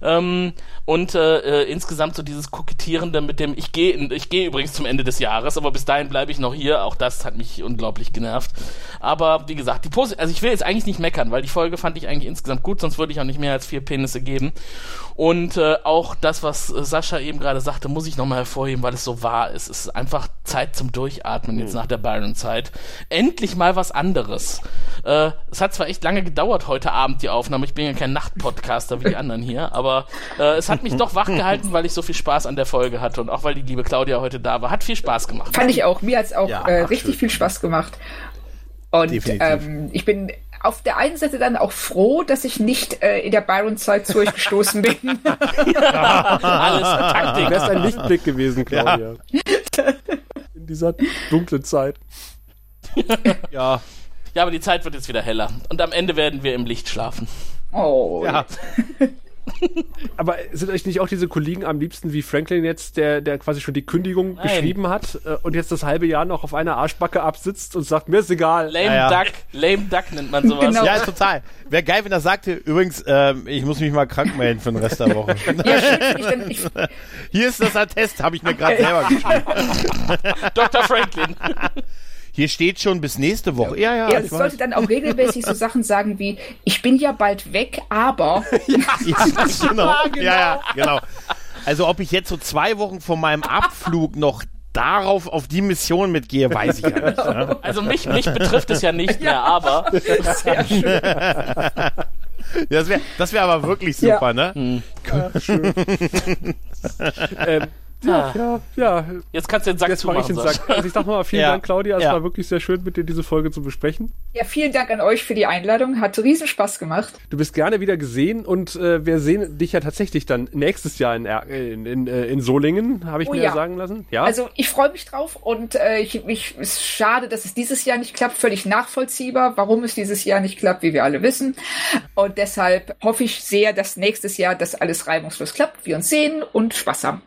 Ähm, und äh, äh, insgesamt so dieses Kokettierende mit dem, ich gehe ich gehe übrigens zum Ende des Jahres, aber bis dahin bleibe ich noch hier. Auch das hat mich unglaublich genervt genervt. Aber wie gesagt, die Pose, also ich will jetzt eigentlich nicht meckern, weil die Folge fand ich eigentlich insgesamt gut, sonst würde ich auch nicht mehr als vier Penisse geben. Und äh, auch das, was äh, Sascha eben gerade sagte, muss ich nochmal hervorheben, weil es so wahr ist. Es ist einfach Zeit zum Durchatmen jetzt mhm. nach der Byron-Zeit. Endlich mal was anderes. Äh, es hat zwar echt lange gedauert heute Abend, die Aufnahme. Ich bin ja kein Nachtpodcaster wie die anderen hier, aber äh, es hat mich doch wach gehalten, weil ich so viel Spaß an der Folge hatte und auch weil die liebe Claudia heute da war. Hat viel Spaß gemacht. Fand ich auch. Mir hat es auch ja, äh, richtig schön. viel Spaß gemacht. Und ähm, ich bin auf der einen Seite dann auch froh, dass ich nicht äh, in der Byron-Zeit zu euch gestoßen bin. ja, alles Taktik. Wäre ein Lichtblick gewesen, Claudia. Ja. In dieser dunklen Zeit. ja. Ja, aber die Zeit wird jetzt wieder heller. Und am Ende werden wir im Licht schlafen. Oh. Ja. Aber sind euch nicht auch diese Kollegen am liebsten wie Franklin jetzt, der, der quasi schon die Kündigung Nein. geschrieben hat äh, und jetzt das halbe Jahr noch auf einer Arschbacke absitzt und sagt, mir ist egal. Lame ja, ja. Duck, lame Duck nennt man sowas. Genau. Ja, total. Wäre geil, wenn er sagte, übrigens, ähm, ich muss mich mal krank melden für den Rest der Woche. ja, Hier ist das Attest, habe ich mir gerade selber geschrieben. Dr. Franklin. Hier steht schon bis nächste Woche. Ja, ja. Er sollte dann auch regelmäßig so Sachen sagen wie, ich bin ja bald weg, aber. ja, ja, genau. genau. Ja, ja, genau. Also ob ich jetzt so zwei Wochen vor meinem Abflug noch darauf auf die Mission mitgehe, weiß ich ja nicht. Ne? Also mich, mich betrifft es ja nicht mehr, aber. Sehr schön. Das wäre das wär aber wirklich super, ja. ne? Hm. Ja, schön. ähm, ja, ja, ja. Jetzt kannst du den Sack Jetzt zumachen. Ich den Sack. Also ich sag mal vielen ja. Dank, Claudia. Es ja. war wirklich sehr schön, mit dir diese Folge zu besprechen. Ja, vielen Dank an euch für die Einladung. Hat riesen Spaß gemacht. Du bist gerne wieder gesehen und äh, wir sehen dich ja tatsächlich dann nächstes Jahr in, in, in, äh, in Solingen, habe ich oh, mir ja. sagen lassen. Ja. Also ich freue mich drauf und äh, ich, ich ist schade, dass es dieses Jahr nicht klappt. Völlig nachvollziehbar, warum es dieses Jahr nicht klappt, wie wir alle wissen. Und deshalb hoffe ich sehr, dass nächstes Jahr das alles reibungslos klappt, wir uns sehen und Spaß haben.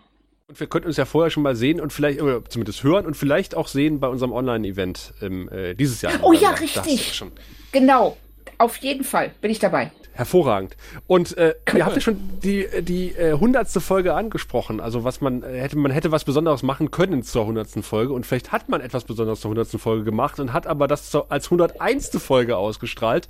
Und wir könnten uns ja vorher schon mal sehen und vielleicht, oder zumindest hören und vielleicht auch sehen bei unserem Online-Event äh, dieses Jahr. Oh ja, richtig. Genau. Auf jeden Fall bin ich dabei. Hervorragend. Und äh, ihr habt ja schon die die äh, hundertste Folge angesprochen. Also was man äh, hätte man hätte was Besonderes machen können zur hundertsten Folge und vielleicht hat man etwas Besonderes zur hundertsten Folge gemacht und hat aber das zur, als 101. Folge ausgestrahlt.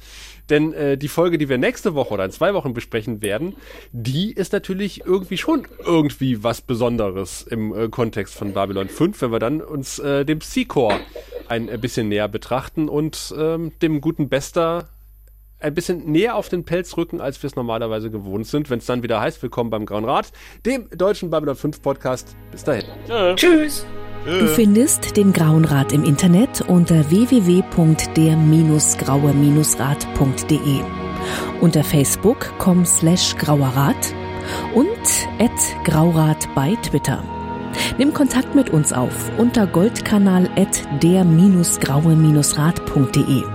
Denn äh, die Folge, die wir nächste Woche oder in zwei Wochen besprechen werden, die ist natürlich irgendwie schon irgendwie was Besonderes im äh, Kontext von Babylon 5, wenn wir dann uns äh, dem Seacore ein äh, bisschen näher betrachten und ähm, dem guten Bester ein bisschen näher auf den Pelz rücken, als wir es normalerweise gewohnt sind, wenn es dann wieder heißt, willkommen beim Grauen Rat, dem deutschen Babylon 5 Podcast. Bis dahin. Ja. Tschüss. Du findest den Grauen Rat im Internet unter www.der-graue-rat.de, unter facebook.com slash grauerrat und at graurat bei Twitter. Nimm Kontakt mit uns auf unter goldkanal at der-graue-rat.de.